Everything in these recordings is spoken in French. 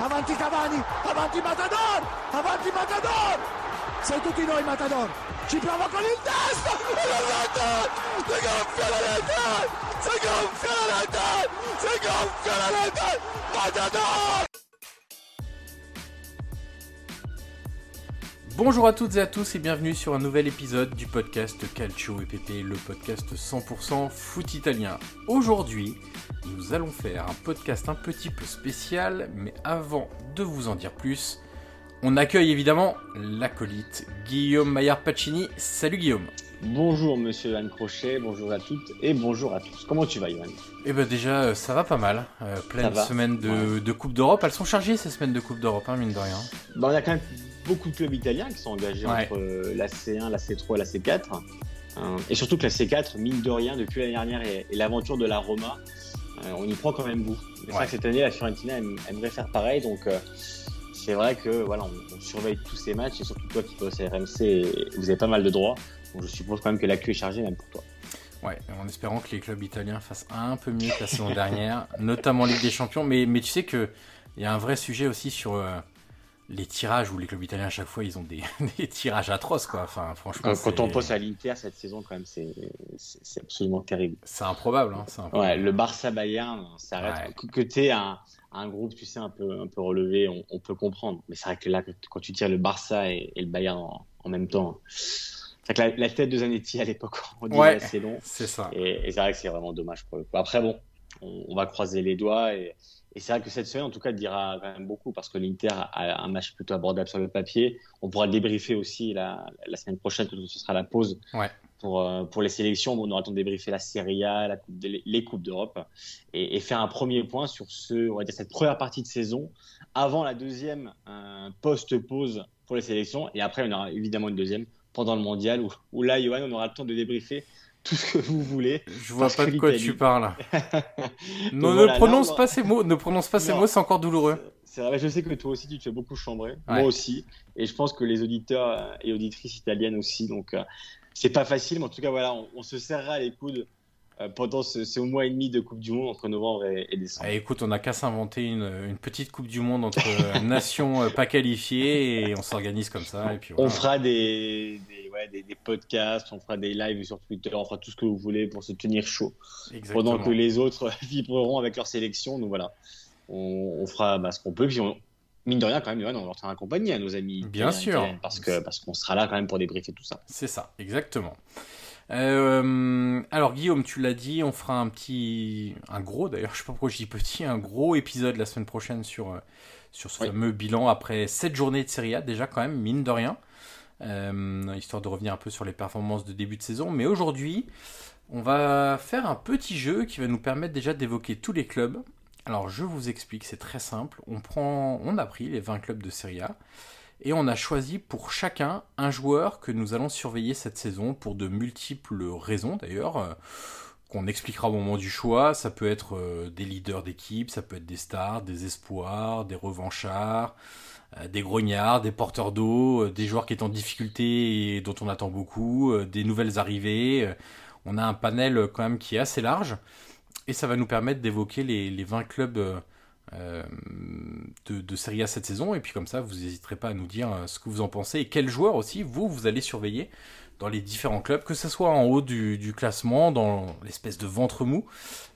Avanti Cavani, avanti Matador, avanti Matador, sei tutti noi Matador, ci prova con il rete, si gonfia la rete, si gonfia la rete, si gonfia la rete, Matador. Bonjour à toutes et à tous et bienvenue sur un nouvel épisode du podcast Calcio EPP, le podcast 100% foot italien. Aujourd'hui, nous allons faire un podcast un petit peu spécial, mais avant de vous en dire plus, on accueille évidemment l'acolyte Guillaume Maillard Pacini. Salut Guillaume Bonjour Monsieur Van Crochet, bonjour à toutes et bonjour à tous. Comment tu vas Yohan Eh ben déjà, euh, ça va pas mal. Euh, pleine semaine de, de Coupe d'Europe. Elles sont chargées ces semaines de Coupe d'Europe, hein, mine de rien. Bah, On a quand même beaucoup de clubs italiens qui sont engagés Ouais. entre euh, la C1, la C3 et la C4. Euh, et surtout que la C4, mine de rien, depuis l'année dernière et, et l'aventure de la Roma, euh, on y prend quand même goût. C'est vrai que cette année, la Fiorentina aime- aimerait faire pareil. Donc euh, c'est vrai que voilà, on, on surveille tous ces matchs et surtout toi qui bosses à RMC, et vous avez pas mal de droits. Donc je suppose quand même que la queue est chargée même pour toi. Ouais, en espérant que les clubs italiens fassent un peu mieux que la saison dernière, notamment Ligue des Champions. Mais, mais tu sais que il y a un vrai sujet aussi sur euh, les tirages où les clubs italiens à chaque fois ils ont des, des tirages atroces quoi. Enfin, franchement, Quand, quand c'est- on pense à l'Inter cette saison, quand même, c'est c'est- c'est absolument terrible. c'est improbable. Hein, c'est improbable. Ouais, le Barça Bayern, ça reste Ouais. que, que tu es un, un groupe, tu sais, un peu, un peu relevé, on, on peut comprendre. Mais c'est vrai que là, quand tu tires le Barça et, et le Bayern en, en même temps, c'est vrai que la, la tête de Zanetti à l'époque, on dirait Ouais. c'est long. C'est ça. Et, et c'est vrai que c'est vraiment dommage pour le coup. Après, bon, on, on va croiser les doigts. Et, et c'est vrai que cette semaine, en tout cas, dira quand même beaucoup parce que l'Inter a un match plutôt abordable sur le papier. On pourra débriefer aussi la, la semaine prochaine, quand ce sera la pause Ouais. pour, euh, pour les sélections. Bon, on aura le temps de débriefer la Serie A, la coupe de- les Coupes d'Europe et, et faire un premier point sur ce, on va dire, cette première partie de saison avant la deuxième euh, post-pause pour les sélections. Et après, on aura évidemment une deuxième pendant le mondial où, où là, Johan, on aura le temps de débriefer tout ce que vous voulez. Je vois pas de quoi tu parles. non, ne prononce pas ces mots. Ne prononce pas ces mots, c'est encore douloureux. C'est vrai, je sais que toi aussi tu te fais beaucoup chambrer, moi aussi, et je pense que les auditeurs et auditrices italiennes aussi. Donc c'est pas facile, mais en tout cas voilà, on, se serrera les coudes euh, pendant ce, mois et demi de Coupe du Monde entre novembre et, décembre. Eh, écoute, on n'a qu'à s'inventer une, petite Coupe du Monde entre euh, nations euh, pas qualifiées et on s'organise comme ça. Et puis, On fera des, des, podcasts, on fera des lives sur Twitter, on fera tout ce que vous voulez pour se tenir chaud. Pendant que les autres vibreront avec leur sélection. Donc voilà, on, fera bah, ce qu'on peut. Puis mine de rien, quand même, on va faire accompagner à nos amis. Bien sûr. parce que parce qu'on sera là quand même pour débriefer tout ça. C'est ça, exactement. Euh, alors Guillaume, tu l'as dit, on fera un petit, un gros d'ailleurs, je sais pas pourquoi je dis petit, un gros épisode la semaine prochaine sur, euh, sur ce fameux bilan après 7 journées de Serie A déjà quand même, mine de rien, euh, histoire de revenir un peu sur les performances de début de saison. Mais aujourd'hui, on va faire un petit jeu qui va nous permettre déjà d'évoquer tous les clubs. Alors je vous explique, c'est très simple. On prend, on a pris les 20 clubs de Serie A et on a choisi pour chacun un joueur que nous allons surveiller cette saison pour de multiples raisons d'ailleurs, euh, qu'on expliquera au moment du choix. Ça peut être euh, des leaders d'équipe, ça peut être des stars, des espoirs, des revanchards, euh, des grognards, des porteurs d'eau, des joueurs qui sont en difficulté et dont on attend beaucoup, des nouvelles arrivées. On a un panel quand même qui est assez large et ça va nous permettre d'évoquer les, les 20 clubs euh, de, de, Serie A cette saison. Et puis comme ça, vous n'hésiterez pas à nous dire euh, ce que vous en pensez et quels joueurs aussi vous, vous allez surveiller dans les différents clubs, que ce soit en haut du, classement, dans l'espèce de ventre mou,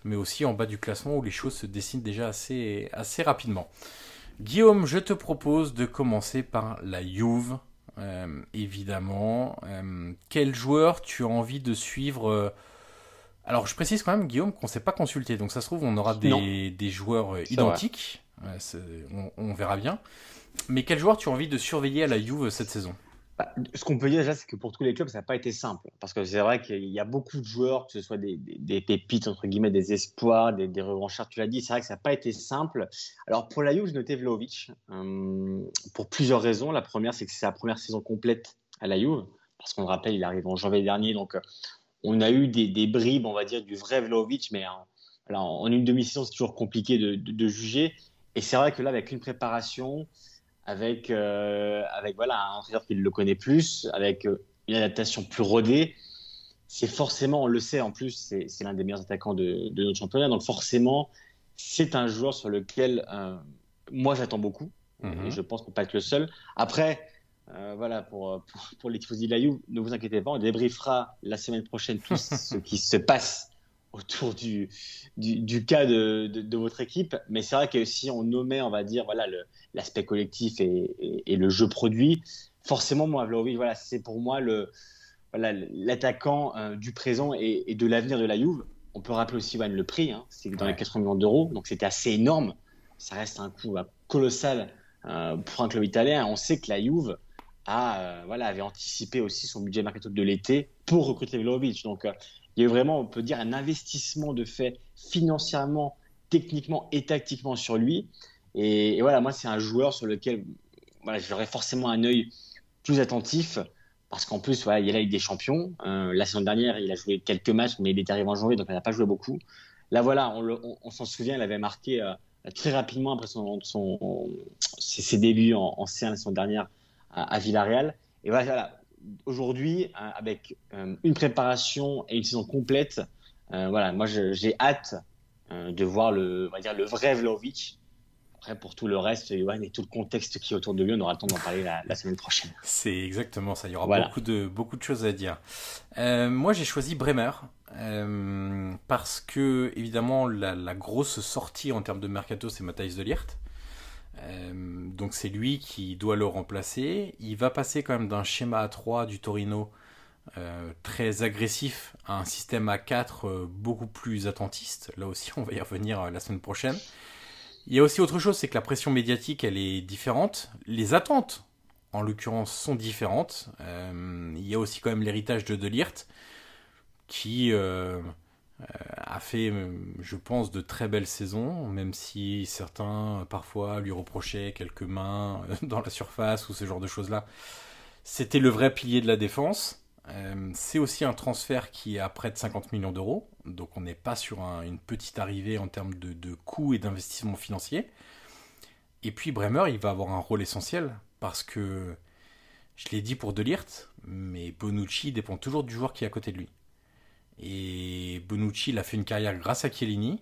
mais aussi en bas du classement où les choses se dessinent déjà assez, assez rapidement. Guillaume, je te propose de commencer par la Juve, euh, évidemment. quel joueur tu as envie de suivre alors, je précise quand même, Guillaume, qu'on ne s'est pas consulté. Donc, ça se trouve, on aura des, des joueurs euh, identiques. on, verra bien. Mais quel joueur tu as envie de surveiller à la Juve cette saison? Bah, Ce qu'on peut dire déjà, c'est que pour tous les clubs, ça n'a pas été simple. Parce que c'est vrai qu'il y a beaucoup de joueurs, que ce soit des, des, pépites, entre guillemets, des espoirs, des, des revanchards, tu l'as dit. C'est vrai que ça n'a pas été simple. Alors, pour la Juve, je notais Vlaovic. Euh, pour plusieurs raisons. La première, c'est que c'est sa première saison complète à la Juve. Parce qu'on le rappelle, il arrive en janvier dernier. Donc, on a eu des, bribes, on va dire, du vrai Vlaovic, mais en, une demi-saison, c'est toujours compliqué de, juger. Et c'est vrai que là, avec une préparation, avec, euh, avec voilà, un entraîneur qui le connaît plus, avec euh, une adaptation plus rodée, c'est forcément, on le sait en plus, c'est l'un des meilleurs attaquants de, notre championnat. Donc forcément, c'est un joueur sur lequel euh, moi j'attends beaucoup. Mm-hmm. Et je pense qu'on peut pas être le seul. Après, euh, voilà, pour, pour, les tifosi de la Juve, ne vous inquiétez pas, on débriefera la semaine prochaine tout ce qui se passe autour du, du, cas de, de, votre équipe. Mais c'est vrai que si on nommait, on va dire, voilà, l'aspect collectif et, et, le jeu produit, forcément, moi, Vlaovic, voilà, c'est pour moi le voilà, l'attaquant euh, du présent et, de l'avenir de la Juve. On peut rappeler aussi le prix, hein, c'est dans les 80 millions d'euros, donc c'était assez énorme. Ça reste un coût euh, colossal pour un club italien. On sait que la Juve, euh, voilà, avait anticipé aussi son budget mercato de l'été pour recruter Vlaovic. Donc, euh, il y a eu vraiment, on peut dire, un investissement de fait financièrement, techniquement et tactiquement sur lui. Et, voilà, moi, c'est un joueur sur lequel j'aurais forcément un œil plus attentif parce qu'en plus, voilà, il a eu des champions. Euh, la saison dernière, il a joué quelques matchs, mais il est arrivé en janvier, donc il n'a pas joué beaucoup. Là, voilà, on, s'en souvient, il avait marqué très rapidement après son, ses, débuts en, en C1 la saison dernière à, Villarreal. Et voilà, aujourd'hui, euh, avec euh, une préparation et une saison complète, euh, voilà, moi j'ai hâte de voir le, on va dire, le vrai Vlaovic. Après, pour tout le reste, et tout le contexte qui est autour de lui, on aura le temps d'en parler la, semaine prochaine. C'est exactement ça. Il y aura beaucoup, de, beaucoup de choses à dire. moi, j'ai choisi Bremer. parce que, évidemment, la, la, grosse sortie en termes de mercato, c'est Matthijs de Liert. Euh, donc c'est lui qui doit le remplacer. Il va passer quand même d'un schéma A3 du Torino euh, très agressif à un système A4 euh, beaucoup plus attentiste. Là aussi, on va y revenir la semaine prochaine. Il y a aussi autre chose, c'est que la pression médiatique, elle est différente. Les attentes, en l'occurrence, sont différentes. il y a aussi quand même l'héritage de Delirte, qui a fait, je pense, de très belles saisons, même si certains parfois lui reprochaient quelques mains euh, dans la surface ou ce genre de choses-là. C'était le vrai pilier de la défense. Euh, c'est aussi un transfert qui est à près de 50 millions d'euros, donc on n'est pas sur une petite arrivée en termes de, de coûts et d'investissement financier. Et puis Bremer, il va avoir un rôle essentiel parce que je l'ai dit pour Delirte, mais Bonucci dépend toujours du joueur qui est à côté de lui. Et Bonucci, il a fait une carrière grâce à Chiellini.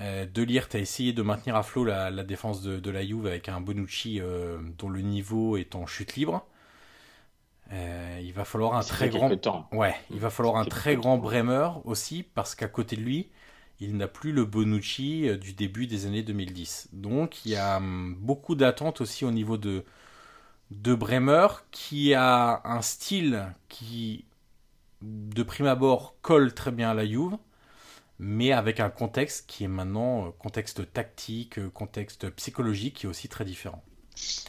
Euh, Delirte a essayé de maintenir à flot la, défense de, la Juve avec un Bonucci euh, dont le niveau est en chute libre. Euh, il va falloir un très grand, ouais, il va falloir un très grand Bremer aussi parce qu'à côté de lui, il n'a plus le Bonucci euh, du début des années 2010. Donc il y a hum, beaucoup d'attentes aussi au niveau de de Bremer qui a un style qui de prime abord colle très bien à la Juve mais avec un contexte qui est maintenant euh, contexte tactique, contexte psychologique qui est aussi très différent.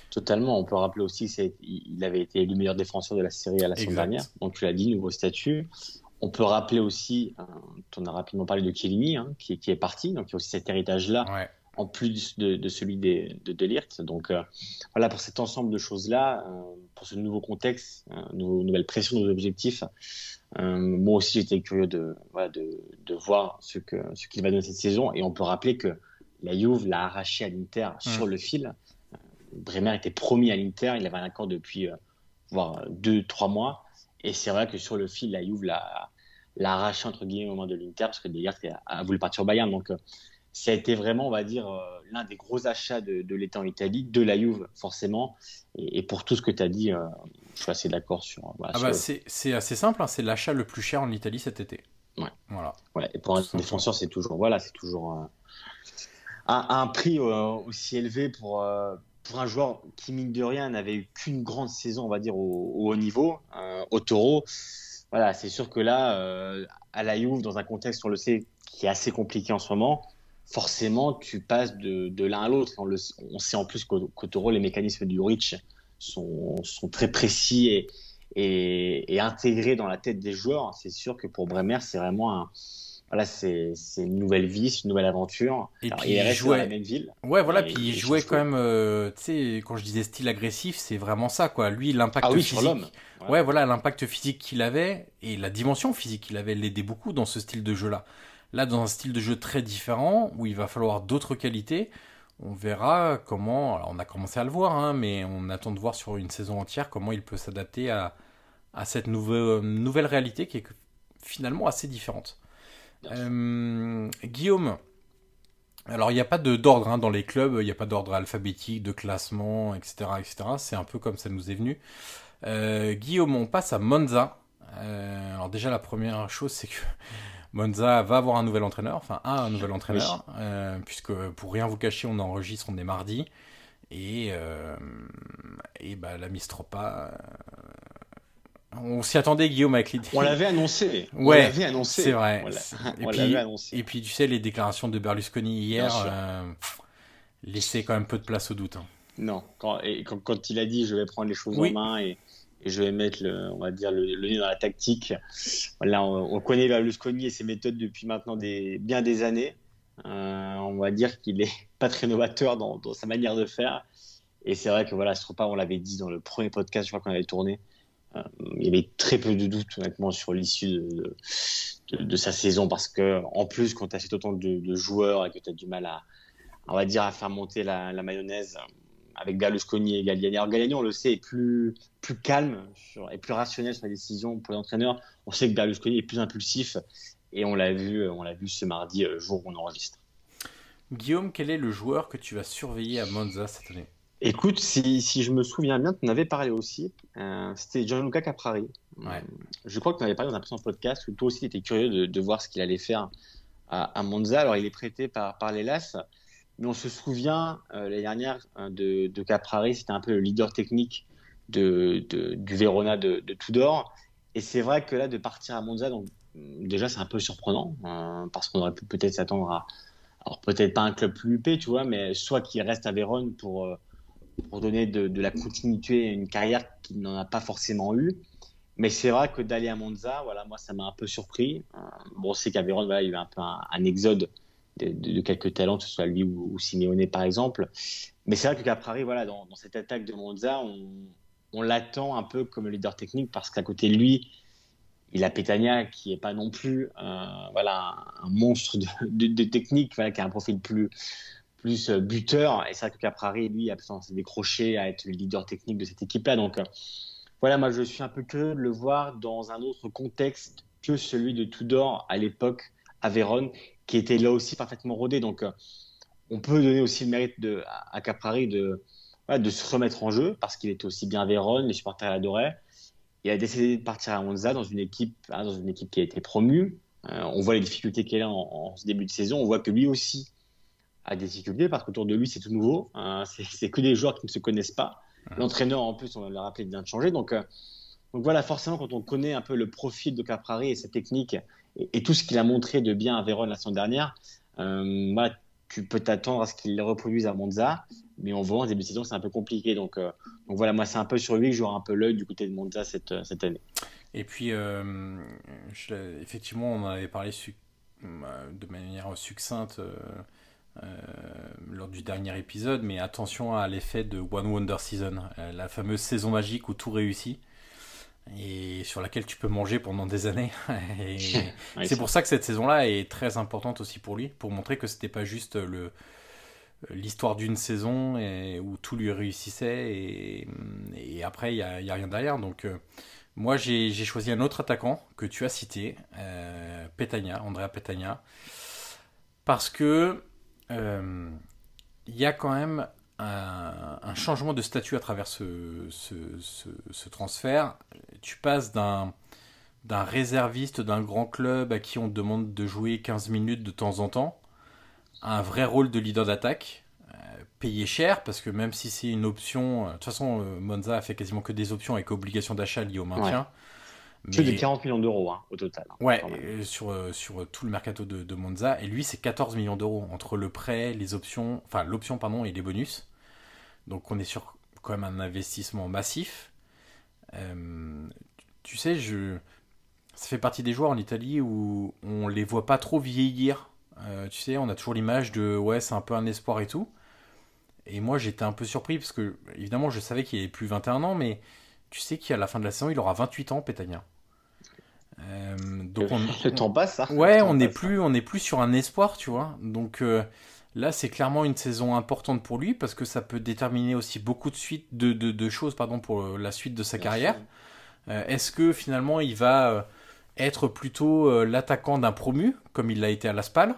Totalement. On peut rappeler aussi qu'il avait été élu meilleur défenseur de la série à la semaine dernière. Donc tu l'as dit, nouveau statut. On peut rappeler aussi, on euh, a rapidement parlé de Chiellini, hein, qui, est parti. Donc il y a aussi cet héritage-là, en plus de, celui de, de Delirte. Donc euh, voilà, pour cet ensemble de choses-là, euh, pour ce nouveau contexte, nos, nouvelle pression, nos objectifs, moi aussi j'étais curieux de, de, voir ce qu'il ce qu'il va donner cette saison. Et on peut rappeler que la Juve l'a arraché à l'Inter sur le fil. Bremer était promis à l'Inter, il avait un accord depuis euh, voire deux, trois mois. Et c'est vrai que sur le fil, la Juve l'a, arraché entre guillemets au moment de l'Inter parce que d'ailleurs a, a voulu partir au Bayern. Donc euh, ça a été vraiment, on va dire, euh, l'un des gros achats de, de l'État en Italie, de la Juve forcément. Et, pour tout ce que tu as dit, je suis assez d'accord sur. ah bah c'est, assez simple, hein, c'est l'achat le plus cher en Italie cet été. Ouais. Voilà. Ouais, et pour un défenseur, c'est toujours, voilà, c'est toujours un, un, prix aussi élevé pour pour un joueur qui, mine de rien, n'avait eu qu'une grande saison, on va dire, au, haut niveau, euh, au taureau, voilà, c'est sûr que là, euh, à la Juve, dans un contexte, on le sait, qui est assez compliqué en ce moment, forcément, tu passes de, l'un à l'autre. On, on, sait en plus qu'au taureau, les mécanismes du Rich sont, sont très précis et, et, et, intégrés dans la tête des joueurs. C'est sûr que pour Bremer, c'est vraiment un voilà, c'est une nouvelle vie, c'est une nouvelle aventure. Et puis il, jouait... dans la même ville. Ouais, voilà, puis il jouait quand même, euh, tu sais, quand je disais style agressif, c'est vraiment ça, quoi. Lui, l'impact ah oui, physique. Sur l'homme. Ouais. voilà, l'impact physique qu'il avait et la dimension physique qu'il avait l'aidait beaucoup dans ce style de jeu-là. Là, dans un style de jeu très différent, où il va falloir d'autres qualités, on verra comment. Alors, on a commencé à le voir, hein, mais on attend de voir sur une saison entière comment il peut s'adapter à, à cette nouvelle, nouvelle réalité qui est finalement assez différente. Euh, Guillaume, alors il n'y a pas d'ordre hein, dans les clubs, il n'y a pas d'ordre alphabétique, de classement, etc. etc. C'est un peu comme ça nous est venu. Euh, Guillaume, on passe à Monza. Euh, alors déjà la première chose c'est que Monza va avoir un nouvel entraîneur, enfin un nouvel entraîneur, puisque pour rien vous cacher, on enregistre, on est mardi. Et, et bah, la Mistropa on s'y attendait, Guillaume, avec l'idée. On l'avait annoncé. Ouais, on l'avait annoncé. C'est vrai. et, puis, annoncé. et puis, tu sais, les déclarations de Berlusconi hier euh, laissaient quand même peu de place au doute. Hein. Non, quand, et quand, il a dit je vais prendre les choses en main et, je vais mettre, le, on va dire, le, nez dans la tactique. Voilà, on, connaît Berlusconi et ses méthodes depuis maintenant bien des années. Euh, on va dire qu'il est pas très novateur dans, sa manière de faire. Et c'est vrai que voilà, ce repas, on l'avait dit dans le premier podcast, je crois qu'on avait tourné. Euh, il y avait très peu de doutes honnêtement sur l'issue de, sa saison parce que en plus quand tu as autant de, joueurs et que tu as du mal à on va dire à faire monter la, mayonnaise avec Berlusconi et Galliani. Alors Galliani, on le sait, est plus, plus calme et plus rationnel sur les décisions pour l'entraîneur. On sait que Berlusconi est plus impulsif et on l'a vu, on l'a vu ce mardi, euh, jour où on enregistre. Guillaume, quel est le joueur que tu vas surveiller à Monza cette année? Écoute, si, si, je me souviens bien, tu en avais parlé aussi. Euh, c'était Gianluca Caprari. Ouais. Je crois que tu en avais parlé dans un précédent podcast où toi aussi tu étais curieux de, de voir ce qu'il allait faire à, Monza. Alors, il est prêté par, par l'Elas, mais on se souvient euh, l'année dernière euh, de, de Caprari, c'était un peu le leader technique de, du Verona de, de, Tudor. Et c'est vrai que là, de partir à Monza, donc, déjà, c'est un peu surprenant parce qu'on aurait pu peut-être s'attendre à. Alors, peut-être pas un club plus huppé, tu vois, mais soit qu'il reste à Vérone pour pour donner de, la continuité à une carrière qu'il n'en a pas forcément eu. Mais c'est vrai que d'aller à Monza, voilà, moi, ça m'a un peu surpris. Euh, bon, c'est qu'à Vérone, voilà, il y a eu un peu un, exode de, quelques talents, que ce soit lui ou, Simeone, par exemple. Mais c'est vrai que Caprari, voilà, dans, cette attaque de Monza, on, l'attend un peu comme le leader technique parce qu'à côté de lui, il a Petagna qui est pas non plus euh, voilà un monstre de, technique, voilà, qui a un profil plus plus euh, buteur. Et c'est vrai que Caprari, lui, a s'est décroché à être le leader technique de cette équipe-là. Donc euh, voilà, moi je suis un peu curieux de le voir dans un autre contexte que celui de Tudor à l'époque à Vérone, qui était là aussi parfaitement rodé. Donc on peut donner aussi le mérite de, à Caprari de, de se remettre en jeu parce qu'il était aussi bien à Vérone, les supporters l'adoraient il a décidé de partir à Monza dans une équipe, hein, dans une équipe qui a été promue. Euh, on voit les difficultés qu'il a en, ce début de saison. On voit que lui aussi a des difficultés parce qu'autour de lui, c'est tout nouveau. Hein. c'est que des joueurs qui ne se connaissent pas. L'entraîneur, en plus, on va le rappeler, vient de changer. Donc, euh, donc voilà, forcément, quand on connaît un peu le profil de Caprari et sa technique et, tout ce qu'il a montré de bien à Vérone la semaine dernière, euh, tu peux t'attendre à ce qu'il le reproduise à Monza mais on voit en début de saison, c'est un peu compliqué. Donc, euh, donc voilà, moi, c'est un peu sur lui que j'aurai un peu l'œil du côté de Monza cette, euh, cette année. Et puis, effectivement, on en avait parlé de manière succincte lors du dernier épisode, mais attention à l'effet de One Wonder Season, la fameuse saison magique où tout réussit et sur laquelle tu peux manger pendant des années. c'est pour ça que cette saison-là est très importante aussi pour lui, pour montrer que c'était pas juste le l'histoire d'une saison et, où tout lui réussissait et, et après il n'y a, a, rien derrière. Donc euh, moi j'ai choisi un autre attaquant que tu as cité, euh, Petagna, Andrea Petagna, parce que euh, il y a quand même un, changement de statut à travers ce, transfert. Tu passes d'un réserviste d'un grand club à qui on demande de jouer 15 minutes de temps en temps un vrai rôle de leader d'attaque, euh, payé cher, parce que même si c'est une option, euh, de toute façon, euh, Monza a fait quasiment que des options avec obligation d'achat liées au maintien. Plus de 40 millions d'euros hein, au total. Hein, ouais, sur, sur tout le mercato de, de Monza. Et lui, c'est 14 millions d'euros entre le prêt, les options, enfin l'option, pardon, et les bonus. Donc on est sur quand même un investissement massif. tu sais, je... ça fait partie des joueurs en Italie où on les voit pas trop vieillir euh, tu sais, on a toujours l'image de ouais, c'est un peu un espoir et tout. Et moi, j'étais un peu surpris parce que, évidemment, je savais qu'il avait plus 21 ans, mais tu sais qu'à la fin de la saison, il aura 28 ans, Pétania. Euh, donc on, le temps passe, ça. Ouais, on n'est plus, on est plus sur un espoir, tu vois. Donc euh, là, c'est clairement une saison importante pour lui parce que ça peut déterminer aussi beaucoup de suite de, de, choses, pardon, pour la suite de sa carrière. Est-ce que finalement, il va être plutôt l'attaquant d'un promu, comme il l'a été à la Spal?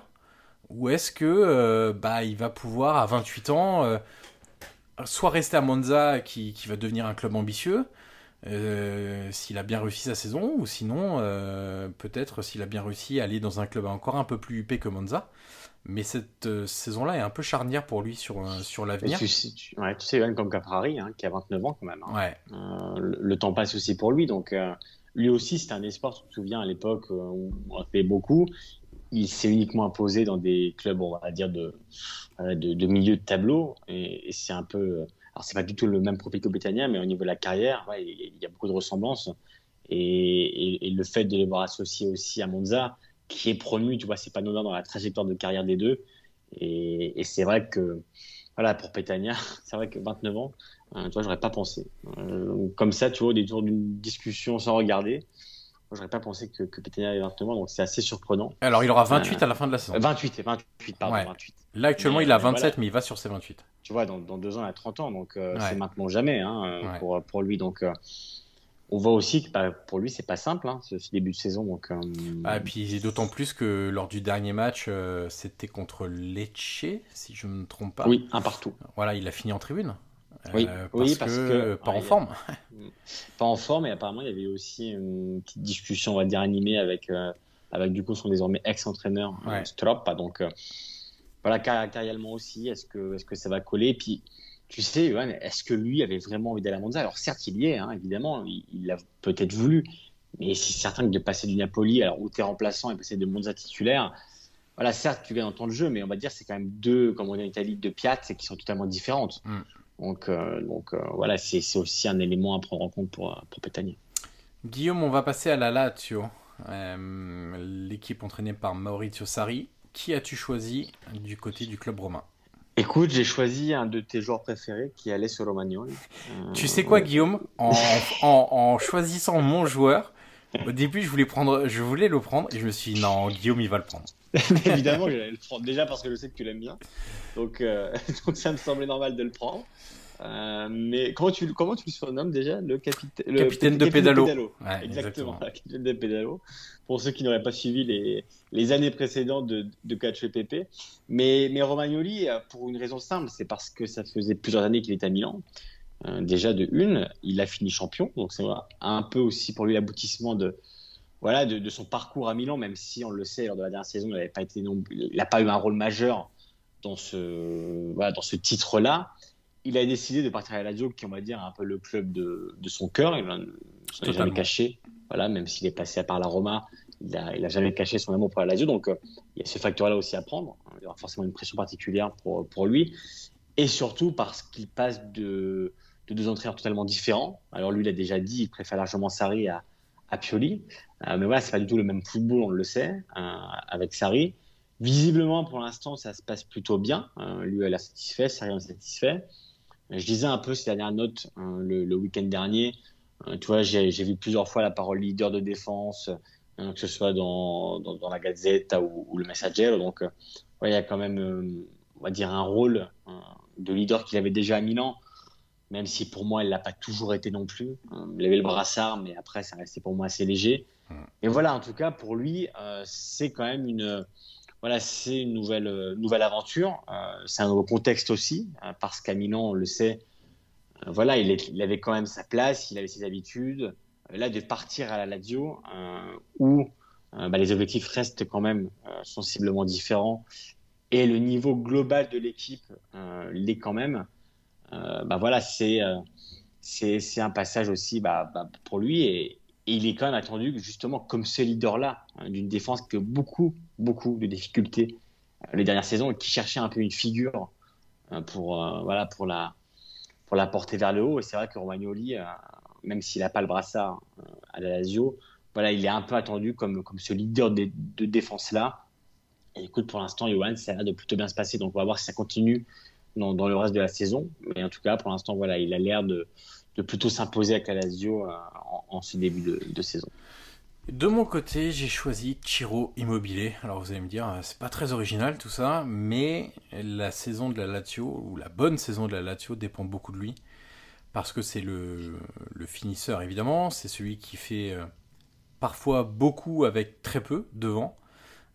Ou est-ce que euh, bah, il va pouvoir, à 28 ans, euh, soit rester à Monza, qui, qui, va devenir un club ambitieux, euh, s'il a bien réussi sa saison, ou sinon, peut-être s'il a bien réussi à aller dans un club encore un peu plus huppé que Monza. Mais cette saison-là est un peu charnière pour lui sur, sur l'avenir. Tu, tu, ouais, tu sais, même comme Caprari, hein, qui a 29 ans quand même. Hein. Ouais. Le, le, temps passe aussi pour lui, donc lui aussi, c'était un espoir. Tu te souviens à l'époque où on a fait beaucoup il s'est uniquement imposé dans des clubs, on va dire, de, de, milieu de tableau. Et, c'est un peu. Alors, c'est pas du tout le même profil que Betania, mais au niveau de la carrière, il, y a beaucoup de ressemblances. Et, le fait de les voir associés aussi à Monza, qui est promu, tu vois, c'est pas anodin dans la trajectoire de carrière des deux. Et, c'est vrai que, voilà, pour Petania, c'est vrai que 29 ans, hein, tu vois, j'aurais pas pensé. Euh, comme ça, tu vois, au détour d'une discussion sans regarder, j'aurais pas pensé que, que Petagna avait 29 ans, donc c'est assez surprenant. Alors, il aura 28 euh, à la fin de la saison. 28, 28, pardon, 28. Là, actuellement, il a 27, mais il va sur ses 28. Tu vois, dans, dans, deux ans, il a 30 ans, donc euh, c'est maintenant jamais hein, euh, pour, pour lui. Donc, on voit aussi que bah, pour lui, c'est pas simple, hein, ce, début de saison. Donc, ah, et puis, d'autant plus que lors du dernier match, c'était contre Lecce, si je ne me trompe pas. Oui, un partout. Voilà, il a fini en tribune. Oui, parce, oui, parce que, pas en forme. pas en forme, et apparemment il y avait aussi une petite discussion, on va dire animée avec euh, avec du coup son désormais ex-entraîneur euh, ouais. Strop. Donc euh, voilà, caractériellement aussi, est-ce que est-ce que ça va coller? Puis tu sais, est-ce que lui avait vraiment envie d'aller à Monza? Alors certes, il y est, hein, évidemment, il l'a peut-être voulu, mais c'est certain que de passer du Napoli, alors où tu es remplaçant, et passer de Monza titulaire, voilà, certes, tu gagnes dans ton jeu, mais on va dire c'est quand même deux, comme on dit en Italie, deux piattes qui sont totalement différentes. Mm. Donc, euh, donc euh, voilà, c'est aussi un élément à prendre en compte pour, pour Guillaume, on va passer à la Lazio, l'équipe entraînée par Maurizio Sarri. Qui as-tu choisi du côté du club romain? Écoute, j'ai choisi un de tes joueurs préférés qui allait sur Romagnoli. Euh, tu sais quoi, Guillaume? En, en, choisissant mon joueur, au début, je voulais, prendre, je voulais le prendre et je me suis dit non, Guillaume, il va le prendre. Évidemment, j'allais le prendre. Déjà parce que je sais que tu l'aimes bien. Donc, euh, donc, ça me semblait normal de le prendre. Euh, mais comment tu, comment tu le surnommes déjà Le, capitaine, le capitaine de pédalo. exactement, exactement. capitaine de pédalo. Pour ceux qui n'auraient pas suivi les, les années précédentes de, de Catch PP. Mais, mais Romagnoli, euh, pour une raison simple, c'est parce que ça faisait plusieurs années qu'il était à Milan. Euh, déjà de une, il a fini champion. Donc c'est un peu aussi pour lui l'aboutissement de, voilà, de, de, son parcours à Milan, même si on le sait, lors de la dernière saison, il n'a pas, été non, il pas eu un rôle majeur dans ce, voilà, dans ce titre-là il a décidé de partir à la Lazio, qui on va dire un peu le club de, son cœur. Il n'a jamais caché, voilà, même s'il est passé par la Roma, il n'a jamais caché son amour pour la Lazio. Donc euh, il y a ce facteur-là aussi à prendre. Il y aura forcément une pression particulière pour, pour lui. Et surtout parce qu'il passe de, deux entraîneurs totalement différents. Alors lui, il a déjà dit, il préfère largement Sarri à, à Pioli. Euh, mais voilà, c'est pas du tout le même football, on le sait, euh, avec Sarri. Visiblement, pour l'instant, ça se passe plutôt bien. lui, elle a satisfait, Sarri en est satisfait. Je disais un peu ces dernières notes hein, le, week-end dernier. Euh, tu vois, j'ai vu plusieurs fois la parole leader de défense, que ce soit dans, dans, la Gazette ou, le Messager. Donc, euh, il y a quand même, euh, on va dire, un rôle de leader qu'il avait déjà à Milan, même si pour moi, il l'a pas toujours été non plus. il avait le brassard, mais après, ça restait pour moi assez léger. Et voilà, en tout cas, pour lui, c'est quand même une voilà, c'est une nouvelle, euh, nouvelle aventure. Euh, c'est un nouveau contexte aussi, euh, parce qu'à Milan, on le sait, voilà, il, avait quand même sa place, il avait ses habitudes. Là, de partir à la Lazio, où bah, les objectifs restent quand même sensiblement différents, et le niveau global de l'équipe l'est quand même, bah voilà, c'est c'est un passage aussi bah, pour lui et, il est quand même attendu justement comme ce leader-là hein, d'une défense que beaucoup, beaucoup de difficultés euh, les dernières saisons et qui cherchait un peu une figure euh, pour, euh, voilà, pour, la, pour la porter vers le haut. Et c'est vrai que Romagnoli, même s'il n'a pas le brassard à la Lazio, voilà, il est un peu attendu comme, comme ce leader de, défense-là. Et écoute, pour l'instant, Johan, ça a l'air de plutôt bien se passer. Donc on va voir si ça continue dans, dans le reste de la saison. Mais en tout cas, pour l'instant, voilà, il a l'air de, de plutôt s'imposer avec la en, ce début de, saison. De mon côté, j'ai choisi Chiro Immobilier. Alors vous allez me dire, c'est pas très original tout ça, mais la saison de la Lazio, ou la bonne saison de la Lazio, dépend beaucoup de lui. Parce que c'est le, finisseur évidemment, c'est celui qui fait euh, parfois beaucoup avec très peu devant.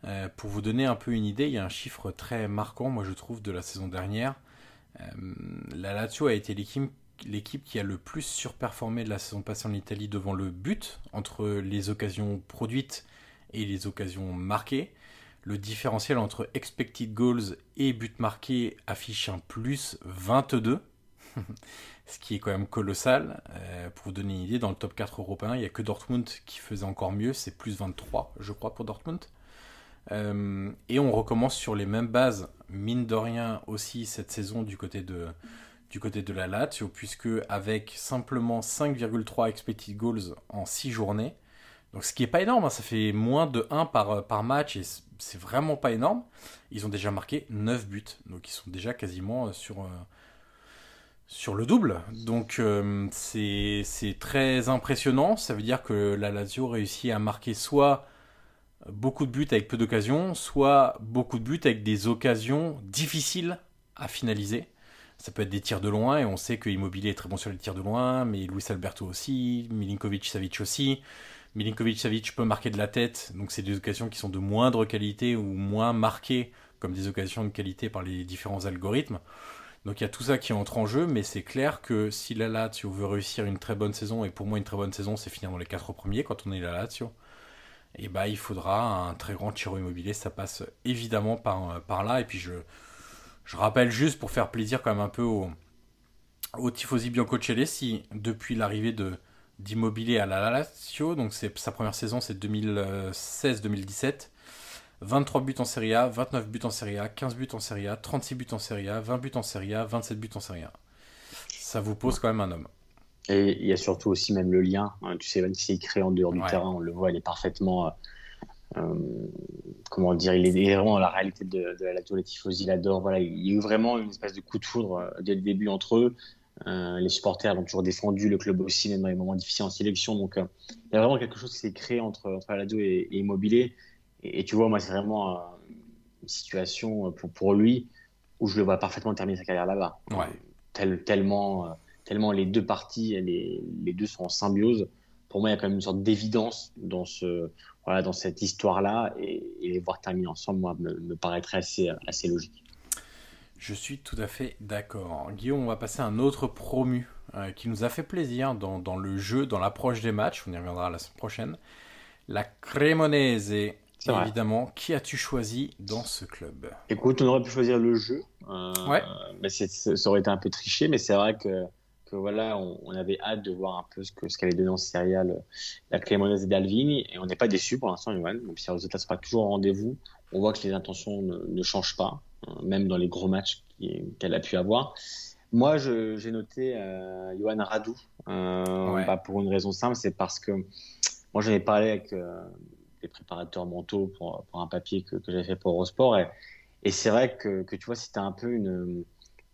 Euh, pour vous donner un peu une idée, il y a un chiffre très marquant, moi je trouve, de la saison dernière. Euh, la Lazio a été l'équipe l'équipe qui a le plus surperformé de la saison passée en Italie devant le but, entre les occasions produites et les occasions marquées. Le différentiel entre expected goals et but marqué affiche un plus 22, ce qui est quand même colossal. Euh, pour vous donner une idée, dans le top 4 européen, il n'y a que Dortmund qui faisait encore mieux, c'est plus 23, je crois, pour Dortmund. Euh, et on recommence sur les mêmes bases, mine de rien aussi cette saison du côté de, du côté de la Lazio, puisque avec simplement 5,3 expected goals en 6 journées, donc ce qui est pas énorme, hein, ça fait moins de 1 par, par match et c'est vraiment pas énorme. Ils ont déjà marqué 9 buts, donc ils sont déjà quasiment euh, sur, euh, sur le double. Donc euh, c'est très impressionnant, ça veut dire que la Lazio réussit à marquer soit beaucoup de buts avec peu d'occasions, soit beaucoup de buts avec des occasions difficiles à finaliser. Ça peut être des tirs de loin, et on sait que Immobilier est très bon sur les tirs de loin, mais Luis Alberto aussi, Milinkovic Savic aussi. Milinkovic Savic peut marquer de la tête, donc c'est des occasions qui sont de moindre qualité ou moins marquées comme des occasions de qualité par les différents algorithmes. Donc il y a tout ça qui entre en jeu, mais c'est clair que si la Lazio veut réussir une très bonne saison, et pour moi une très bonne saison c'est dans les quatre premiers quand on est la Lazio, et eh bah ben, il faudra un très grand tiro immobilier, ça passe évidemment par, par là, et puis je, je rappelle juste pour faire plaisir quand même un peu au, au Tifosi Biancocelesti, depuis l'arrivée de d'Immobilier à la Lazio, donc c'est sa première saison c'est 2016-2017. 23 buts en Serie A, 29 buts en Serie A, 15 buts en Serie A, 36 buts en Serie A, 20 buts en Serie A, 27 buts en Serie A. Ça vous pose quand même un homme. Et il y a surtout aussi même le lien, hein, tu sais, même s'il crée en dehors du terrain, on le voit, il est parfaitement, comment dire, il est vraiment dans la réalité de, la Lazio, les tifosi l'adorent. Voilà, il y a eu vraiment une espèce de coup de foudre dès le début entre eux. les supporters l'ont toujours défendu, le club aussi, même dans les moments difficiles en sélection. Donc, il y a vraiment quelque chose qui s'est créé entre, entre Lazio et, Immobilier. Et, tu vois, moi, c'est vraiment une situation pour, pour lui où je le vois parfaitement terminer sa carrière là-bas. Ouais. tellement, tellement les deux parties, les, les deux sont en symbiose pour moi, il y a quand même une sorte d'évidence dans, ce, voilà, dans cette histoire-là et, les voir terminer ensemble, moi, me, paraîtrait assez, assez logique. Je suis tout à fait d'accord. Guillaume, on va passer à un autre promu euh, qui nous a fait plaisir dans, dans le jeu, dans l'approche des matchs. On y reviendra la semaine prochaine. La Cremonese. Évidemment, qui as-tu choisi dans ce club? Écoute, on aurait pu choisir le jeu. Euh, ouais. Mais ça aurait été un peu triché, mais c'est vrai que voilà, on, avait hâte de voir un peu ce que ce qu'allait donner en serial la Cremonese d'Alvini et on n'est pas déçu pour l'instant, Yoann. Même si les résultats ne sont pas toujours au rendez-vous, on voit que les intentions ne, changent pas, hein, même dans les gros matchs qu'elle a pu avoir. Moi, j'ai noté euh, Johan Radou, euh, pas pour une raison simple, c'est parce que moi j'en ai parlé avec euh, des préparateurs mentaux pour, pour un papier que, que j'avais fait pour Eurosport et, et c'est vrai que, que, tu vois, c'était un peu une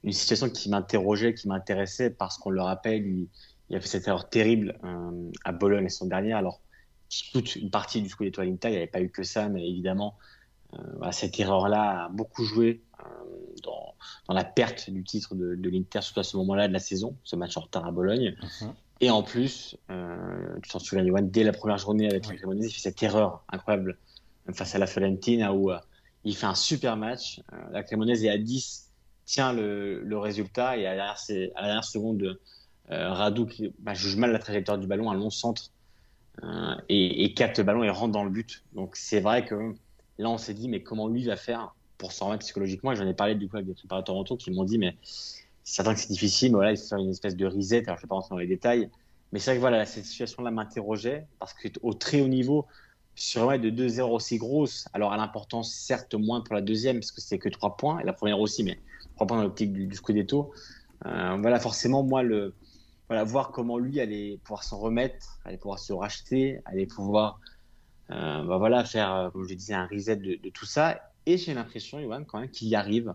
une situation qui m'interrogeait, qui m'intéressait parce qu'on le rappelle, il, il, a fait cette erreur terrible euh, à Bologne la saison dernière. Alors, toute une partie du Scudetto à l'Inter, il n'y avait pas eu que ça, mais évidemment, euh, cette erreur-là a beaucoup joué euh, dans, dans, la perte du titre de, de l'Inter, surtout à ce moment-là de la saison, ce match en retard à Bologne. Mhm. Et en plus, tu t'en souviens, Johan, dès la première journée avec la Cremonese, il fait cette erreur incroyable face à la Fiorentina où il fait un super match. la Cremonese est à 10 tient le, résultat et à la dernière, seconde, euh, Radou qui bah, juge mal la trajectoire du ballon, un long centre euh, et, capte le ballon et rentre dans le but. Donc c'est vrai que là on s'est dit mais comment lui va faire pour s'en remettre psychologiquement? J'en ai parlé du coup avec des préparateurs mentaux qui m'ont dit mais c'est certain que c'est difficile, mais voilà il faut faire une espèce de reset. Alors je vais pas rentrer dans les détails, mais c'est vrai que voilà cette situation-là m'interrogeait parce qu'au très haut niveau sur un de 2-0 aussi grosse, alors à l'importance certes moins pour la deuxième parce que c'est que 3 points et la première aussi, mais pas dans l'optique du, du Scudetto. Euh, voilà, forcément, moi, le, voilà, voir comment lui allait pouvoir s'en remettre, allait pouvoir se racheter, allait pouvoir euh, bah voilà, faire, euh, comme je disais, un reset de, tout ça. Et j'ai l'impression, Johan, quand même, qu'il y arrive,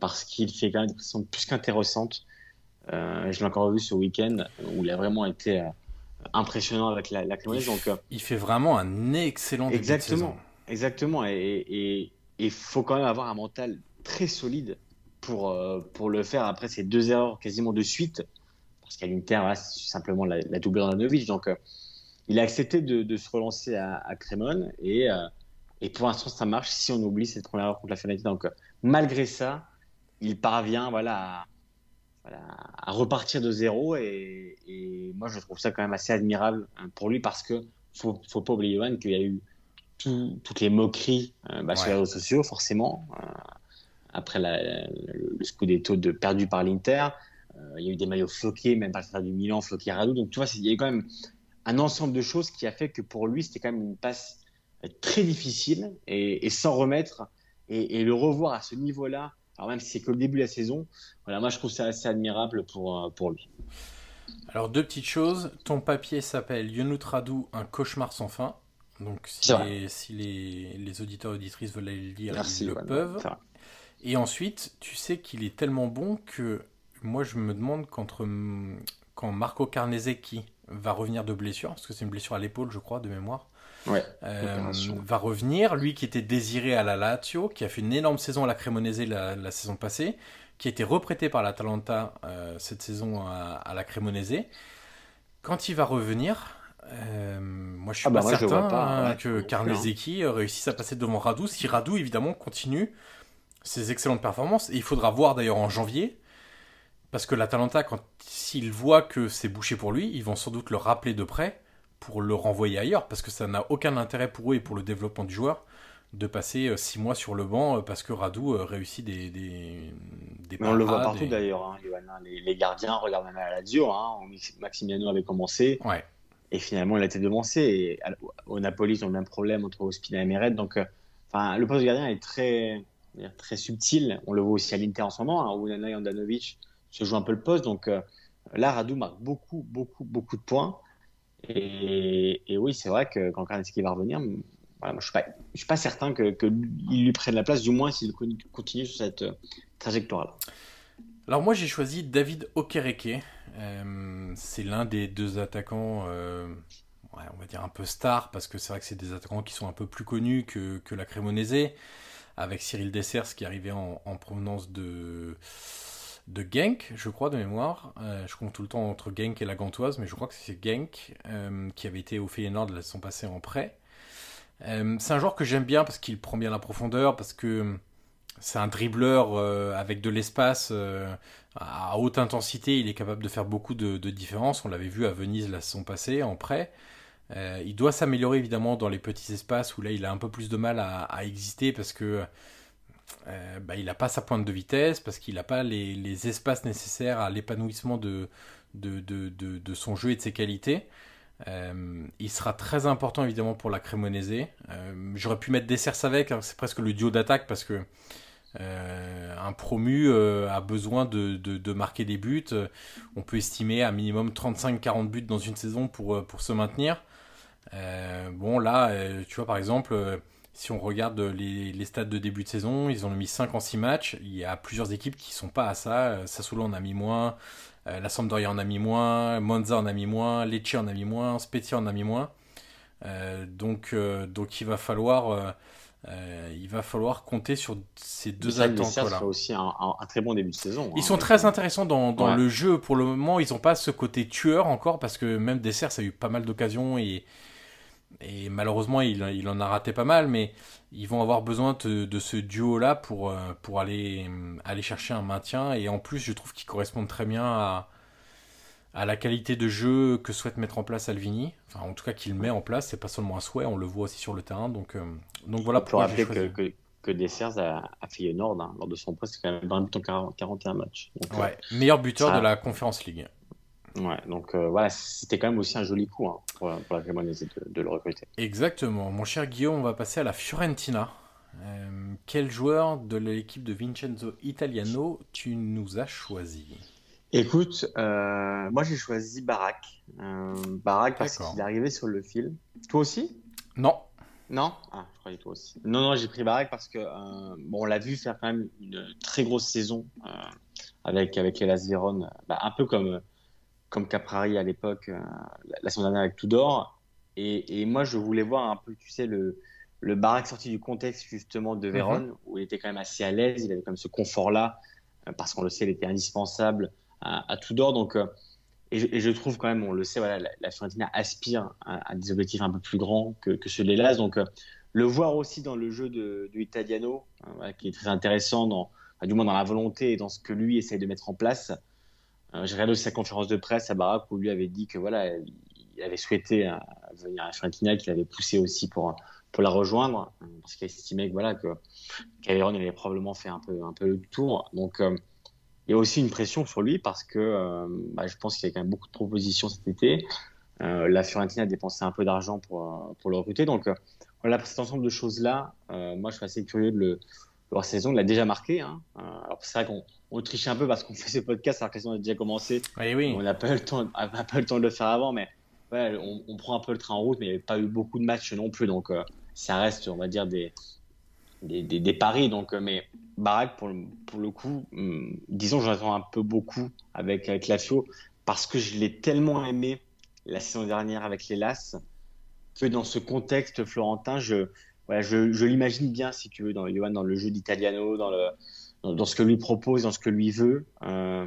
parce qu'il fait quand même des pressions plus qu'intéressantes. je l'ai encore vu ce week-end, où il a vraiment été impressionnant avec la, la il, donc, il fait vraiment un excellent début exactement, de saison. Exactement, et il faut quand même avoir un mental très solide pour, euh, pour le faire après ces deux erreurs quasiment de suite, parce qu'à l'Inter, c'est simplement la, la double Andanovic. Donc, euh, il a accepté de, de, se relancer à, à Crémone et, euh, et pour l'instant, ça marche si on oublie cette première erreur contre la Fiorentina. Donc, malgré ça, il parvient voilà, à, à repartir de zéro. Et, et, moi, je trouve ça quand même assez admirable hein, pour lui. Parce que faut, faut pas oublier, Johan, qu'il y a eu toutes les moqueries bah, sur les réseaux sociaux, forcément après la, le Scudetto de, perdu par l'Inter. Euh, il y a eu des maillots floqués, même par le du Milan, floqué Radou. Donc, tu vois, il y a eu quand même un ensemble de choses qui a fait que pour lui, c'était quand même une passe très difficile et, sans remettre et, le revoir à ce niveau-là, alors même si c'est que le début de la saison, voilà, moi je trouve ça assez admirable pour, euh, pour lui. Alors deux petites choses, ton papier s'appelle Yonut Radou, un cauchemar sans fin. Donc si, les, si les, les, auditeurs et auditrices veulent le lire, ils le peuvent. Et ensuite, tu sais qu'il est tellement bon que moi, je me demande quand, quand Marco Carnesecchi va revenir de blessure, parce que c'est une blessure à l'épaule, je crois, de mémoire. Ouais, euh, va revenir, lui qui était désiré à la Lazio, qui a fait une énorme saison à la Cremonese la, saison passée, qui a été reprêté par l'Atalanta euh, cette saison à, la Cremonese. Quand il va revenir, euh, moi je suis ah bah pas certain hein, que Carnesecchi réussisse à passer devant Radou, si Radou évidemment continue ses excellentes performances. Et il faudra voir d'ailleurs en janvier, parce que l'Atalanta, quand s'ils voient que c'est bouché pour lui, ils vont sans doute le rappeler de près pour le renvoyer ailleurs, parce que ça n'a aucun intérêt pour eux et pour le développement du joueur de passer 6 euh, mois sur le banc euh, parce que Radou euh, réussit des, des, des On le voit partout d'ailleurs, hein, hein, les, gardiens regardent même à la Lazio, hein, Maximiano avait commencé. Ouais. Et finalement, il a été devancé. Et au Napoli, ils ont le même problème entre Ospina et Meret. Donc, enfin, le poste de gardien est très, très subtil. On le voit aussi à l'Inter en ce moment, hein, où Nana Andanovic se joue un peu le poste. Donc euh, là, Radou marque beaucoup, beaucoup, beaucoup de points. Et, oui, c'est vrai que quand Karnetsky va revenir, voilà, moi, je ne suis, suis, pas certain qu'il que lui prenne la place, du moins s'il continue sur cette trajectoire-là. Alors moi j'ai choisi David Okereke. c'est l'un des deux attaquants on va dire un peu star, parce que c'est vrai que c'est des attaquants qui sont un peu plus connus que, que la Cremonese, avec Cyril Dessers qui arrivait en, en provenance de, de Genk, je crois, de mémoire. Euh, je compte tout le temps entre Genk et la Gantoise, mais je crois que c'est Genk euh, qui avait été au Feyenoord la saison passée en prêt. Euh, c'est un joueur que j'aime bien parce qu'il prend bien la profondeur, parce que c'est un dribbleur avec de l'espace à haute intensité. Il est capable de faire beaucoup de, de différences. On l'avait vu à Venise la saison passée en prêt. Euh, il doit s'améliorer évidemment dans les petits espaces où là il a un peu plus de mal à, exister parce que euh, bah, il n'a pas sa pointe de vitesse, parce qu'il n'a pas les, espaces nécessaires à l'épanouissement de, son jeu et de ses qualités. Euh, il sera très important évidemment pour la Cremonese. J'aurais pu mettre Dessers avec, hein, c'est presque le duo d'attaque parce que un promu a besoin de, marquer des buts. On peut estimer à minimum 35-40 buts dans une saison pour se maintenir. Euh, bon, là, euh, tu vois, par exemple, euh, si on regarde les, les stades de début de saison, ils ont mis 5 en 6 matchs. Il y a plusieurs équipes qui sont pas à ça. Sassuolo en a mis moins, la Sampdoria en a mis moins, Monza en a mis moins, Lecce en a mis moins, Spezia en a mis moins. donc, donc il va falloir. il va falloir compter sur ces deux attaquants là. aussi un, très bon début de saison. Ils hein, sont très intéressants dans, dans le jeu. Pour le moment, ils n'ont pas ce côté tueur encore parce que même Dessert, ça a eu pas mal d'occasions et, et malheureusement, il, il, en a raté pas mal, mais ils vont avoir besoin de, ce duo-là pour, euh, pour aller, aller chercher un maintien. Et en plus, je trouve qu'ils correspondent très bien à, à la qualité de jeu que souhaite mettre en place Alvini. Enfin, en tout cas, qu'il met en place. C'est pas seulement un souhait, on le voit aussi sur le terrain. Donc, euh, donc voilà pour rappeler que, que, que Dessers a, a fait Nord hein, lors de son poste, c'est quand même dans en 41 matchs. ouais, meilleur buteur de la Conference League. Ouais, donc euh, voilà, c'était quand même aussi un joli coup hein, pour, la Cremonese de, le recruter. Exactement. Mon cher Guillaume, on va passer à la Fiorentina. Euh, quel joueur de l'équipe de Vincenzo Italiano tu nous as choisi? Écoute, euh, moi j'ai choisi Barak. Barak parce qu'il est arrivé sur le fil. Toi aussi? Non. Non? Ah, je croyais toi aussi. Non, non, j'ai pris Barak parce que bon, on l'a vu faire quand même une très grosse saison avec, avec les Las bah, un peu comme comme Caprari à l'époque, euh, la semaine dernière avec Tudor. Et, et, moi, je voulais voir un peu, tu sais, le, le Barak sorti du contexte justement de Vérone, mhm. où il était quand même assez à l'aise, il avait quand même ce confort-là, euh, parce qu'on le sait, il était indispensable à, à Tudor. Donc, euh, et, je, trouve quand même, on le sait, voilà, la, Fiorentina aspire à, des objectifs un peu plus grands que, que ceux de l'Elas. Donc, le voir aussi dans le jeu de, de Italiano, qui est très intéressant, dans, du moins dans la volonté et dans ce que lui essaye de mettre en place. Euh, j'ai regardé sa conférence de presse à Barak où lui avait dit que voilà, il avait souhaité euh, venir à Fiorentina, qu'il avait poussé aussi pour pour la rejoindre parce qu'il estimait que voilà que avait probablement fait un peu un peu le tour. Donc euh, il y a aussi une pression sur lui parce que bah, je pense qu'il y a quand même beaucoup de propositions cet été. la Fiorentina a dépensé un peu d'argent pour pour le recruter. Donc voilà cet ensemble de choses là, moi je suis assez curieux de le leur saison, l'a déjà marqué. Hein. alors c'est vrai qu'on on triche un peu parce qu'on fait ce podcast alors que a déjà commencé. Oui, On n'a pas, eu le temps, pas le temps de le faire avant, mais ouais, on, prend un peu le train en route, mais il n'y avait pas eu beaucoup de matchs non plus. Donc, euh, ça reste, on va dire, des, des, des, paris. Donc, euh, mais Barak, pour, pour le coup, hum, disons, j'attends un peu beaucoup avec, avec Lazio parce que je l'ai tellement aimé la saison dernière avec les Las que dans ce contexte florentin, je, voilà, je, je l'imagine bien, si tu veux, dans, dans le jeu d'Italiano, dans le dans, ce que lui propose, dans ce que lui veut. Euh,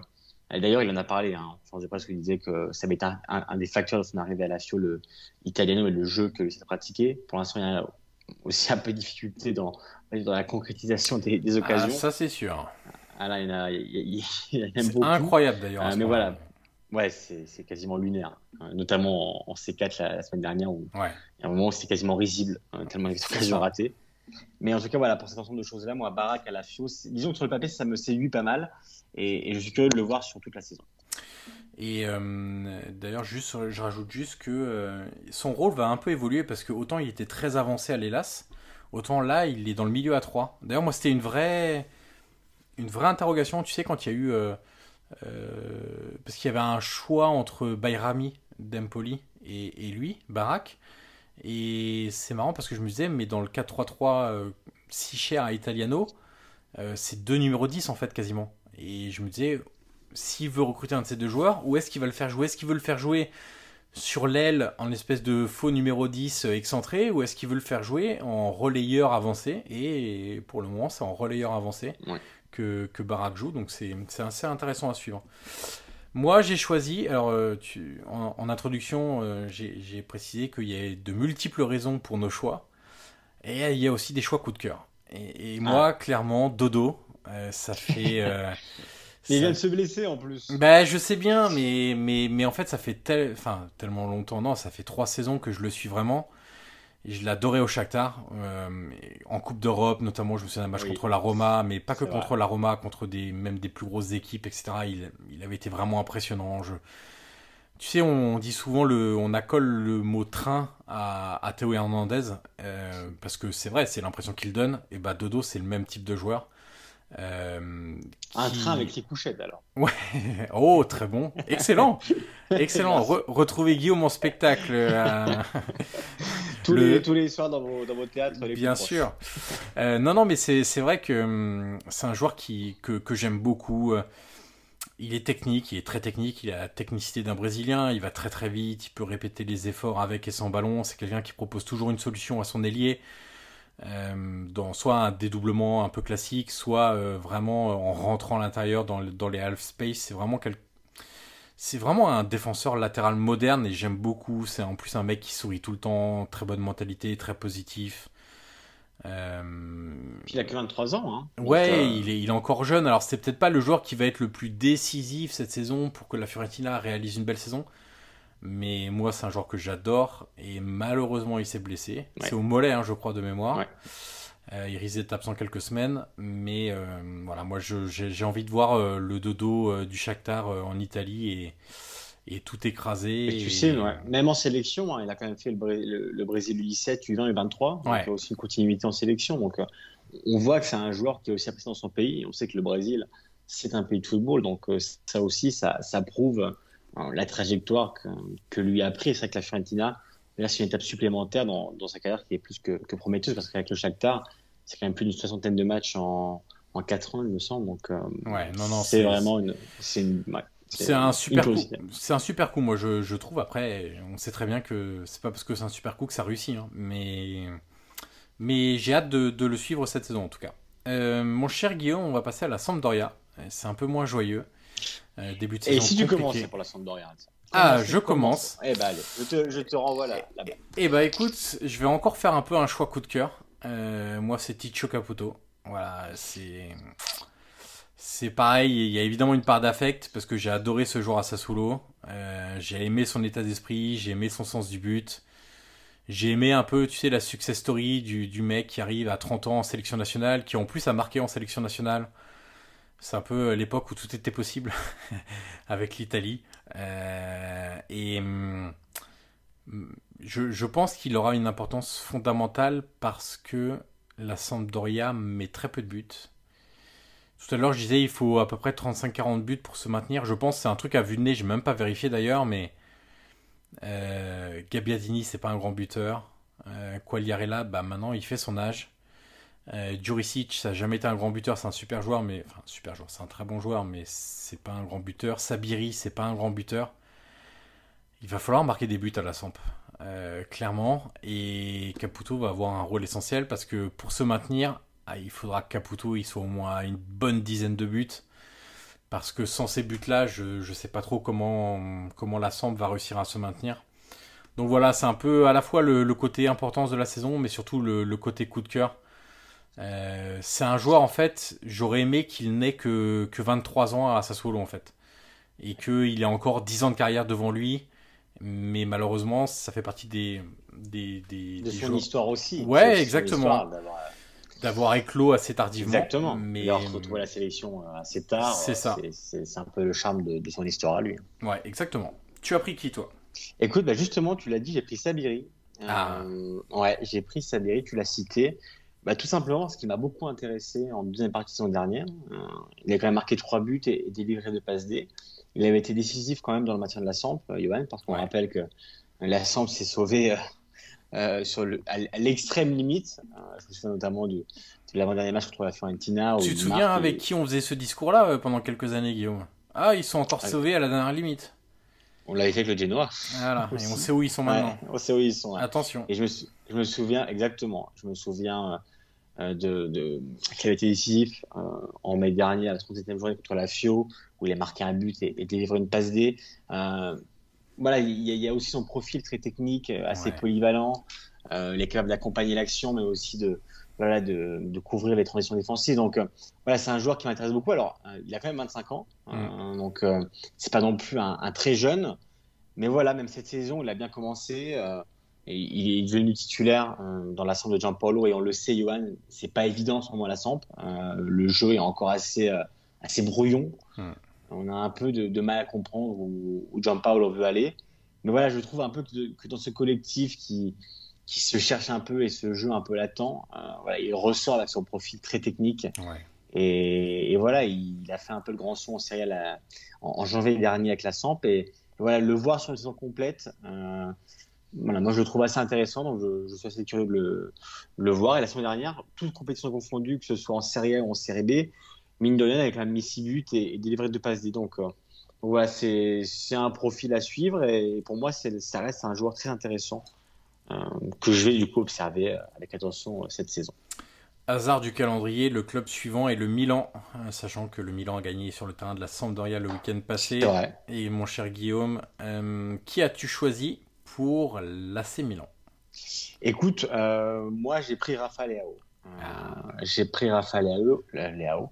D'ailleurs, il en a parlé. Hein. Enfin, je sais pas disait que ça m'était un, un, des facteurs de son arrivée à Lazio, le italiano et le jeu que s'est pratiqué. Pour l'instant, il y a aussi un peu de difficulté dans, dans la concrétisation des, des occasions. Ah, ça, c'est sûr. Ah là, il y en a, il, il, beaucoup. Incroyable d'ailleurs. Euh, mais voilà, ouais, c'est quasiment lunaire. Hein. Notamment en, C4 la, semaine dernière où ouais. il y a un moment où c'était quasiment risible, hein, tellement il y a des occasions ratées. Mais en tout cas, voilà, pour cet ensemble de choses-là, moi, Barak à la Fio, disons que sur le papier, ça me séduit pas mal. Et, je suis curieux de le voir sur toute la saison. Et euh, d'ailleurs, juste, je rajoute juste que euh, son rôle va un peu évoluer parce que autant il était très avancé à l'Hélas, autant là, il est dans le milieu à 3. D'ailleurs, moi, c'était une vraie, une vraie interrogation, tu sais, quand il y a eu. Euh, parce qu'il y avait un choix entre Bayrami, Dempoli et, lui, Barak. Et c'est marrant parce que je me disais, mais dans le 4-3-3 si cher à Italiano, c'est deux numéros 10 en fait quasiment. Et je me disais, s'il veut recruter un de ces deux joueurs, où est-ce qu'il va le faire jouer? Est-ce qu'il veut le faire jouer sur l'aile en espèce de faux numéro 10 excentré ou est-ce qu'il veut le faire jouer en relayeur avancé? Et pour le moment, c'est en relayeur avancé que, que Barak joue, donc c'est assez intéressant à suivre. Moi, j'ai choisi, alors euh, tu, en, introduction, euh, j'ai précisé qu'il y a de multiples raisons pour nos choix, et il y a aussi des choix coup de cœur. Et, moi, ah. clairement, Dodo, euh, ça fait... Il vient de se blesser en plus. Bah, je sais bien, mais, mais, mais en fait, ça fait tel... enfin, tellement longtemps, non, ça fait trois saisons que je le suis vraiment. Je l'adorais au Shakhtar, euh, en Coupe d'Europe, notamment, je me souviens d'un match contre la Roma, mais pas que contre la Roma, contre des, même des plus grosses équipes, etc. Il, il avait été vraiment impressionnant. Je... Tu sais, on dit souvent, le, on accole le mot train à, à Théo Hernandez, euh, parce que c'est vrai, c'est l'impression qu'il donne. Et bah, Dodo, c'est le même type de joueur. Euh, un train avec les couchettes alors. Ouais, oh très bon, excellent, excellent. retrouvez Guillaume en spectacle. Euh, tous, les, tous les soirs dans vos, dans théâtres. Bien sûr. Euh, non, non, mais c'est vrai que hum, c'est un joueur qui, que, que j'aime beaucoup. Il est technique, il est très technique, il a la technicité d'un Brésilien, il va très très vite, il peut répéter les efforts avec et sans ballon. C'est quelqu'un qui propose toujours une solution à son ailier. Euh, dans soit un dédoublement un peu classique, soit euh, vraiment euh, en rentrant à l'intérieur dans, dans, les half space. C'est vraiment quel... c'est vraiment un défenseur latéral moderne et j'aime beaucoup. C'est en plus un mec qui sourit tout le temps, très bonne mentalité, très positif. il a que 23 ans. Hein. Ouais, il, est, il est encore jeune. Alors c'est peut-être pas le joueur qui va être le plus décisif cette saison pour que la Fiorentina réalise une belle saison. Mais moi, c'est un joueur que j'adore. Et malheureusement, il s'est blessé. C'est au mollet, hein, je crois, de mémoire. Euh, il risque d'être absent quelques semaines. Mais euh, voilà, moi, j'ai envie de voir euh, le dodo du Shakhtar en Italie et, et tout écrasé. Et tu sais, même en sélection, hein, il a quand même fait le, le, Brésil U17, U20 et U23. Donc, il a aussi une continuité en sélection. Donc, on voit que c'est un joueur qui est aussi apprécié dans son pays. On sait que le Brésil, c'est un pays de football. Donc, ça aussi, ça, ça prouve la trajectoire que, lui a pris. C'est vrai que la Fiorentina, là, c'est une étape supplémentaire dans, sa carrière qui est plus que, prometteuse parce qu'avec le Shakhtar, c'est quand même plus d'une soixantaine de matchs en, en 4 ans, il me semble. Donc, euh, ouais, non, non, c'est vraiment une. C'est un super coup. C'est un super coup, moi je, trouve. Après, on sait très bien que c'est pas parce que c'est un super coup que ça réussit, hein. mais mais j'ai hâte de, le suivre cette saison en tout cas. Euh, mon cher Guillaume, on va passer à la Sampdoria. C'est un peu moins joyeux. Euh, début de saison Et si tu commençais pour la Sampdoria Ah, je commence. Eh ben allez, je te, je te renvoie là. Eh ben écoute, je vais encore faire un peu un choix coup de cœur. Euh, moi, c'est Ticho Caputo. Voilà, c'est. C'est pareil, il y a évidemment une part d'affect parce que j'ai adoré ce joueur à Sassuolo. Euh, j'ai aimé son état d'esprit, j'ai aimé son sens du but. J'ai aimé un peu, tu sais, la success story du, du, mec qui arrive à 30 ans en sélection nationale, qui en plus a marqué en sélection nationale. C'est un peu l'époque où tout était possible avec l'Italie. Euh, et hum, je, pense qu'il aura une importance fondamentale parce que la Sampdoria met très peu de buts. Tout à l'heure, je disais il faut à peu près 35-40 buts pour se maintenir. Je pense c'est un truc à vue de nez, j'ai même pas vérifié d'ailleurs, mais euh, Gabbiadini, c'est pas un grand buteur. Euh, Quagliarella, bah maintenant il fait son âge. Euh, Juricic, ça n'a jamais été un grand buteur, c'est un super joueur, mais c'est un très bon joueur, mais c'est pas un grand buteur. Sabiri, c'est pas un grand buteur. Il va falloir marquer des buts à la Samp, euh, clairement, et Caputo va avoir un rôle essentiel parce que pour se maintenir, ah, il faudra que Caputo il soit au moins une bonne dizaine de buts. Parce que sans ces buts-là, je ne sais pas trop comment, comment la Samp va réussir à se maintenir. Donc voilà, c'est un peu à la fois le, côté importance de la saison, mais surtout le côté coup de cœur euh, c'est un joueur, en fait, j'aurais aimé qu'il n'ait que, que 23 ans à Sassuolo, en fait. Et qu'il ait encore 10 ans de carrière devant lui. Mais malheureusement, ça fait partie des. des, des de son histoire aussi. Ouais, exactement. D'avoir éclos assez tardivement. Exactement. Mais a retrouvé la sélection euh, assez tard. C'est ça. C'est un peu le charme de, son histoire à lui. Ouais, exactement. Tu as pris qui, toi? Écoute, bah justement, tu l'as dit, j'ai pris Sabiri. Ah. Euh, ouais, j'ai pris Sabiri, tu l'as cité bah, Tout simplement, ce qui m'a beaucoup intéressé en deuxième partie de saison dernière, euh, il a quand même marqué trois buts et, délivré de passes D. Il avait été décisif quand même dans le maintien de la Samp, euh, Johan, parce qu'on rappelle que la Samp s'est sauvée sur le, à l'extrême limite. je me souviens notamment du, de l'avant-dernier match contre la Fiorentina. Tu te souviens avec qui on faisait ce discours-là pendant quelques années, Guillaume? Ah, ils sont encore sauvés à la dernière limite. On l'avait fait avec le Genoa. Voilà, et on sait où ils sont maintenant. on sait où ils sont. Attention. Et je me, je me, souviens, exactement, je me souviens euh, de, de, qui avait été décisif euh, en mai dernier à la 37e journée contre la FIO, où il a marqué un but et, délivré une passe D. Euh, voilà, il y, a aussi son profil très technique, assez polyvalent. il est capable d'accompagner l'action, mais aussi de, voilà, de, de, couvrir les transitions défensives. Donc voilà, c'est un joueur qui m'intéresse beaucoup. Alors, il a quand même 25 ans, mm. donc c'est pas non plus un, un, très jeune. Mais voilà, même cette saison, il a bien commencé il est devenu titulaire euh, dans la de Gianpaolo et on le sait, Johan, c'est pas évident en ce moment la Samp. Euh, le jeu est encore assez, euh, assez brouillon. Hmm. On a un peu de, mal à comprendre où, où Gianpaolo veut aller. Mais voilà, je trouve un peu que, dans ce collectif qui, qui se cherche un peu et ce jeu un peu latent, voilà, il ressort avec son profil très technique. Et, voilà, il, a fait un peu le grand son en série en, janvier dernier avec la Samp. Et, voilà, le voir sur une saison complète, voilà, moi je le trouve assez intéressant, donc je, suis assez curieux de le, voir. Et la semaine dernière, toutes compétitions confondues, que ce soit en Série A ou en Série B, mine de rien, avec un mis 6 buts et, et délivré de passes D. Donc euh, voilà, c'est un profil à suivre et pour moi, ça reste un joueur très intéressant euh, que je vais du coup observer euh, avec attention cette saison. Hasard du calendrier, le club suivant est le Milan, sachant que le Milan a gagné sur le terrain de la Sampdoria le week-end passé. Et mon cher Guillaume, qui as-tu choisi pour l'AC Milan. Écoute, euh, moi j'ai pris Rafa Leao. Euh, j'ai pris Rafa Leao, Leao.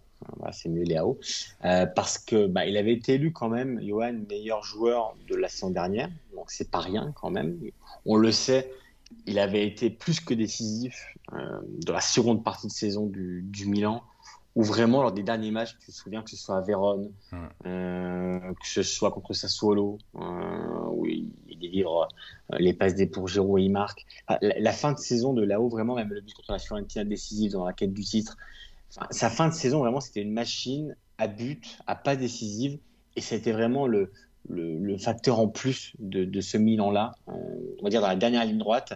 C'est mieux euh, parce que bah, il avait été élu quand même, Johan, meilleur joueur de la saison dernière, donc c'est pas rien quand même. On le sait, il avait été plus que décisif dans la seconde partie de saison du, du Milan où vraiment lors des derniers matchs, tu te souviens que ce soit à Vérone, euh, que ce soit contre Sassuolo, euh, où il, délivre euh, les passes des pour Giroud et il marque. la, fin de saison de là-haut, vraiment, même le but contre la Fiorentina décisive dans la quête du titre, sa fin de saison, vraiment, c'était une machine à but, à pas décisive, et c'était vraiment le, le, facteur en plus de, de ce Milan-là, on va dire dans la dernière ligne droite.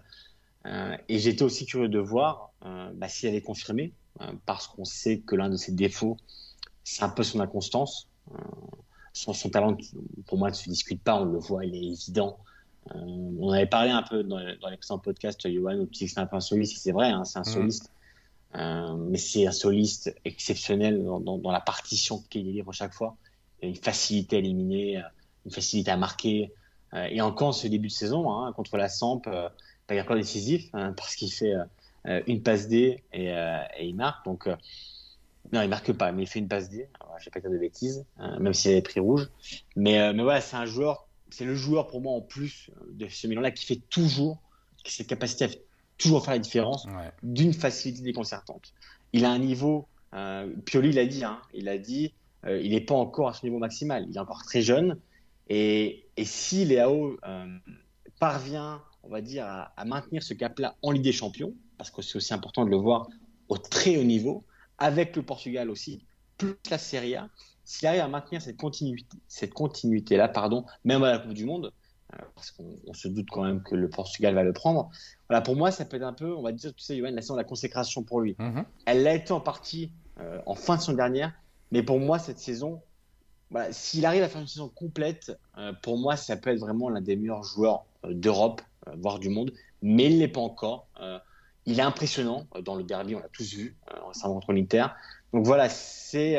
et j'étais aussi curieux de voir bah, s'il avait confirmé, euh, parce qu'on sait que l'un de ses défauts, c'est un peu son inconstance. Euh, son, talent, pour moi, ne se discute pas, on le voit, il est évident. Euh, on avait parlé un peu dans, dans les précédents podcasts, Johan, où tu c'est un peu un soliste, c'est vrai, hein, c'est un mm. soliste. mais c'est un soliste exceptionnel dans, la partition qu'il délivre chaque fois. Il a une facilité à éliminer, une facilité à marquer. et encore ce début de saison, hein, contre la Samp, pas encore décisif, hein, parce qu'il fait euh, une passe D euh, et, il marque. Donc, euh, non, il marque pas, mais il fait une passe D. Je vais pas dire de bêtises, même s'il avait pris rouge. Mais, mais voilà, c'est un joueur, c'est le joueur pour moi en plus de ce Milan-là qui fait toujours, qui a cette capacité à toujours faire la différence d'une facilité déconcertante. Il a un niveau, Pioli l'a dit, hein, il a dit, il n'est pas encore à son niveau maximal. Il est encore très jeune. Et, et si Léao parvient, on va dire, à, à maintenir ce cap-là en Ligue des Champions, parce que c'est aussi important de le voir au très haut niveau, avec le Portugal aussi, plus la Serie A, s'il arrive à maintenir cette continuité, cette continuité là, pardon, même à la Coupe du Monde, euh, parce qu'on se doute quand même que le Portugal va le prendre. Voilà, pour moi, ça peut être un peu, on va dire, tu sais, Yoann, la saison de la consécration pour lui. Mhm. Elle l'a été en partie euh, en fin de saison dernière, mais pour moi, cette saison, s'il arrive à faire une saison complète, euh, pour moi, ça peut être vraiment l'un des meilleurs joueurs d'Europe, voire du monde, mais il ne l'est pas encore. Il est impressionnant dans le derby, on l'a tous vu, récemment contre l'Inter. Donc voilà, c'est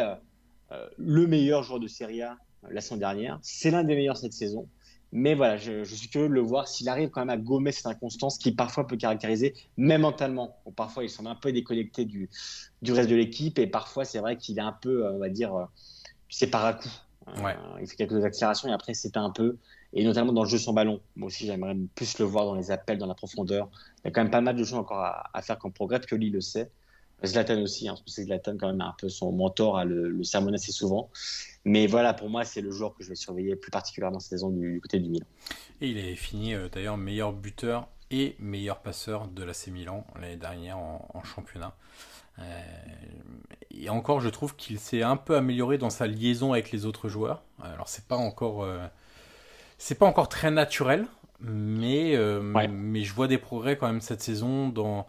le meilleur joueur de Serie A la saison dernière. C'est l'un des meilleurs cette saison. Mais voilà, je, suis curieux de le voir s'il arrive quand même à gommer cette inconstance qui parfois peut caractériser, même mentalement. Parfois, il semble un peu déconnecté du, du reste de l'équipe. Et parfois, c'est vrai qu'il est un peu, on va dire, c'est par à coup. il fait quelques accélérations et après, c'est un peu et notamment dans le jeu sans ballon. Moi aussi, j'aimerais plus le voir dans les appels, dans la profondeur. Il y a quand même pas mal de choses encore à, faire comme progrès, lui le sait. Zlatan aussi, hein, parce que Zlatan quand même un peu son mentor, à le, le assez souvent. Mais voilà, pour moi, c'est le joueur que je vais surveiller plus particulièrement cette saison du, côté du Milan. Et il avait fini euh, d'ailleurs meilleur buteur et meilleur passeur de l'AC Milan l'année dernière en, championnat. Euh, et encore, je trouve qu'il s'est un peu amélioré dans sa liaison avec les autres joueurs. Alors, c'est pas encore. Euh, c'est pas encore très naturel, mais, mais je vois des progrès quand même cette saison dans,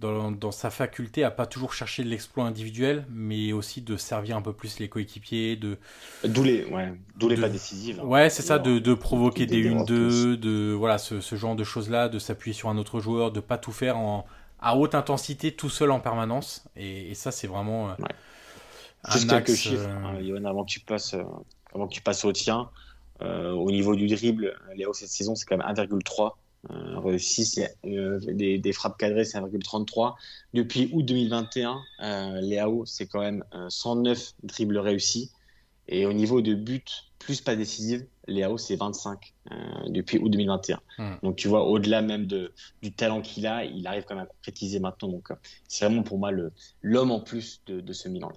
dans, sa faculté à pas toujours chercher l'exploit individuel, mais aussi de servir un peu plus les coéquipiers, de d'où les ouais, d'où les pas décisives. Hein. Ouais, c'est ça, de, de provoquer des 1-2, de voilà ce, ce genre de choses là, de s'appuyer sur un autre joueur, de pas tout faire en à haute intensité tout seul en permanence, et, ça c'est vraiment. Euh, ouais. Juste quelques chiffres, euh, hein, avant que tu passes, euh, avant que tu passes au tien. au niveau du dribble, Léo cette saison c'est quand même 1,3 euh, réussi, euh, des, des, frappes cadrées, c'est 1,33. Depuis août 2021, euh, Léao, c'est quand même 109 dribbles réussis. Et au niveau de but, plus pas décisive, Léao, c'est 25 depuis août 2021. Hmm. Donc tu vois, au-delà même de, du talent qu'il a, il arrive quand même à concrétiser maintenant. Donc c'est vraiment pour moi l'homme en plus de, de ce Milan.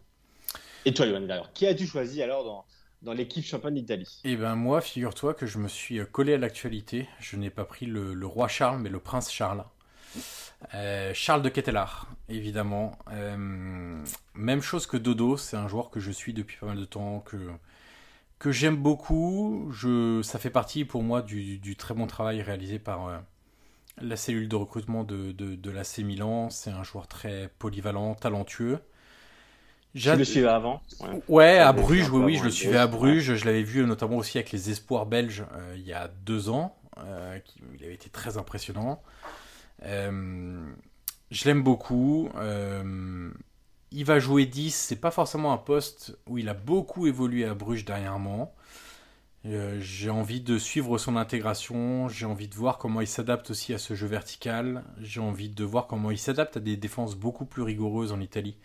Et toi, Johan, d'ailleurs, qui as-tu choisi alors dans, dans l'équipe championne d'Italie Eh ben moi, figure-toi que je me suis euh, collé à l'actualité. Je n'ai pas pris le, roi Charles, mais le prince Charles. Euh, Charles de Kettelard, évidemment. Euh, même chose que Dodo, c'est un joueur que je suis depuis pas mal de temps, que, j'aime beaucoup. Ça fait partie pour moi du, très bon travail réalisé par la cellule de recrutement de, de, de l'AC Milan. C'est un joueur très polyvalent, talentueux. Je le suivais avant. Ouais, à Bruges, oui, oui, je le suivais à Bruges. Je l'avais vu notamment aussi avec les espoirs belges euh, il y a deux ans. Euh, il avait été très impressionnant. Euh, je l'aime beaucoup. il va jouer 10. C'est pas forcément un poste où il a beaucoup évolué à Bruges dernièrement. j'ai envie de suivre son intégration. J'ai envie de voir comment il s'adapte aussi à ce jeu vertical. J'ai envie de voir comment il s'adapte à des défenses beaucoup plus rigoureuses en Italie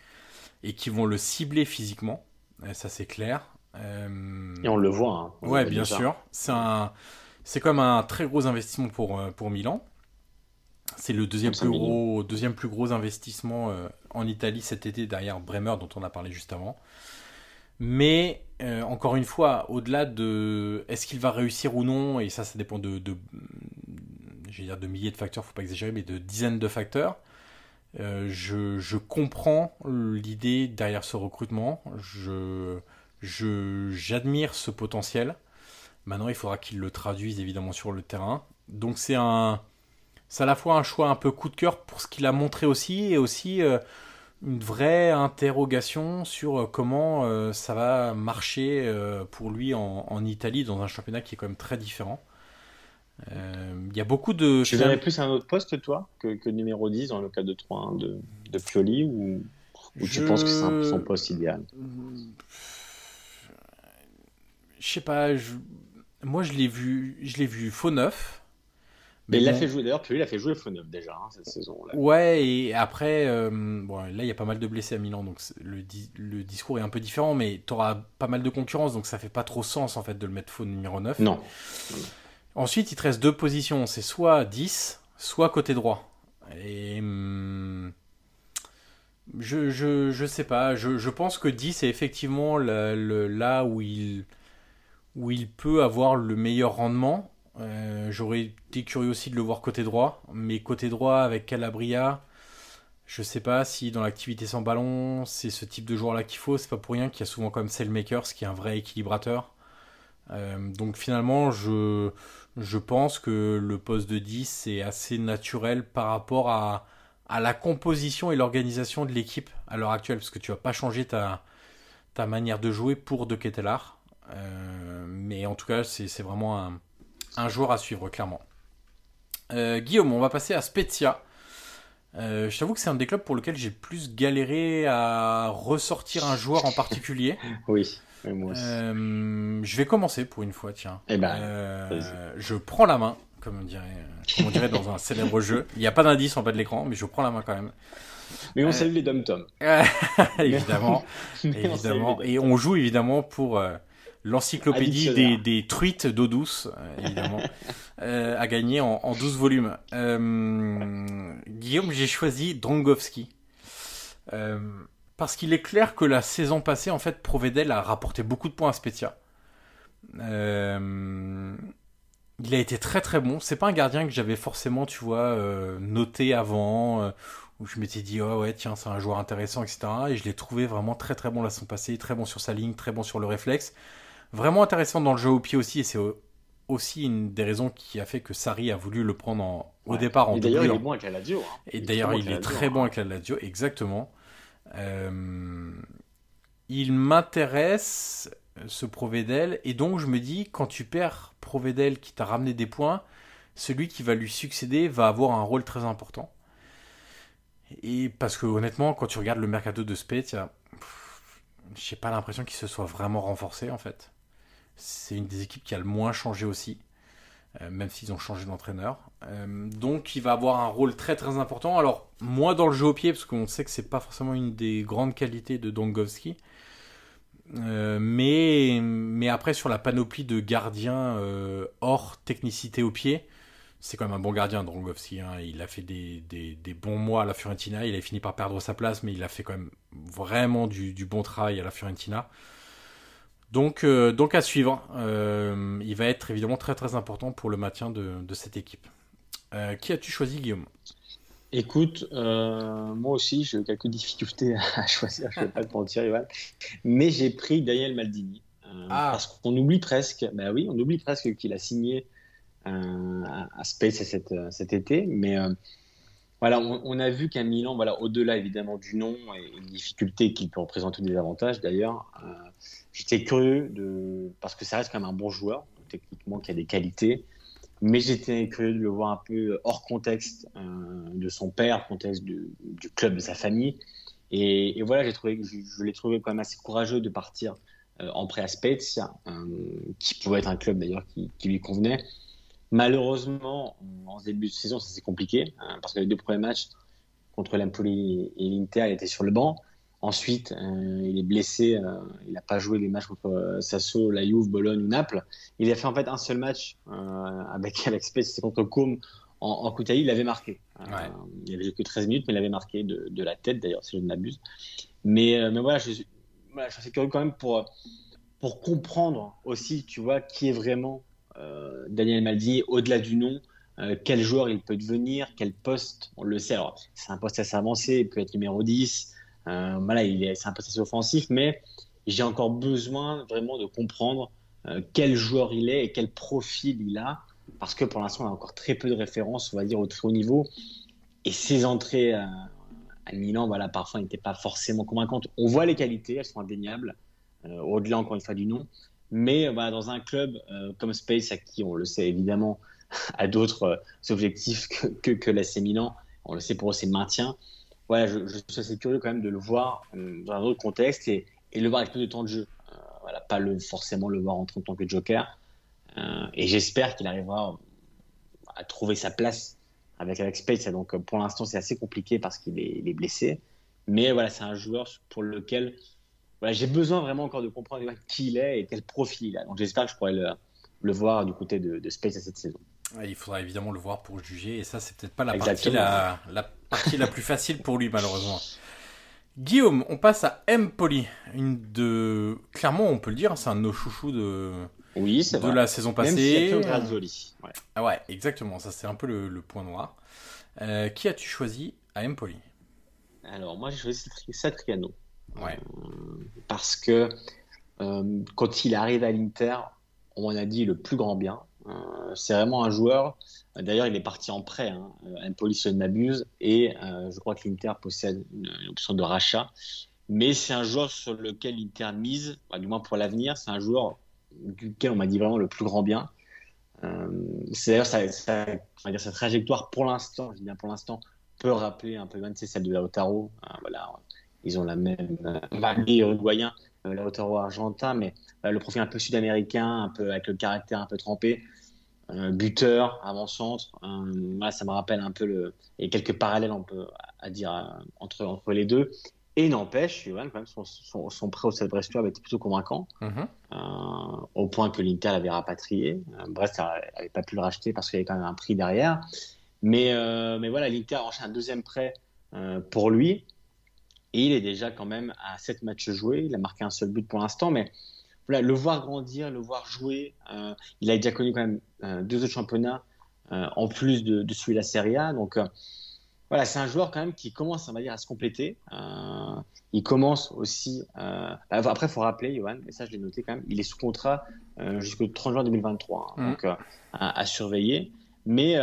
et qui vont le cibler physiquement. Euh, ça, c'est clair. Euh, et on le voit. Hein, ouais, bien sûr. C'est un, c'est comme un très gros investissement pour, euh, pour Milan. C'est le deuxième plus, gros, deuxième plus gros investissement en Italie cet été derrière Bremer dont on a parlé juste avant. Mais encore une fois, au-delà de est-ce qu'il va réussir ou non, et ça, ça dépend de, de, dire de milliers de facteurs, faut pas exagérer, mais de dizaines de facteurs. Euh, je, comprends l'idée derrière ce recrutement. Je, j'admire ce potentiel. Maintenant, il faudra qu'il le traduise évidemment sur le terrain. Donc c'est à la fois un choix un peu coup de cœur pour ce qu'il a montré aussi et aussi euh, une vraie interrogation sur euh, comment ça va marcher pour lui en, Italie dans un championnat qui est quand même très différent. Euh, il y a beaucoup de. Tu verrais plus un autre poste, toi, que, numéro 10 dans le cas de 3 de, de Pioli ou, tu penses que c'est son poste idéal? Je sais pas. Moi, je l'ai vu, je l'ai vu faux neuf. Mais, il a fait jouer, d'ailleurs, Pioli a fait jouer faux neuf déjà hein, cette saison-là. Ouais, et après, euh, bon, là, il y a pas mal de blessés à Milan, donc le, le discours est un peu différent, mais tu auras pas mal de concurrence, donc ça fait pas trop sens en fait de le mettre faux numéro 9. Non. Ensuite, il te reste deux positions. C'est soit 10, soit côté droit. Et. Hmm, je, je, sais pas. Je, pense que 10 est effectivement là où il, où il peut avoir le meilleur rendement. Euh, j'aurais été curieux aussi de le voir côté droit. Mais côté droit avec Calabria, je sais pas si dans l'activité sans ballon, c'est ce type de joueur là qu'il faut. C'est pas pour rien qu'il y a souvent comme Selmakers qui est un vrai équilibrateur. Euh, donc finalement, je, je pense que le poste de 10 est assez naturel par rapport à, la composition et l'organisation de l'équipe à l'heure actuelle, parce que tu vas pas changer ta, manière de jouer pour De Ketelar. Euh, mais en tout cas, c'est vraiment un, un, joueur à suivre, clairement. Euh, Guillaume, on va passer à Spezia. Euh, je t'avoue que c'est un des clubs pour lequel j'ai plus galéré à ressortir un joueur en particulier. oui. Euh, je vais commencer pour une fois, tiens. Eh ben, euh, je prends la main, comme on dirait, comme on dirait dans un célèbre jeu. Il n'y a pas d'indice en bas de l'écran, mais je prends la main quand même. Mais on salue les dom tom évidemment, évidemment. Et on joue évidemment pour euh, l'encyclopédie des, des, truites d'eau douce, évidemment, à gagner en, en 12 volumes. Guillaume, j'ai choisi Drongowski. Parce qu'il est clair que la saison passée, en fait, Provedel a rapporté beaucoup de points à Spezia. Euh, il a été très très bon. C'est pas un gardien que j'avais forcément, tu vois, euh, noté avant, euh, où je m'étais dit, oh ouais, tiens, c'est un joueur intéressant, etc. Et je l'ai trouvé vraiment très très bon la saison passée, très bon sur sa ligne, très bon sur le réflexe. Vraiment intéressant dans le jeu au pied aussi, et c'est aussi une des raisons qui a fait que Sarri a voulu le prendre au départ en Et d'ailleurs, il est bon avec la Lazio. hein. Et d'ailleurs, il est très bon hein. avec la Lazio, exactement. Euh, il m'intéresse, ce Provedel, et donc je me dis, quand tu perds Provedel qui t'a ramené des points, celui qui va lui succéder va avoir un rôle très important. Et parce que honnêtement, quand tu regardes le mercato de Spezia, j'ai pas l'impression qu'il se soit vraiment renforcé en fait. C'est une des équipes qui a le moins changé aussi, euh, même s'ils ont changé d'entraîneur. Euh, donc il va avoir un rôle très très important. Alors moins dans le jeu au pied, parce qu'on sait que c'est pas forcément une des grandes qualités de Dongovski. Euh, mais, mais après sur la panoplie de gardiens euh, hors technicité au pied, c'est quand même un bon gardien Drongowski. Hein. Il a fait des, bons mois à la Fiorentina. Il a fini par perdre sa place, mais il a fait quand même vraiment du, bon travail à la Fiorentina. Donc, donc à suivre. Il va être évidemment très très important pour le maintien de cette équipe. Euh, qui as-tu choisi, Guillaume? Écoute, euh, moi aussi, j'ai quelques difficultés à choisir, je ne vais pas te mentir, Ivan. Mais j'ai pris Daniel Maldini. Euh, Ah. Parce qu'on oublie presque, bah oui, on oublie presque qu'il a signé à, Space cet, cet été. Mais voilà, on, on a vu qu'un Milan, voilà, au-delà évidemment du nom et une difficulté qu'il peut représenter des avantages d'ailleurs, j'étais curieux de. Parce que ça reste quand même un bon joueur, techniquement, qui a des qualités. Mais j'étais curieux de le voir un peu hors contexte euh, de son père, contexte du, club, de sa famille. Et, voilà, trouvé, je, je l'ai trouvé quand même assez courageux de partir euh, en prêt à Spezia, euh, qui pouvait être un club d'ailleurs qui, qui lui convenait. Malheureusement, en début de saison, ça s'est compliqué, hein, parce que les deux premiers matchs contre l'Empoli et l'Inter, il était sur le banc. Ensuite, euh, il est blessé, euh, il n'a pas joué les matchs contre euh, Sasso, la Juve, Bologne ou Naples. Il a fait en fait un seul match euh, avec, avec Spezia, c'est contre Com en, en d'Italie, il avait marqué. Ouais. il avait joué que 13 minutes, mais il avait marqué de, de la tête d'ailleurs, si je ne m'abuse. Mais, mais voilà, je, suis- voilà, je suis assez curieux quand même pour, pour comprendre aussi, tu vois, qui est vraiment Daniel Maldini au-delà du nom. euh, quel joueur il peut devenir, quel poste, on le sait. Alors, c'est un poste assez avancé, il peut être numéro 10. Euh, voilà, il est, c'est un assez offensif, mais j'ai encore besoin vraiment de comprendre euh, quel joueur il est et quel profil il a, parce que pour l'instant, on a encore très peu de références, on va dire, au très haut niveau. Et ses entrées euh, à Milan, voilà, parfois, n'étaient pas forcément convaincantes. On voit les qualités, elles sont indéniables, au-delà encore une fois du nom. Mais dans un club comme Space, à qui on le sait évidemment, a d'autres objectifs que, que, que l'AC Milan, on le sait pour eux, c'est le maintien. Voilà, je, je suis assez curieux quand même de le voir euh, dans un autre contexte et, et le voir avec plus de temps de jeu. Euh, voilà, pas le, forcément le voir entrer en tant que joker. Euh, et j'espère qu'il arrivera à trouver sa place avec, avec Space. Donc pour l'instant, c'est assez compliqué parce qu'il est, blessé. Mais voilà, c'est un joueur pour lequel voilà, j'ai besoin vraiment encore de comprendre qui il est et quel profil il a. Donc j'espère que je pourrai le, le voir du côté de, de Space à cette saison. Ouais, Il faudra évidemment le voir pour juger, et ça, c'est peut-être pas la partie Exactement. la, la partie la plus facile pour lui, malheureusement. Guillaume, on passe à Empoli. Une de. Clairement, on peut le dire, c'est un de nos chouchous de, Oui, de vrai. la saison Même passée. Ouais. Ah ouais, exactement, ça c'est un peu le, le point noir. Euh, qui as-tu choisi à Empoli? Alors moi j'ai choisi Satri- Satriano. Ouais. parce que euh, quand il arrive à l'Inter, on a dit le plus grand bien. Euh, c'est vraiment un joueur. D'ailleurs, il est parti en prêt. Hein. Euh, Empoli, si je ne m'abuse, et euh, je crois que l'Inter possède une, option de rachat. Mais c'est un joueur sur lequel l'Inter mise, bah, du moins pour l'avenir. C'est un joueur duquel on m'a dit vraiment le plus grand bien. Euh, c'est d'ailleurs sa, trajectoire pour l'instant, je dis bien pour l'instant, peut rappeler un peu même c'est celle de Lautaro. Euh, voilà, ils ont la même euh, malgré uruguayen, euh, Lautaro argentin, mais euh, le profil un peu sud-américain, un peu avec le caractère un peu trempé, euh, buteur, avant-centre. Euh, ça me rappelle un peu le et quelques parallèles on peut à dire euh, entre entre les deux. Et n'empêche, Johan, quand même, son, son, son prêt au Stade Brestois avait été plutôt convaincant, Mhm. euh, au point que l'Inter l'avait rapatrié. Euh, Brest n'avait pas pu le racheter parce qu'il y avait quand même un prix derrière. Mais, euh, mais voilà, l'Inter a enchaîné un deuxième prêt euh, pour lui. Et il est déjà quand même à 7 matchs joués. Il a marqué un seul but pour l'instant. Mais voilà, le voir grandir, le voir jouer, euh, il a déjà connu quand même euh, deux autres championnats euh, en plus de, de celui de la Serie A. Donc voilà, c'est un joueur quand même qui commence, on va dire, à se compléter. Il commence aussi. Euh, après, il faut rappeler, Johan, et ça je l'ai noté quand même, il est sous contrat jusqu'au 30 juin 2023. Hein. Mm. Donc à, surveiller. Mais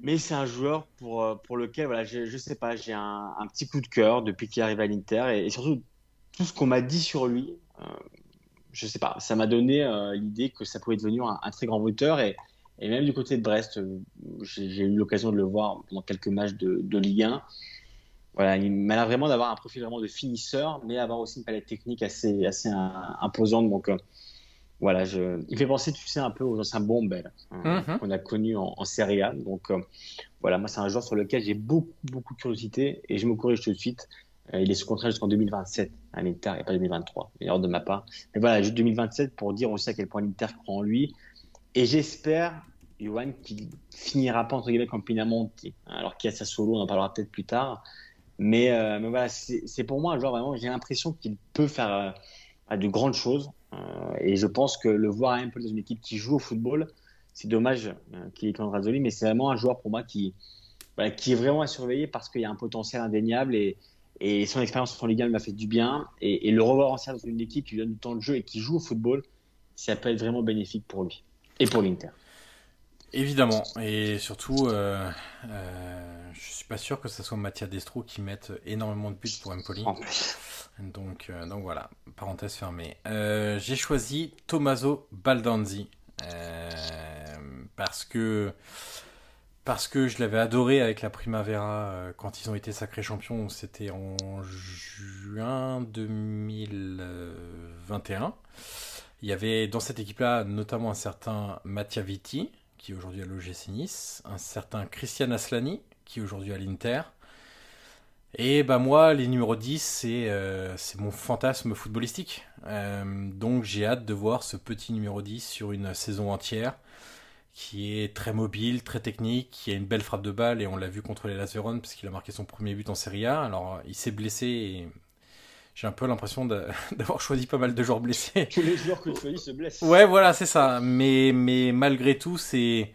mais c'est un joueur pour, pour lequel, voilà, je ne sais pas, j'ai un, petit coup de cœur depuis qu'il arrive à l'Inter et, surtout tout ce qu'on m'a dit sur lui, je sais pas, ça m'a donné l'idée que ça pouvait devenir un, un très grand moteur et, et même du côté de Brest, euh, j'ai eu l'occasion de le voir pendant quelques matchs de, de Ligue 1. Voilà, il m'a l'air vraiment d'avoir un profil vraiment de finisseur, mais avoir aussi une palette technique assez, assez imposante. Donc, euh, voilà, je... il fait penser, tu sais, un peu aux anciens Bombel hein, mhm. qu'on a connus en, Serie A. Donc, euh, voilà, moi, c'est un joueur sur lequel j'ai beaucoup, beaucoup de curiosité et je me corrige tout de suite. Il est sous contrat jusqu'en 2027 à l'Inter et pas 2023, meilleur de ma part. Mais voilà, juste 2027 pour dire aussi à quel point l'Inter croit en lui et j'espère, Johan, qu'il finira pas entre guillemets comme Pinamonti, hein, alors qu'il y a sa solo, on en parlera peut-être plus tard. Mais, euh, mais voilà, c'est pour moi un joueur vraiment, j'ai l'impression qu'il peut faire euh, de grandes choses. Euh, et je pense que le voir un peu dans une équipe qui joue au football, c'est dommage qu'il est Razoli, mais c'est vraiment un joueur pour moi qui, qui est vraiment à surveiller parce qu'il y a un potentiel indéniable et, et son expérience en Ligue 1 lui a fait du bien. Et, et le revoir en dans une équipe qui lui donne du temps de jeu et qui joue au football, ça peut être vraiment bénéfique pour lui. Et pour l'Inter. Évidemment, et surtout, euh, euh, je suis pas sûr que ce soit Mattia Destro qui mette énormément de buts pour Empoli. Donc, euh, donc voilà, parenthèse fermée. Euh, j'ai choisi Tommaso Baldanzi parce que parce que je l'avais adoré avec la Primavera quand ils ont été sacrés champions. C'était en juin 2021. Il y avait dans cette équipe-là notamment un certain Mattia Vitti, qui est aujourd'hui à l'OGC Nice, un certain Christian Aslani, qui est aujourd'hui à l'Inter. Et bah moi, les numéros 10, euh, c'est mon fantasme footballistique. Euh, donc j'ai hâte de voir ce petit numéro 10 sur une saison entière, qui est très mobile, très technique, qui a une belle frappe de balle, et on l'a vu contre les Las Véron, parce qu'il a marqué son premier but en Serie A. Alors il s'est blessé, et j'ai un peu l'impression d'avoir choisi pas mal de joueurs blessés. Tous les joueurs que tu choisis se blessent. Ouais, voilà, c'est ça. Mais, mais malgré tout, c'est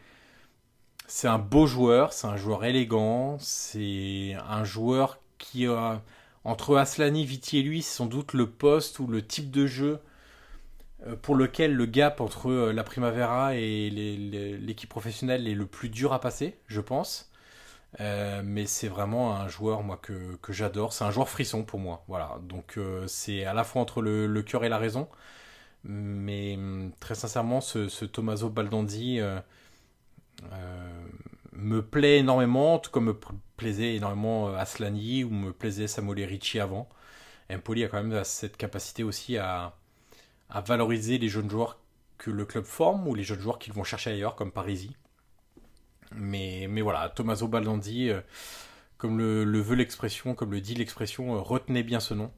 c'est un beau joueur, c'est un joueur élégant, c'est un joueur qui a entre Aslani, Viti et lui, c'est sans doute le poste ou le type de jeu pour lequel le gap entre euh, la Primavera et l'équipe professionnelle est le plus dur à passer, je pense. Euh, mais c'est vraiment un joueur moi que, j'adore. C'est un joueur frisson pour moi. Voilà. Donc euh, c'est à la fois entre le, cœur et la raison. Mais hum, très sincèrement, ce, ce Tommaso Baldandi euh, me plaît énormément, tout comme me plaisait énormément Aslani ou me plaisait Samuel Ricci avant. Empoli a quand même cette capacité aussi à, à valoriser les jeunes joueurs que le club forme ou les jeunes joueurs qu'ils vont chercher ailleurs, comme Parisi. Mais, voilà, Tommaso Baldandi, euh, comme le, veut l'expression, comme le dit l'expression, euh, retenez bien ce nom.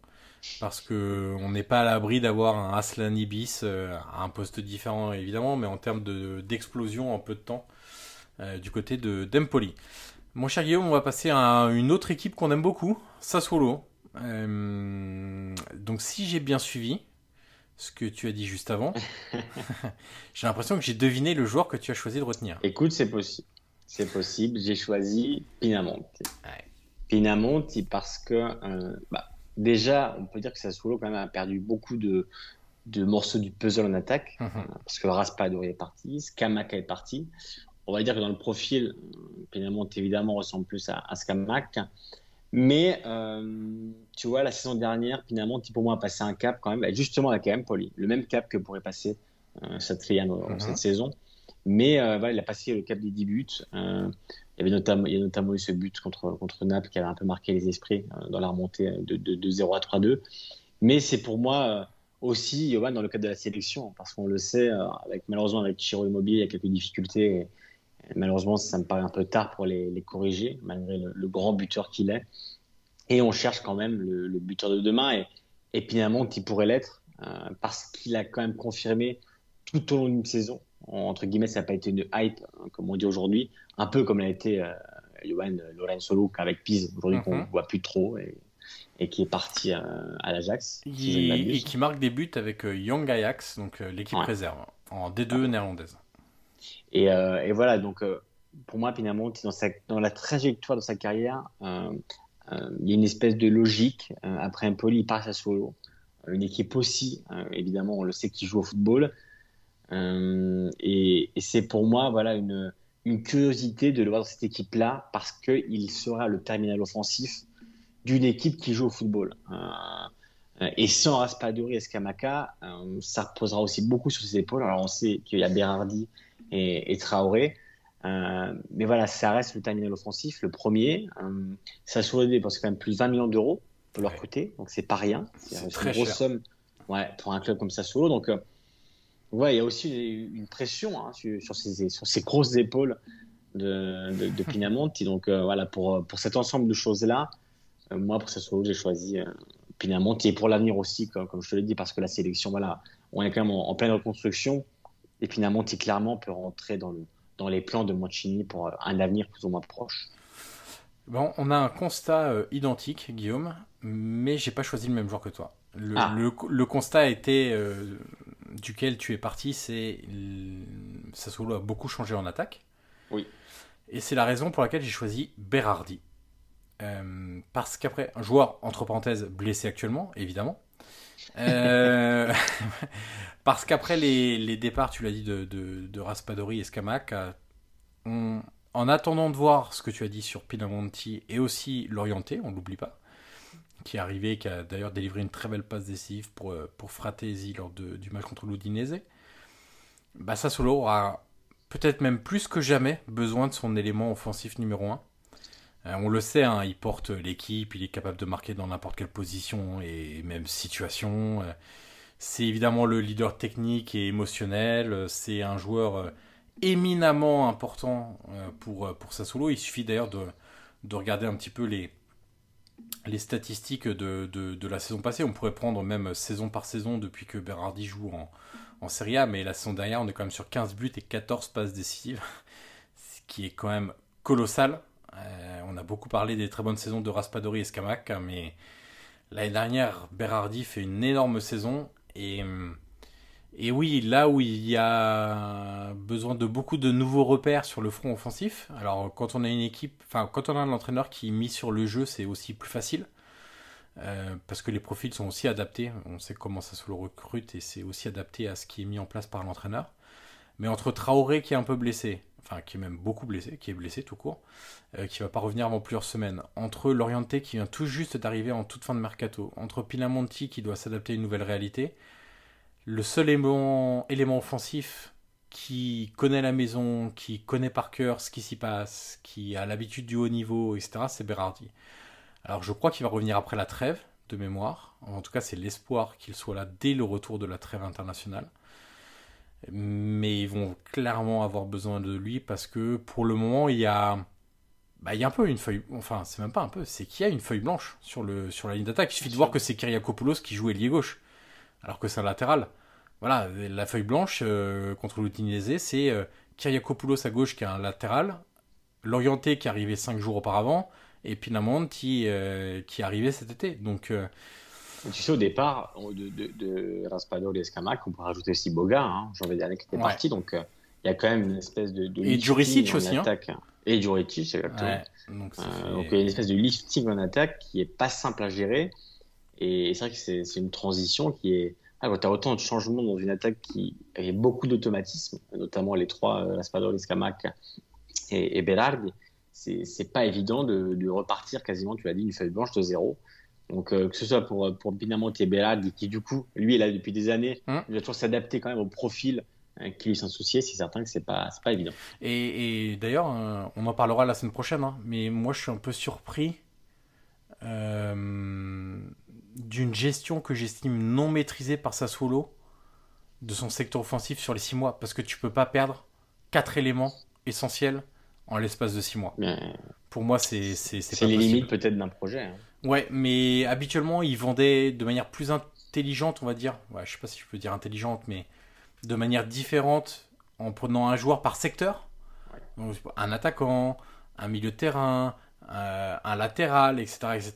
Parce que on n'est pas à l'abri d'avoir un Aslan Ibis euh, à un poste différent évidemment, mais en termes d'explosion en peu de temps du côté de d'Empoli. Mon cher Guillaume, on va passer à une autre équipe qu'on aime beaucoup, Sassuolo. donc si j'ai bien suivi, ce que tu as dit juste avant. j'ai l'impression que j'ai deviné le joueur que tu as choisi de retenir. Écoute, c'est possible. C'est possible. J'ai choisi Pinamonti. Pinamonti parce que, euh, bah, déjà, on peut dire que Sassuolo quand même a perdu beaucoup de, de morceaux du puzzle en attaque. Mhm. Euh, parce que Raspadori est parti, Skamak est parti. On va dire que dans le profil, Pinamonti évidemment ressemble plus à, à. Mais euh, tu vois, la saison dernière, Pinamonti pour moi a passé un cap quand même, justement avec Empoli, le même cap que pourrait passer euh, Satriano mhm. cette saison. Mais euh, voilà, il a passé le cap des 10 buts. Euh, il, y avait notamment, il y a notamment eu ce but contre, contre Naples qui avait un peu marqué les esprits dans la remontée de, de, 0 à 3-2. Mais c'est pour moi aussi, Johan, dans le cadre de la sélection, parce qu'on le sait, avec, malheureusement avec Chiro Immobile, il y a quelques difficultés. Et, malheureusement, ça me paraît un peu tard pour les, les corriger, malgré le, grand buteur qu'il est. Et on cherche quand même le, le buteur de demain. Et, et finalement, qui pourrait l'être, parce qu'il a quand même confirmé tout au long d'une saison entre guillemets, ça n'a pas été une hype, hein, comme on dit aujourd'hui, un peu comme l'a été euh, Lorenzo Luc avec Pise, aujourd'hui qu'on ne mhm. voit plus trop et, et, qui est parti à, l'Ajax. et qui marque des buts avec euh, Young Ajax, donc euh, l'équipe réserve, en D2 néerlandaise. Et, euh, et, voilà, donc pour moi, finalement, dans, la trajectoire de sa carrière, il y a une espèce de logique. après un poli, il part à solo. une équipe aussi, évidemment, on le sait, qui joue au football. et, c'est pour moi voilà, une, curiosité de le voir dans cette équipe-là parce qu'il sera le terminal offensif d'une équipe qui joue au football. Euh, et sans Raspadori et Skamaka, euh, ça reposera aussi beaucoup sur ses épaules. Alors on sait qu'il y a Berardi et, Traoré, euh, mais voilà, ça reste le terminal offensif, le premier. ça a des parce que quand même plus de 20 millions d'euros de leur côté, donc c'est pas rien. C'est une grosse somme ouais, pour un club comme Sassuolo. Donc Ouais, il y a aussi une pression hein, sur, ces, sur ces grosses épaules de, de, de Pinamonti. Donc euh, voilà, pour, pour cet ensemble de choses-là, euh, moi, pour ce solo, j'ai choisi euh, Pinamonti et pour l'avenir aussi, comme, comme, je te l'ai dit, parce que la sélection, voilà, on est quand même en, pleine reconstruction et Pinamonti, clairement, peut rentrer dans, le, dans les plans de Mancini pour un avenir plus ou moins proche. Bon, on a un constat identique, Guillaume, mais j'ai pas choisi le même joueur que toi. Le, ah. le, le constat a été duquel tu es parti, c'est Sassuolo a beaucoup changé en attaque. Oui. Et c'est la raison pour laquelle j'ai choisi Berardi. Euh, parce qu'après, un joueur, entre parenthèses, blessé actuellement, évidemment. Euh, parce qu'après les, départs, tu l'as dit, de, Raspadori et Scamac, en attendant de voir ce que tu as dit sur Pinamonti et aussi l'orienté, on l'oublie pas, qui est arrivé, qui a d'ailleurs délivré une très belle passe décisive pour, euh, pour Fratesi lors du match contre l'Udinese. Bah, Sassuolo aura peut-être même plus que jamais besoin de son élément offensif numéro 1. Euh, on le sait, hein, il porte l'équipe, il est capable de marquer dans n'importe quelle position et même situation. Euh, c'est évidemment le leader technique et émotionnel. C'est un joueur éminemment important pour, pour. Il suffit d'ailleurs de, de regarder un petit peu les, statistiques de, de, la saison passée. On pourrait prendre même saison par saison depuis que Berardi joue en, en Serie A, mais la saison dernière, on est quand même sur 15 buts et 14 passes décisives, ce qui est quand même colossal. Euh, on a beaucoup parlé des très bonnes saisons de Raspadori et Scamac, hein, mais l'année dernière, Berardi fait une énorme saison et et oui, là où il y a besoin de beaucoup de nouveaux repères sur le front offensif, alors quand on a une équipe, enfin quand on a un entraîneur qui mise sur le jeu, c'est aussi plus facile. Euh, parce que les profils sont aussi adaptés, on sait comment ça se le recrute et c'est aussi adapté à ce qui est mis en place par l'entraîneur. Mais entre Traoré qui est un peu blessé, enfin qui est même beaucoup blessé, qui est blessé tout court, euh, qui va pas revenir avant plusieurs semaines, entre Lorienté qui vient tout juste d'arriver en toute fin de mercato, entre Pinamonti qui doit s'adapter à une nouvelle réalité, le seul élément, offensif qui connaît la maison, qui connaît par cœur ce qui s'y passe, qui a l'habitude du haut niveau, etc., c'est Berardi. Alors je crois qu'il va revenir après la trêve de mémoire. En tout cas, c'est l'espoir qu'il soit là dès le retour de la trêve internationale. Mais ils vont clairement avoir besoin de lui parce que pour le moment, il y a, bah, il y a un peu une feuille. Enfin, c'est même pas un peu, c'est qu'il y a une feuille blanche sur, le, sur la ligne d'attaque. Il suffit de voir que c'est Kyriakopoulos qui joue ailier gauche alors que c'est un latéral. Voilà, la feuille blanche euh, contre l'Udinese, c'est euh, Kyriakopoulos à gauche qui est un latéral, l'orienté qui est arrivé 5 jours auparavant, et Pinamonti euh, qui est arrivé cet été. Donc, euh, tu sais, au départ de, de, et Scamac, on peut rajouter aussi Boga, hein, janvier dernier qui était parti, donc il y a quand même une espèce de. de et Juricic aussi. Hein. Attaque. Et Juricic, exactement. donc, donc, il y a une espèce de lifting en attaque qui est pas simple à gérer. Et c'est vrai que c'est une transition qui est. Ah, quand tu as autant de changements dans une attaque qui avait beaucoup d'automatisme, notamment les trois, euh, Raspador, Scamac et, et Berardi, c'est pas évident de, de, repartir quasiment, tu l'as dit, une feuille blanche de zéro. Donc, euh, que ce soit pour, pour Binamonte et Berardi, qui du coup, lui, est là depuis des années, hein il va toujours s'adapter quand même au profil euh, qui lui s'associer, c'est certain que c'est pas, pas évident. Et, et d'ailleurs, euh, on en parlera la semaine prochaine, hein, mais moi je suis un peu surpris euh, d'une gestion que j'estime non maîtrisée par Sassuolo de son secteur offensif sur les 6 mois. Parce que tu peux pas perdre 4 éléments essentiels en l'espace de 6 mois. Pour moi, c'est C'est les limites peut-être d'un projet. Hein. Ouais, mais habituellement, ils vendaient de manière plus intelligente, on va dire. Ouais, je sais pas si je peux dire intelligente, mais de manière différente en prenant un joueur par secteur. un attaquant, un milieu de terrain, euh, un latéral, etc., etc.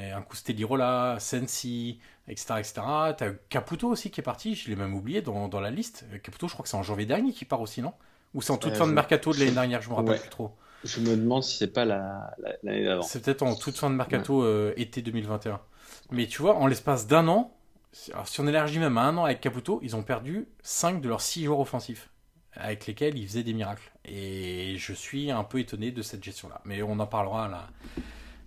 Et un coup Lirola, Sensi, etc., etc. T'as Caputo aussi qui est parti, je l'ai même oublié dans, dans, la liste. Caputo, je crois que c'est en janvier dernier qu'il part aussi, non? Ou c'est en toute euh, fin de mercato de l'année dernière, je me rappelle plus trop. Je me demande si c'est pas l'année la, d'avant. C'est peut-être en toute fin de mercato euh, été 2021. Mais tu vois, en l'espace d'un an, alors, si on élargit même à un an avec Caputo, ils ont perdu 5 de leurs 6 joueurs offensifs avec lesquels ils faisaient des miracles. Et je suis un peu étonné de cette gestion-là. Mais on en parlera la,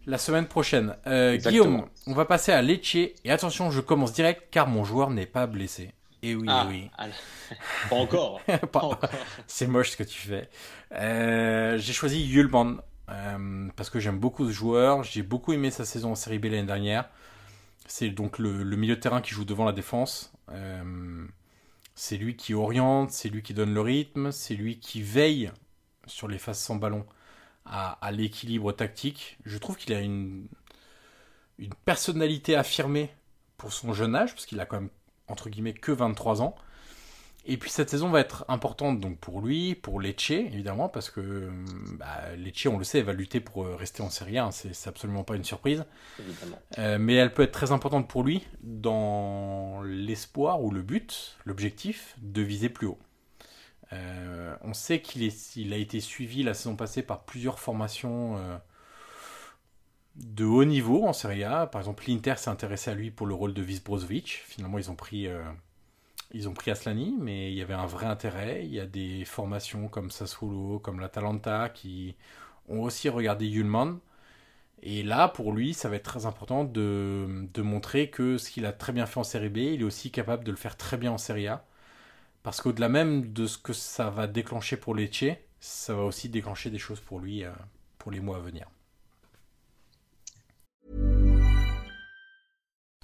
la semaine prochaine. Euh, Guillaume, on va passer à Lecce. Et attention, je commence direct car mon joueur n'est pas blessé. Et oui, Ah, oui. ah, pas encore. Pas- encore. C'est moche ce que tu fais. Euh, j'ai choisi Yulman euh, parce que j'aime beaucoup ce joueur. J'ai beaucoup aimé sa saison en Série B l'année dernière. C'est donc le, le milieu de terrain qui joue devant la défense. Euh, c'est lui qui oriente, c'est lui qui donne le rythme, c'est lui qui veille sur les phases sans ballon à, à l'équilibre tactique. Je trouve qu'il a une, une personnalité affirmée pour son jeune âge, parce qu'il a quand même entre guillemets que 23 ans. Et puis cette saison va être importante donc pour lui, pour Lecce évidemment, parce que bah, Lecce, on le sait, elle va lutter pour euh, rester en Serie A, hein, c'est absolument pas une surprise. Euh, mais elle peut être très importante pour lui dans l'espoir ou le but, l'objectif de viser plus haut. Euh, on sait qu'il il a été suivi la saison passée par plusieurs formations euh, de haut niveau en Serie A. Par exemple, l'Inter s'est intéressé à lui pour le rôle de Vis Brozovic. Finalement, ils ont pris, euh, ils ont pris Aslani, mais il y avait un vrai intérêt. Il y a des formations comme Sassuolo, comme l'Atalanta qui ont aussi regardé Yulman. Et là, pour lui, ça va être très important de, de montrer que ce qu'il a très bien fait en Série B, il est aussi capable de le faire très bien en Série A. Parce qu'au-delà même de ce que ça va déclencher pour Lecce, ça va aussi déclencher des choses pour lui euh, pour les mois à venir.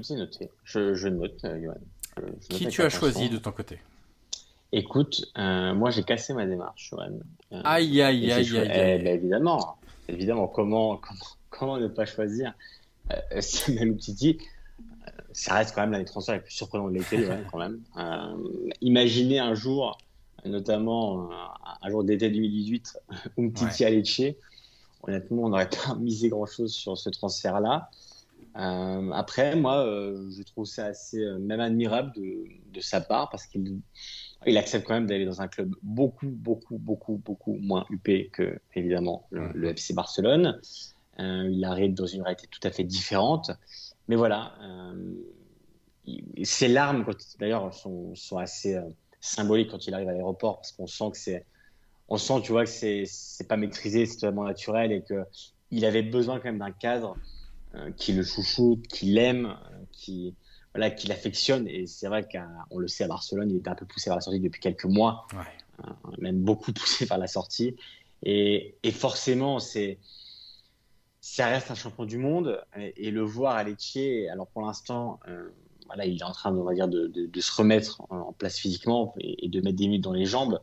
Écoute, c'est noté. Je, je note, euh, Johan. Je- je note Qui tu as attention. choisi de ton côté? Écoute, euh, moi j'ai cassé ma démarche, Johan. Euh, Aïe, aïe, aïe, aïe, Eh aïe. ben, évidemment, évidemment, comment, comment, comment ne pas choisir euh, Samuel Umtiti Euh, Ça reste quand même l'un des transferts les plus surprenants de l'été, Johan, quand même. Imaginez un jour, notamment un jour d'été 2018, Umtiti à Lecce. Honnêtement, on n'aurait pas misé grand-chose sur ce transfert-là. Euh, après, moi, euh, je trouve ça assez, euh, même admirable de, de sa part parce qu'il il accepte quand même d'aller dans un club beaucoup, beaucoup, beaucoup, beaucoup moins huppé que, évidemment, le, le FC Barcelone. Il arrive dans une réalité tout à fait différente. Mais voilà, il- ses larmes, d'ailleurs, sont, sont assez symboliques quand il arrive à l'aéroport parce qu'on sent que c'est, on sent, tu vois, que c'est, c'est pas maîtrisé, c'est totalement naturel et que il avait besoin quand même d'un cadre qui le chouchoute, qui l'aime, euh, qui voilà, qui l'affectionne. Et c'est vrai qu'on le sait à Barcelone, il était un peu poussé vers la sortie depuis quelques mois, Ouais. euh, même beaucoup poussé vers la sortie. Et, et forcément, c'est ça reste un champion du monde et, et le voir à Lecce, alors pour l'instant, euh, voilà, il est en train, on va dire, de, de, de se remettre en, en place physiquement et, et de mettre des minutes dans les jambes,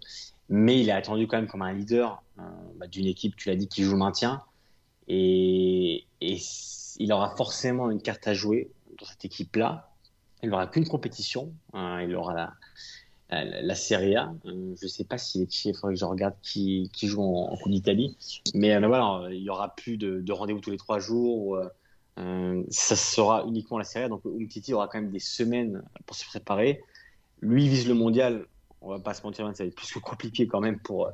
mais il est attendu quand même comme un leader euh, bah, d'une équipe, tu l'as dit, qui joue le maintien. Et, et il aura forcément une carte à jouer dans cette équipe-là. Il n'aura qu'une compétition. hein, il aura la, la, Serie A. Euh, je ne sais pas si Lecce, il faudrait que je regarde qui, qui joue en, Coupe d'Italie. Mais euh, voilà, il y aura plus de, de rendez-vous tous les trois jours. euh, ça sera uniquement la Serie A. Donc Umtiti aura quand même des semaines pour se préparer. Lui vise le mondial. On va pas se mentir, ça va être plus que compliqué quand même pour,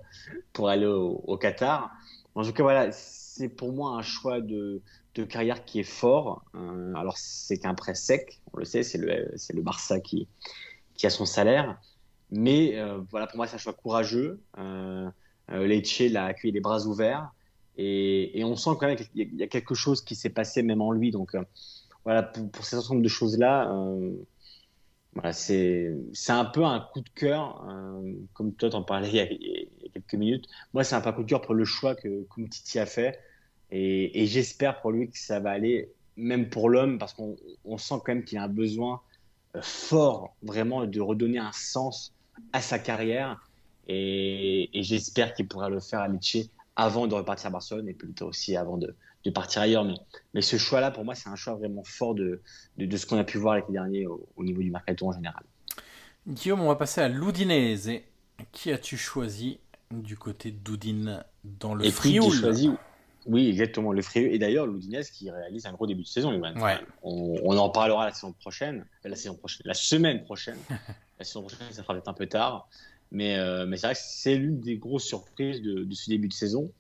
pour aller au, au Qatar. En tout cas, voilà, c'est pour moi un choix de, de carrière qui est fort. Euh, alors, c'est qu'un prêt sec, on le sait, c'est le, le Barça qui, qui a son salaire. Mais euh, voilà, pour moi, c'est un choix courageux. Euh, euh, Lecce l'a accueilli les bras ouverts. Et, et on sent quand même qu'il y a- quelque chose qui s'est passé même en lui. Donc, voilà, pour, cet ensemble de choses-là, c'est un peu un coup de cœur, comme toi t'en parlais il y, a, il y a quelques minutes. Moi, c'est un peu un coup de cœur pour le choix que Titi a fait, et, et j'espère pour lui que ça va aller, même pour l'homme, parce qu'on on sent quand même qu'il a un besoin euh, fort, vraiment, de redonner un sens à sa carrière, et, et j'espère qu'il pourra le faire à Lecce avant de repartir à Barcelone et peut-être aussi avant de, de partir ailleurs. Mais, mais ce choix-là, pour moi, c'est un choix vraiment fort de, de, de ce qu'on a pu voir l'été dernier au, au, niveau du mercato en général. Guillaume, on va passer à l'Udinese. Qui as-tu choisi du côté d'Udine dans le Frioul? choisi Oui, exactement, le Frioul. Et d'ailleurs, l'Udinese qui réalise un gros début de saison. Ouais. On, on, en parlera la saison prochaine, la saison prochaine, la semaine prochaine. la saison prochaine, ça fera peut-être un peu tard. Mais, euh, mais c'est vrai que c'est l'une des grosses surprises de, de, ce début de saison.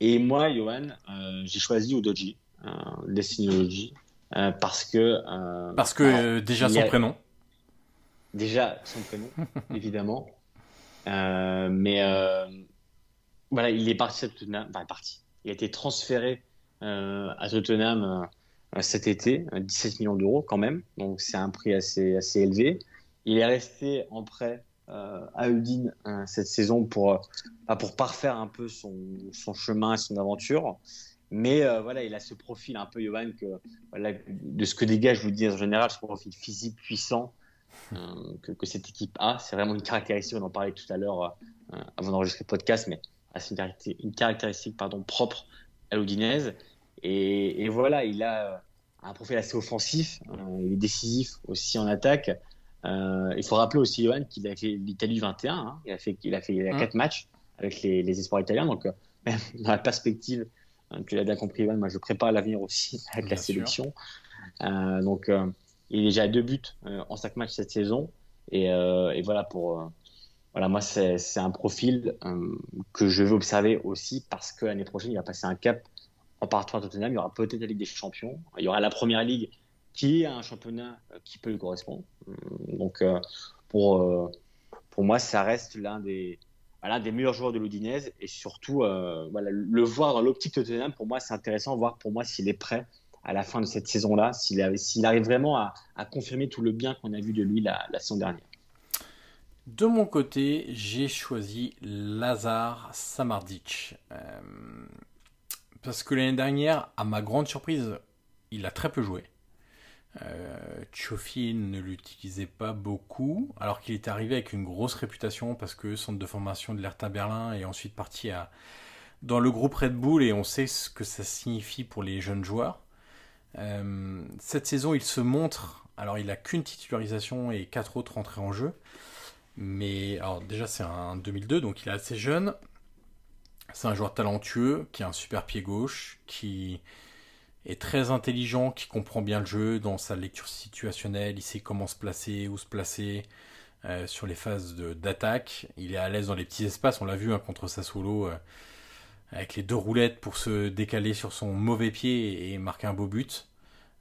Et moi, Johan, euh, j'ai choisi Odoji, euh, Destiny Odoji, euh, parce que. euh, Parce que alors, euh, déjà son a- prénom. Déjà son prénom, évidemment. Euh, mais euh, voilà, il est parti à Tottenham. Enfin, parti. Il a été transféré euh, à Tottenham euh, cet été, euh, 17 millions d'euros quand même. Donc c'est un prix assez, assez élevé. Il est resté en prêt euh, à Udine euh, cette saison pour, euh, pour parfaire un peu son, son chemin son aventure. Mais euh, voilà, il a ce profil un peu, Johan, que, de ce que dégage, je vous dis en général, ce profil physique puissant euh, que, cette équipe a. C'est vraiment une caractéristique, on en parlait tout à l'heure euh, avant d'enregistrer le podcast, mais c'est une, caracté- une caractéristique pardon, propre à l'Udinese. Et, et voilà, il a euh, un profil assez offensif, euh, il est décisif aussi en attaque. Euh, il faut rappeler aussi, Johan, qu'il a fait l'Italie 21, hein. il a fait, il a fait il a Mm. quatre matchs avec les, les espoirs italiens, donc même dans la perspective, euh, tu l'as bien compris, Johan, moi je prépare l'avenir aussi avec Bien la sélection. Euh, donc il est déjà à deux buts en cinq matchs cette saison. Et, et voilà, pour, voilà, moi, c'est un profil euh, que je veux observer aussi parce que l'année prochaine, il va passer un cap en partant à Tottenham. Il y aura peut-être la Ligue des Champions. Il y aura la Première Ligue qui est un championnat euh, qui peut lui correspondre. Euh, Donc, euh, pour, pour moi, ça reste l'un des, des meilleurs joueurs de l'Udinese et surtout, voilà, le voir dans l'optique Tottenham, pour moi, c'est intéressant, voir pour moi s'il est prêt à la fin de cette saison-là, s'il arrive vraiment à, confirmer tout le bien qu'on a vu de lui la saison dernière. De mon côté, j'ai choisi Lazar Samardzic. Euh, parce que l'année dernière, à ma grande surprise, il a très peu joué. Euh, Tchofi ne l'utilisait pas beaucoup, alors qu'il était arrivé avec une grosse réputation parce que centre de formation de l'Hertha Berlin et ensuite parti dans le groupe Red Bull et on sait ce que ça signifie pour les jeunes joueurs. Euh, cette saison, il se montre. Alors, il a qu'une titularisation et quatre autres entrées en jeu. Mais alors déjà c'est un 2002 donc il est assez jeune. C'est un joueur talentueux qui a un super pied gauche, qui est très intelligent, qui comprend bien le jeu dans sa lecture situationnelle, il sait comment se placer, où se placer euh, sur les phases d'attaque. Il est à l'aise dans les petits espaces, on l'a vu hein, contre Sassuolo euh, avec les deux roulettes pour se décaler sur son mauvais pied et marquer un beau but.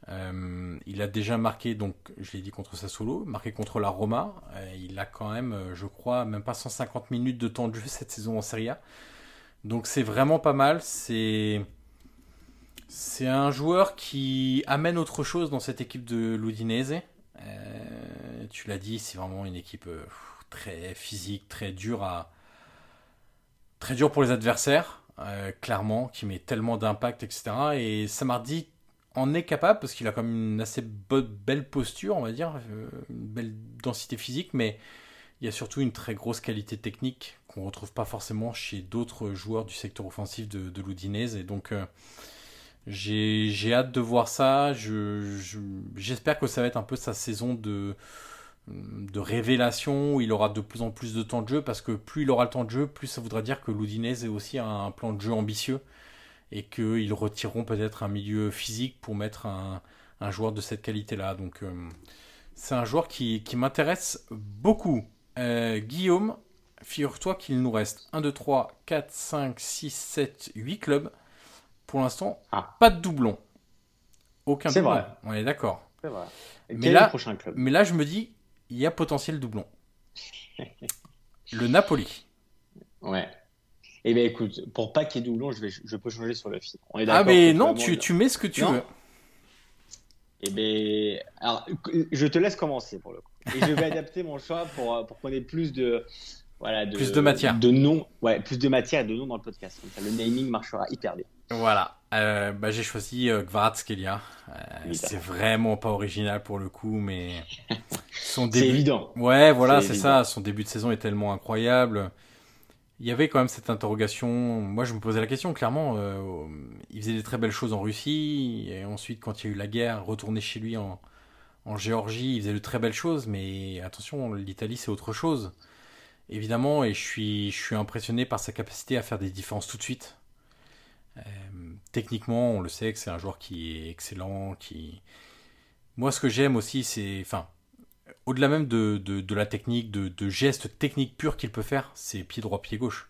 Euh, il a déjà marqué, donc je l'ai dit contre Sassuolo, marqué contre la Roma. Euh, il a quand même, euh, je crois, même pas 150 minutes de temps de jeu cette saison en Serie A. Donc c'est vraiment pas mal. C'est c'est un joueur qui amène autre chose dans cette équipe de l'Udinese. Euh, tu l'as dit, c'est vraiment une équipe très physique, très dure à très dur pour les adversaires, clairement, qui met tellement d'impact, etc. Et Samardi en est capable parce qu'il a quand même une assez belle posture, on va dire, euh, une belle densité physique, mais il y a surtout une très grosse qualité technique qu'on retrouve pas forcément chez d'autres joueurs du secteur offensif de, de. Et donc, euh, j'ai hâte de voir ça. Je- je- J'espère que ça va être un peu sa saison de, de révélation où il aura de plus en plus de temps de jeu parce que plus il aura le temps de jeu, plus ça voudra dire que l'Udinese est aussi un plan de jeu ambitieux et qu'ils retireront peut-être un milieu physique pour mettre un, un joueur de cette qualité-là. Donc euh, c'est un joueur qui, qui m'intéresse beaucoup. Euh, Guillaume, figure-toi qu'il nous reste 1, 2, 3, 4, 5, 6, 7, 8 clubs. Pour l'instant, Ah. pas de doublon. Aucun C'est doublon. vrai. On est d'accord. C'est vrai. Et Mais là- prochain club? Mais là, je me dis, il y a potentiel doublon. Le Napoli. Ouais. Eh bien, écoute, pour pas qu'il y ait doublon, je, vais, je peux changer sur le film. On est Ah, mais non, tu, tu mets ce que tu Non. veux. Eh bien, alors, je te laisse commencer pour le coup. Et je vais adapter mon choix pour, euh, pour qu'on ait plus de, voilà, de, Plus de matière. De noms, ouais, plus de matière et de noms dans le podcast. Comme ça, le naming marchera hyper bien. Voilà. Euh, bah, j'ai choisi euh, Kvaratskhelia. Euh, c'est vraiment pas original pour le coup, mais son C'est début. évident. Ouais, voilà, C'est c'est ça. Son début de saison est tellement incroyable. Il y avait quand même cette interrogation. Moi, je me posais la question, clairement. Euh, il faisait des très belles choses en Russie. Et ensuite, quand il y a eu la guerre, retourné chez lui en, Géorgie, il faisait de très belles choses. Mais attention, l'Italie, c'est autre chose. Évidemment, et je suis, je suis impressionné par sa capacité à faire des différences tout de suite. Euh, techniquement, on le sait que c'est un joueur qui est excellent. Qui... Moi, ce que j'aime aussi, c'est. Enfin, au-delà même de, la technique, de, gestes techniques purs qu'il peut faire, c'est pied droit, pied gauche.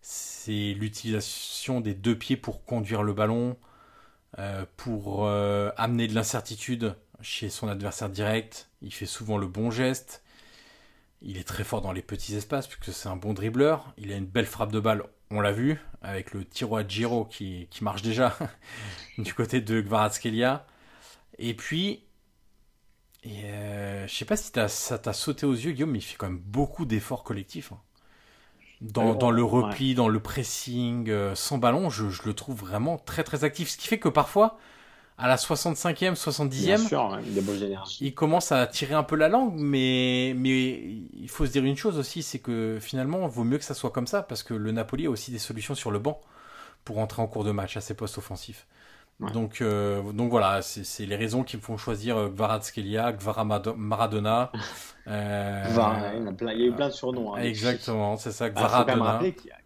C'est l'utilisation des deux pieds pour conduire le ballon, euh, pour euh, amener de l'incertitude chez son adversaire direct. Il fait souvent le bon geste. Il est très fort dans les petits espaces puisque c'est un bon dribbleur. Il a une belle frappe de balle, on l'a vu, avec le tiro à Giro qui, qui marche déjà du côté de Gvaratskelia. Et puis, et euh, je sais pas si ça t'a sauté aux yeux, Guillaume, mais il fait quand même beaucoup d'efforts collectifs. Hein. Dans, dans, le repli, dans le pressing, euh, sans ballon, je, je, le trouve vraiment très très actif. Ce qui fait que parfois, à la 65e, 70e, il commence à tirer un peu la langue, mais, mais il faut se dire une chose aussi, c'est que finalement, il vaut mieux que ça soit comme ça, parce que le Napoli a aussi des solutions sur le banc pour entrer en cours de match à ses postes offensifs. Donc, euh, donc voilà, c'est les raisons qui me font choisir euh, Gvaratskelia, Gvara Maradona. Euh, il, y a eu plein de surnoms. Hein, exactement, c'est ça, Gvaradona.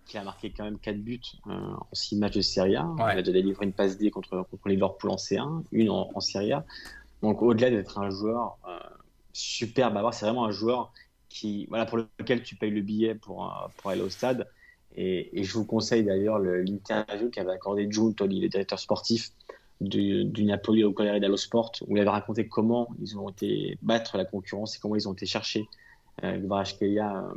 Qui a marqué quand même 4 buts en 6 matchs de Serie A. Il a déjà délivré une passe D contre, contre Liverpool en C1, une en, en Serie A. Donc au-delà d'être un joueur superbe à voir, c'est vraiment un joueur qui, voilà, pour lequel tu payes le billet pour, pour aller au stade. Et, et, je vous conseille d'ailleurs l'interview qu'avait accordé June Tony, le directeur sportif du, du Napoli au Corriere dello Sport, où il avait raconté comment ils ont été battre la concurrence et comment ils ont été chercher euh, Gvarashkelia euh,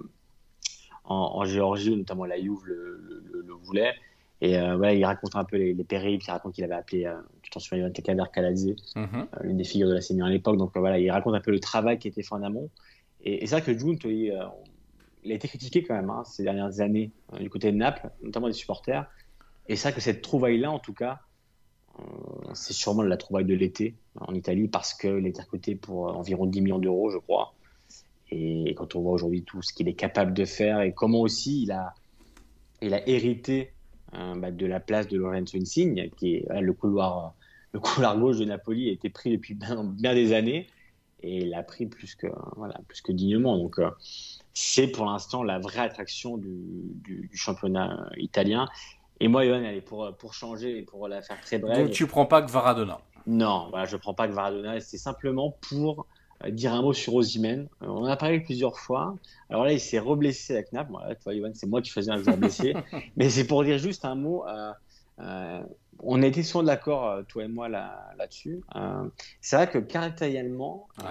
en, en, Géorgie, où notamment la Juve le, le, le voulait. Et euh, voilà, il raconte un peu les, les périples, il raconte qu'il avait appelé, euh, tu t'en souviens, Tekader Kaladze, mm -hmm. euh, l'une des figures de la senior à l'époque. Donc voilà, il raconte un peu le travail qui a été fait en amont. Et, et c'est vrai que June, il, il a été critiqué quand même hein, ces dernières années du côté de Naples, notamment des supporters. Et c'est vrai que cette trouvaille-là, en tout cas, c'est sûrement la trouvaille de l'été en Italie parce qu'elle est recruté pour euh, environ 10 millions d'euros, je crois. Et quand on voit aujourd'hui tout ce qu'il est capable de faire et comment aussi il a, il a hérité euh, bah, de la place de Lorenzo Insigne, qui est le couloir, le couloir gauche de Napoli, a été pris depuis bien, des années et il l'a pris plus que, voilà, plus que dignement. Donc, euh, c'est pour l'instant la vraie attraction du, du, championnat italien. Et moi, Yohan, allez, pour, pour changer et pour la faire très brève. Donc, tu prends pas que Varadona Non, voilà, je prends pas que Varadona. C'est simplement pour euh, dire un mot sur Ozymen. Euh, on en a parlé plusieurs fois. Alors là, il s'est reblessé Naples. Bon, là, toi, Yohan, c'est moi qui faisais un blessé. Mais c'est pour dire juste un mot. Euh, euh, on était souvent d'accord, toi et moi, là-dessus. Là euh, c'est vrai que caractériellement, ouais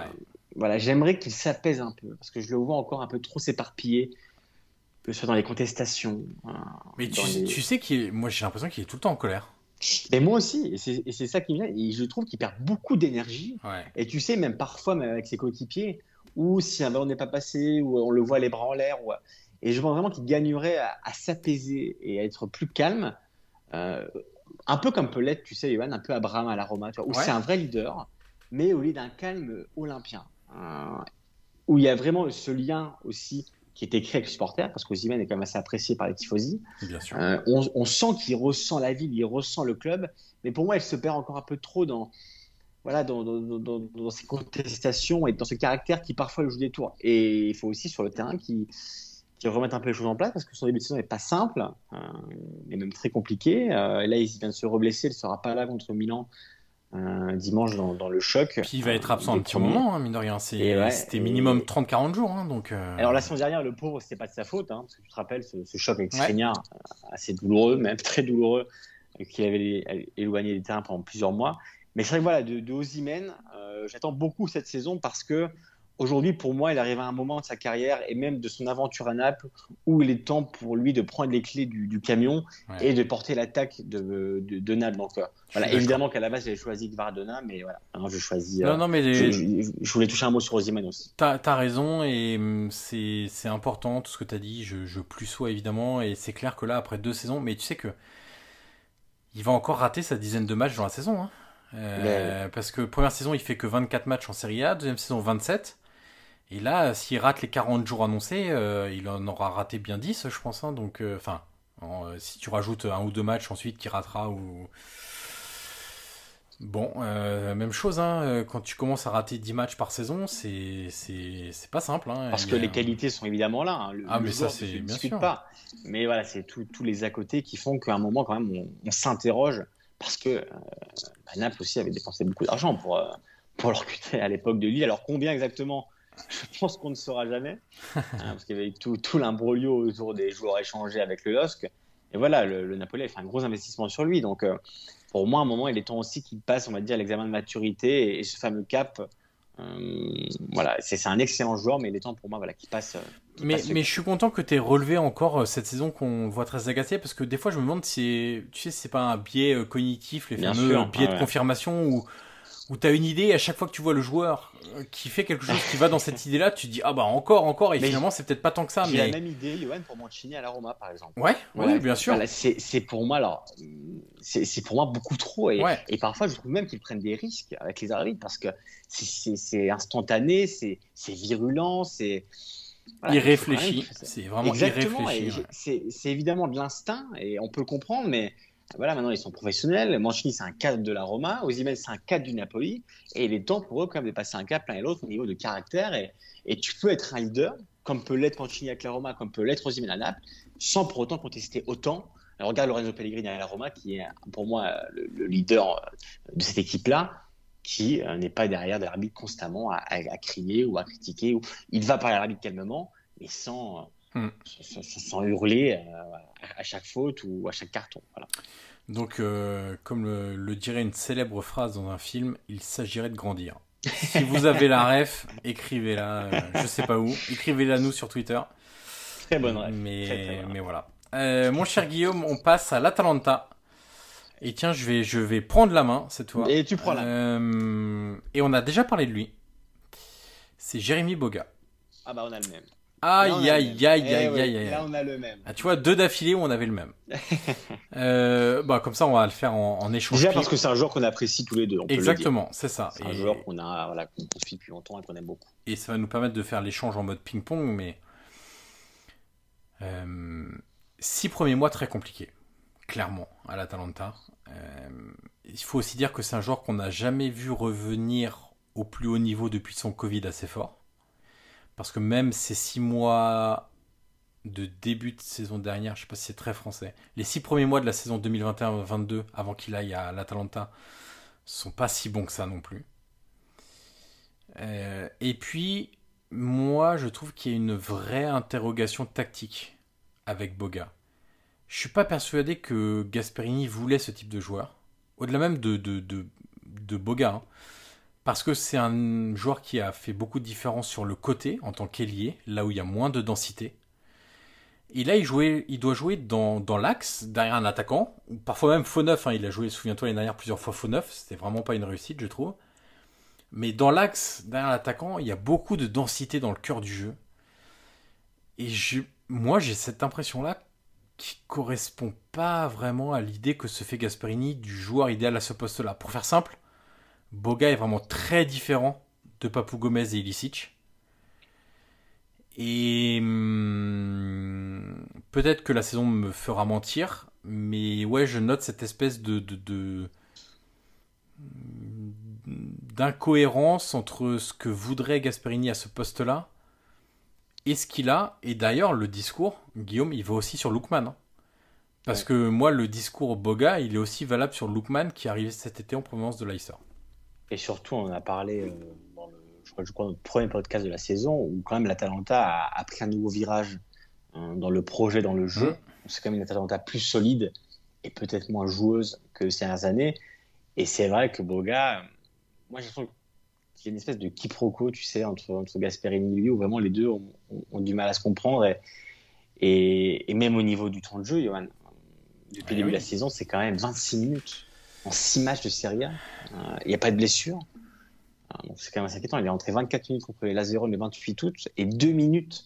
voilà, j'aimerais qu'il s'apaise un peu, parce que je le vois encore un peu trop s'éparpiller, que ce soit dans les contestations. Mais tu, les... tu, sais qu'il moi j'ai l'impression qu'il est tout le temps en colère. Mais moi aussi, et c'est ça qui me vient. Et je trouve qu'il perd beaucoup d'énergie. Ouais. Et tu sais, même parfois, même avec ses coéquipiers, ou si un ballon n'est pas passé, ou on le voit les bras en l'air. Ou... Et je vois vraiment qu'il gagnerait à, à s'apaiser et à être plus calme. Euh, un peu comme peut l'être, tu sais, Johan, un peu Abraham à la Roma, tu vois, où ouais. c'est un vrai leader, mais au lieu d'un calme olympien. Euh, où il y a vraiment ce lien aussi qui était créé avec le supporter, parce qu'Ozimène est quand même assez apprécié par les tifosi. Euh, on, on, sent qu'il ressent la ville, il ressent le club, mais pour moi, il se perd encore un peu trop dans, voilà, dans, dans, dans, dans ces contestations et dans ce caractère qui parfois le joue des tours. Et il faut aussi sur le terrain qui qui remette un peu les choses en place parce que son début de saison n'est pas simple, euh, et même très compliqué. Euh, et là, il vient de se reblesser, il ne sera pas là contre Milan euh, dimanche dans, dans, le choc. Puis il va être absent un petit moment, hein, mine de rien. C'était ouais, minimum 30-40 jours. Hein, donc, euh... Alors la saison dernière, le pauvre, c'était pas de sa faute, hein, parce que tu te rappelles ce, ce choc avec ouais. assez douloureux, même très douloureux, qui avait éloigné des terrains pendant plusieurs mois. Mais c'est vrai que voilà, de, de Ozymen, euh, j'attends beaucoup cette saison parce que aujourd'hui, pour moi, il arrive à un moment de sa carrière et même de son aventure à Naples où il est temps pour lui de prendre les clés du, du camion ouais. et de porter l'attaque de, de, de, Naples. Donc, voilà, évidemment qu'à la base, j'avais choisi Gvardena, mais voilà, alors je choisis. Non, euh, non, mais les... je, je, je, voulais toucher un mot sur Ozymen aussi. T'as as raison et hum, c'est important tout ce que t'as dit. Je, je plus sois évidemment et c'est clair que là, après deux saisons, mais tu sais que il va encore rater sa dizaine de matchs dans la saison. Hein. Euh, mais... Parce que première saison, il fait que 24 matchs en Serie A, deuxième saison 27. Et là, s'il rate les 40 jours annoncés, euh, il en aura raté bien 10, je pense. hein. donc, euh, enfin, en- si tu rajoutes un ou deux matchs ensuite qu'il ratera ou. Bon, euh, même chose, hein, euh, quand tu commences à rater 10 matchs par saison, c'est pas simple. Hein, Parce que a- les qualités sont évidemment là. hein. Le, Ah, le mais ça, c'est bien sûr. pas. Mais voilà, c'est tous les à côté qui font qu'à un moment, quand même, on, on s'interroge. Parce que euh, bah, Naples aussi avait dépensé beaucoup d'argent pour, euh, pour le recruter à l'époque de Lille. Alors combien exactement Je pense qu'on ne saura jamais. Hein, parce qu'il y avait tout, tout l'imbroglio autour des joueurs échangés avec le LOSC. Et voilà, le, le Napoli a fait un gros investissement sur lui. Donc euh, pour moi, à un moment, il est temps aussi qu'il passe, on va dire, l'examen de maturité et, et ce fameux cap. euh, voilà, c'est un excellent joueur, mais il est temps pour moi voilà, qu'il passe. euh, Mais, passe mais je suis content que tu aies relevé encore cette saison qu'on voit très agacé parce que des fois je me demande si tu sais c'est pas un biais cognitif, les Bien fameux sûr, biais ouais. de confirmation où, où tu as une idée et à chaque fois que tu vois le joueur euh, qui fait quelque chose qui va dans cette idée-là, tu te dis ah bah encore, encore et Mais finalement c'est peut-être pas tant que ça. J'ai Mais... la même idée, Johan, pour Mancini à la Roma, par exemple. Ouais, Voilà, bien sûr. voilà, c'est pour moi, alors, c'est pour moi beaucoup trop. Et, Ouais. et parfois, je trouve même qu'ils prennent des risques avec les arbitres parce que c'est- instantané, c'est virulent, c'est. voilà, irréfléchi, c'est vraiment Exactement, irréfléchi. ouais. c'est c'est évidemment de l'instinct et on peut le comprendre, mais voilà, maintenant ils sont professionnels. Mancini, c'est un cadre de la Roma, Osimhen, c'est un cadre du Napoli, et il est temps pour eux quand même de passer un cap l'un et l'autre au niveau de caractère. Et, tu peux être un leader, comme peut l'être Mancini avec la Roma, comme peut l'être Osimhen à Naples, sans pour autant contester autant. Alors, regarde Lorenzo Pellegrini à la Roma, qui est pour moi le, le leader euh, de cette équipe-là, qui euh, n'est pas derrière de l'arbitre constamment à, crier ou à critiquer. Ou... Il va parler à l'arbitre calmement, mais sans, Hmm. sans, hurler euh, à, à chaque faute ou à chaque carton. Voilà. Donc, euh, comme le, le dirait une célèbre phrase dans un film, il s'agirait de grandir. Si vous avez la ref, écrivez-la, euh, je sais pas où, écrivez-la nous sur Twitter. Très bonne rêve. Mais, Très, très bonne mais voilà. Euh, mon cher Guillaume, on passe à l'Atalanta. Et tiens, je vais, je vais prendre la main cette fois. Et tu prends la Euh, et on a déjà parlé de lui. C'est Jérémy Boga. Ah bah on a le même. Aïe, aïe, aïe, aïe, aïe, aïe, aïe. Là on a le même. Ah, tu vois, deux d'affilée où on avait le même. Euh, bah, comme ça, on va le faire en, en échange. Déjà parce que c'est un joueur qu'on apprécie tous les deux. on. Exactement, c'est ça. C'est un Et- joueur qu'on a, voilà, qu'on qu'on suit depuis longtemps et qu'on aime beaucoup. et ça va nous permettre de faire l'échange en mode ping-pong, mais euh, six premiers mois très compliqués, clairement, à l'Atalanta. Euh, il faut aussi dire que c'est un joueur qu'on n'a jamais vu revenir au plus haut niveau depuis son Covid assez fort, parce que même ces six mois de début de saison dernière, je sais pas si c'est très français, les six premiers mois de la saison 2021-22 avant qu'il aille à l'Atalanta sont pas si bons que ça non plus. Euh, et puis, moi, je trouve qu'il y a une vraie interrogation tactique avec Boga. Je suis pas persuadé que Gasperini voulait ce type de joueur, au-delà même de Boga, hein. Parce que c'est un joueur qui a fait beaucoup de différence sur le côté en tant qu'ailier, là où il y a moins de densité. Et là, il, il doit jouer dans, l'axe, derrière un attaquant, parfois même faux neuf. hein. Il a joué, souviens-toi, l'année dernière plusieurs fois faux neuf. C'était vraiment pas une réussite, je trouve. Mais dans l'axe, derrière l'attaquant, il y a beaucoup de densité dans le cœur du jeu. Et moi, j'ai cette impression-là qui correspond pas vraiment à l'idée que se fait Gasperini du joueur idéal à ce poste-là. Pour faire simple, Boga est vraiment très différent de Papou Gomez et Ilicic. Et hum, peut-être que la saison me fera mentir, mais ouais, je note cette espèce de, d'incohérence entre ce que voudrait Gasperini à ce poste-là et ce qu'il a. Et d'ailleurs, le discours, Guillaume, il va aussi sur Lookman. hein. Parce Ouais. que moi, le discours Boga, il est aussi valable sur Lookman qui est arrivé cet été en provenance de Leicester. Et surtout, on en a parlé euh, dans le, je crois, je crois, premier podcast de la saison, où quand même l'Atalanta a, a pris un nouveau virage hein, dans le projet, dans le jeu. C'est quand même une Atalanta plus solide et peut-être moins joueuse que ces dernières années. Et c'est vrai que Boga, moi j'ai l'impression qu'il y a une espèce de quiproquo, tu sais, entre, entre Gasperini et lui, où vraiment les deux ont, ont- ont du mal à se comprendre. Et, et, et même au niveau du temps de jeu, Johan, depuis Ouais, le début oui. de la saison, c'est quand même 26 minutes en 6 matchs de Serie A. Euh, Il n'y a pas de blessure. Euh, c'est quand même assez inquiétant. Il est rentré 24 minutes contre les Lazero le 28 août et 2 minutes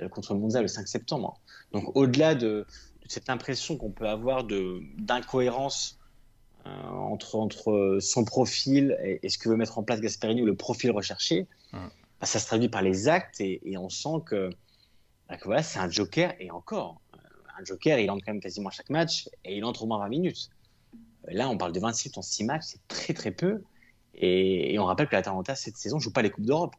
euh, contre Monza le 5 septembre. Donc au-delà de, de cette impression qu'on peut avoir d'incohérence euh, entre, entre son profil et, et ce que veut mettre en place Gasperini ou le profil recherché, bah, ça se traduit par les actes et, on sent que, bah, que voilà, c'est un joker et encore. Un joker, il entre quand même quasiment à chaque match et il entre au moins 20 minutes. Là, on parle de 26 en 6 matchs, c'est très très peu. Et, on rappelle que l'Atalanta, cette saison, ne joue pas les Coupes d'Europe.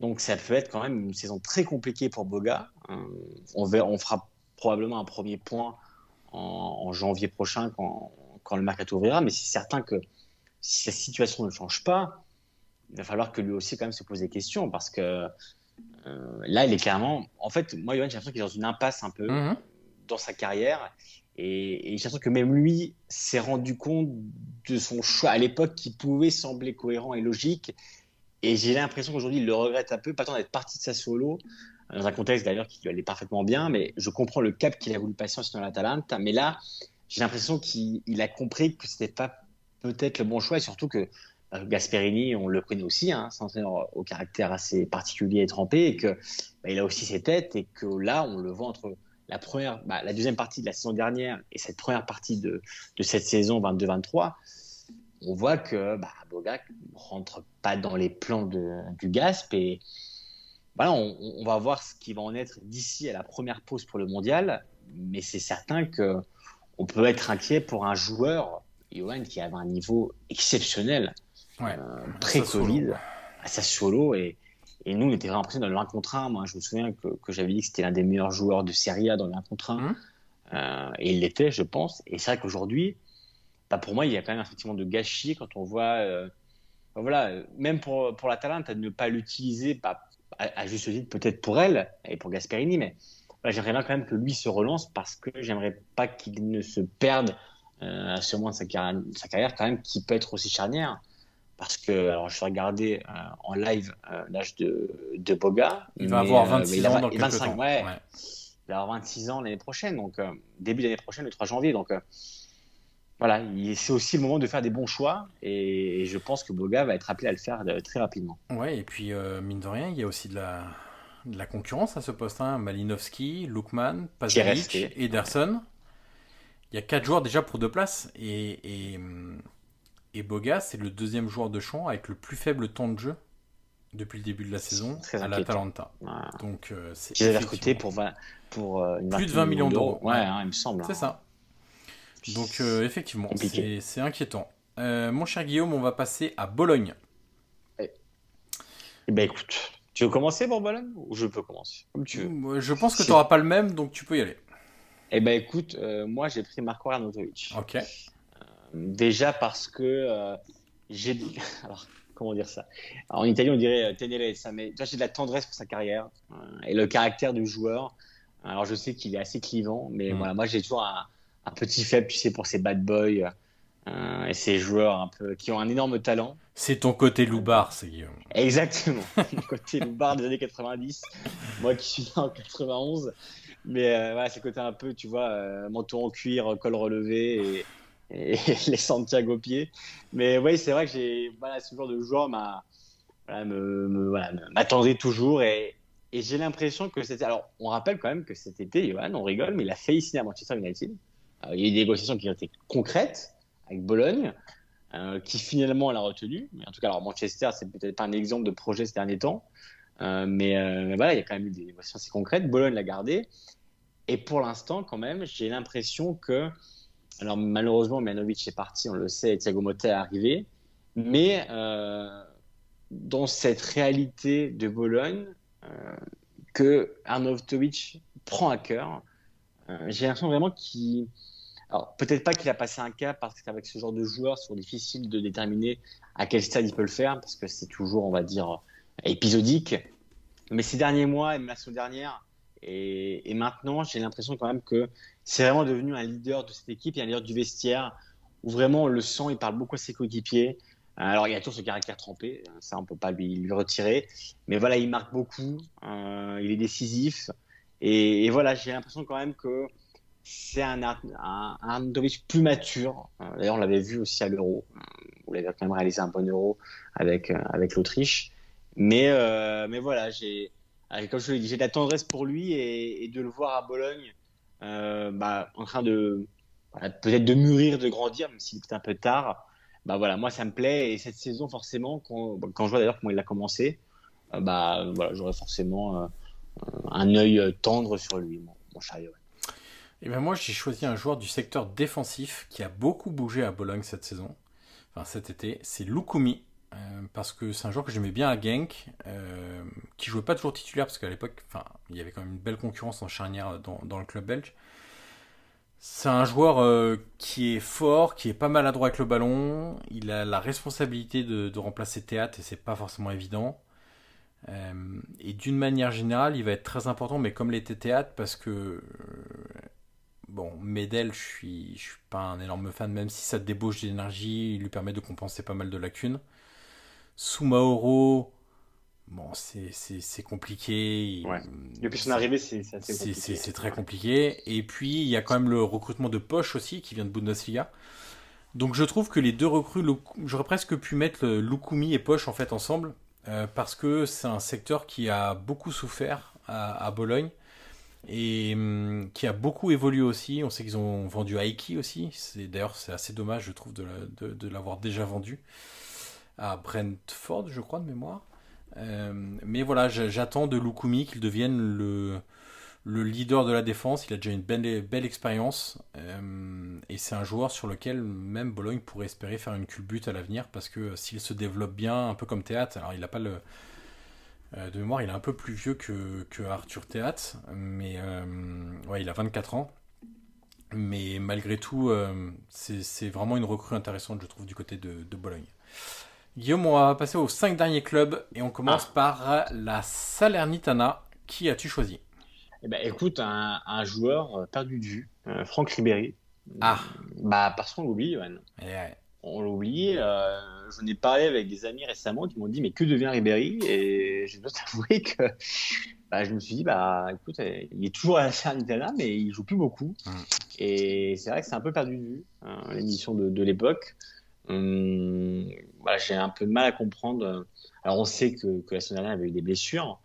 Donc ça peut être quand même une saison très compliquée pour Boga. Euh, on, on fera probablement un premier point en, janvier prochain quand, quand, le mercato ouvrira, mais c'est certain que si la situation ne change pas, il va falloir que lui aussi quand même se pose des questions parce que euh, là, il est clairement. En fait, moi, Johan, j'ai l'impression qu'il est dans une impasse un peu mhm. dans sa carrière et, j'ai l'impression que même lui s'est rendu compte de son choix à l'époque qui pouvait sembler cohérent et logique. Et j'ai l'impression qu'aujourd'hui, il le regrette un peu, pas tant d'être parti de sa solo, dans un contexte d'ailleurs qui lui allait parfaitement bien, mais je comprends le cap qu'il a voulu passer en la l'Atalanta. Mais là, j'ai l'impression qu'il a compris que c'était pas peut-être le bon choix et surtout que euh, Gasperini, on le connaît aussi, hein, c'est un au caractère assez particulier et trempé, et que bah, a aussi ses têtes, et que là, on le voit entre la première, bah, la deuxième partie de la saison dernière et cette première partie de, de cette saison 22-23, on voit que bah, Boga rentre pas dans les plans de, du Gasp et voilà, on, on, va voir ce qui va en être d'ici à la première pause pour le mondial, mais c'est certain que on peut être inquiet pour un joueur, Johan, qui avait un niveau exceptionnel, euh, très solide, à sa solo et, et nous, on était vraiment impressionnés dans le 1 contre 1. Moi, je me souviens que, que j'avais dit que c'était l'un des meilleurs joueurs de Serie A dans le 1 contre 1. Mmh. Euh, et il l'était, je pense. Et c'est vrai qu'aujourd'hui, bah, pour moi, il y a quand même un sentiment de gâchis quand on voit. Euh, voilà, même pour, pour la Talente, de ne pas l'utiliser, bah, à, juste titre, peut-être pour elle et pour Gasperini, mais j'aimerais bien quand même que lui se relance parce que j'aimerais pas qu'il ne se perde euh, à ce moment de sa carrière, sa carrière, quand même, qui peut être aussi charnière parce que alors je vais regarder euh, en live euh, l'âge de, de, Boga. Il va avoir 26 euh, ans dans quelques 25, temps. Ouais, Il va avoir 26 ans l'année prochaine, donc début d'année prochaine, le 3 janvier. Donc voilà, c'est aussi le moment de faire des bons choix et, je pense que Boga va être appelé à le faire très rapidement. Ouais, et puis mine de rien, il y a aussi de la, de la concurrence à ce poste. Hein. Malinowski, Lukman, Pazalic, Ederson. Il y a quatre joueurs déjà pour deux places et, et hum, et Boga, c'est le deuxième joueur de champ avec le plus faible temps de jeu depuis le début de la saison à l'Atalanta. Donc, euh, c'est. Ils recruté pour, pour euh, plus de 20 millions d'euros. Ouais, hein, il me semble. C'est hein. ça. Donc, euh, effectivement, c'est inquiétant. mon cher Guillaume, on va passer à Bologne. Eh, eh ben, écoute, tu veux commencer pour Bologne ou je peux commencer Comme tu veux. Je pense que tu n'auras pas le même, donc tu peux y aller. Eh ben, écoute, moi j'ai pris Marco Arnautovic. Ok. Déjà parce que euh, j'ai. Alors, comment dire ça? En Italie, on dirait euh, ça mais j'ai de la tendresse pour sa carrière euh, et le caractère du joueur. Alors, je sais qu'il est assez clivant, mais mm. voilà, moi, j'ai toujours un, petit faible, tu sais, pour ces bad boys et ces joueurs un peu qui ont un énorme talent. C'est ton côté loubar, c'est Guillaume. Exactement, mon côté loubar des années 90. moi qui suis là en 91. Mais voilà, c'est le côté un peu, tu vois, manteau en cuir, col relevé et et les Santiago pieds. Mais oui, c'est vrai que j'ai ce genre de joueur m'a m'attendait toujours et, et j'ai l'impression que c'était. Alors, on rappelle quand même que cet été, Johan, on rigole, mais il a failli signer à Manchester United. il y a eu des négociations qui ont été concrètes avec Bologne, euh, qui finalement l'a retenu. Mais en tout cas, alors Manchester, c'est peut-être pas un exemple de projet ces derniers temps. Euh, mais, euh, mais, voilà, il y a quand même eu des négociations assez concrètes. Bologne l'a gardé. Et pour l'instant, quand même, j'ai l'impression que alors malheureusement, Manovic est parti, on le sait, et Thiago Motta est arrivé. Mais euh, dans cette réalité de Bologne, euh, que Arnautovic prend à cœur, euh, j'ai l'impression vraiment qu'il... Alors peut-être pas qu'il a passé un cap, parce qu'avec ce genre de joueurs, c'est difficile de déterminer à quel stade il peut le faire, parce que c'est toujours, on va dire, épisodique. Mais ces derniers mois et même la semaine dernière, et, maintenant, j'ai l'impression quand même que c'est vraiment devenu un leader de cette équipe et un leader du vestiaire où vraiment on le sent, il parle beaucoup à ses coéquipiers. Alors il y a toujours ce caractère trempé, ça on peut pas lui, retirer, mais voilà, il marque beaucoup, euh, il est décisif et, voilà, j'ai l'impression quand même que c'est un, un, plus mature. Euh, d'ailleurs, on l'avait vu aussi à l'Euro, vous l'avez quand même réalisé un bon Euro avec euh, avec l'Autriche, mais mais voilà, j'ai comme je l'ai dit, j'ai de la tendresse pour lui et, de le voir à Bologne euh, bah, en train de peut-être de mûrir, de grandir, même s'il est un peu tard. Bah voilà, moi ça me plaît et cette saison forcément quand, quand je vois d'ailleurs comment il a commencé, bah voilà, j'aurais forcément un œil tendre sur lui, mon, mon Et eh ben moi, j'ai choisi un joueur du secteur défensif qui a beaucoup bougé à Bologne cette saison, enfin cet été. C'est Lukumi, parce que c'est un joueur que j'aimais bien à Genk, euh, qui jouait pas toujours titulaire, parce qu'à l'époque, il y avait quand même une belle concurrence en charnière dans, le club belge. C'est un joueur euh, qui est fort, qui est pas maladroit avec le ballon. Il a la responsabilité de, remplacer Théâtre et c'est pas forcément évident. Euh, et d'une manière générale, il va être très important, mais comme l'était Théâtre, parce que euh, bon, Medel, je suis, je suis pas un énorme fan, même si ça débauche d'énergie, il lui permet de compenser pas mal de lacunes. Soumaoro, Bon, c'est compliqué. Depuis son arrivée, c'est C'est très compliqué. Et puis, il y a quand même le recrutement de Poche aussi, qui vient de Bundesliga. Donc, je trouve que les deux recrues, j'aurais presque pu mettre Lukumi et Poche en fait ensemble, euh, parce que c'est un secteur qui a beaucoup souffert à, Bologne et hum, qui a beaucoup évolué aussi. On sait qu'ils ont vendu Aiki aussi. D'ailleurs, c'est assez dommage, je trouve, de l'avoir déjà vendu à Brentford, je crois, de mémoire. Euh, mais voilà, j'attends de Lukumi qu'il devienne le, le leader de la défense. Il a déjà une belle, expérience. Euh, et c'est un joueur sur lequel même Bologne pourrait espérer faire une culbute à l'avenir. Parce que s'il se développe bien, un peu comme Théâtre, alors il n'a pas le. Euh, de mémoire, il est un peu plus vieux que, Arthur Théâtre. Mais ouais, il a 24 ans. Mais malgré tout, c'est vraiment une recrue intéressante, je trouve, du côté de Bologne. Guillaume, on va passer aux cinq derniers clubs et on commence ah. par la Salernitana. Qui as-tu choisi? Eh ben, écoute, un, joueur euh, perdu de vue, euh, Franck Ribéry. Ah. Bah, parce qu'on l'oublie, Johan. Eh on l'oublie. Euh, J'en ai parlé avec des amis récemment qui m'ont dit, mais que devient Ribéry? Et je dois t'avouer que bah, je me suis dit, bah, écoute, il est toujours à la Salernitana, mais il joue plus beaucoup. Hum. Et c'est vrai que c'est un peu perdu de vue, hein, l'émission de, de l'époque. Hum, j'ai un peu de mal à comprendre. Alors, on sait que, la semaine dernière avait eu des blessures,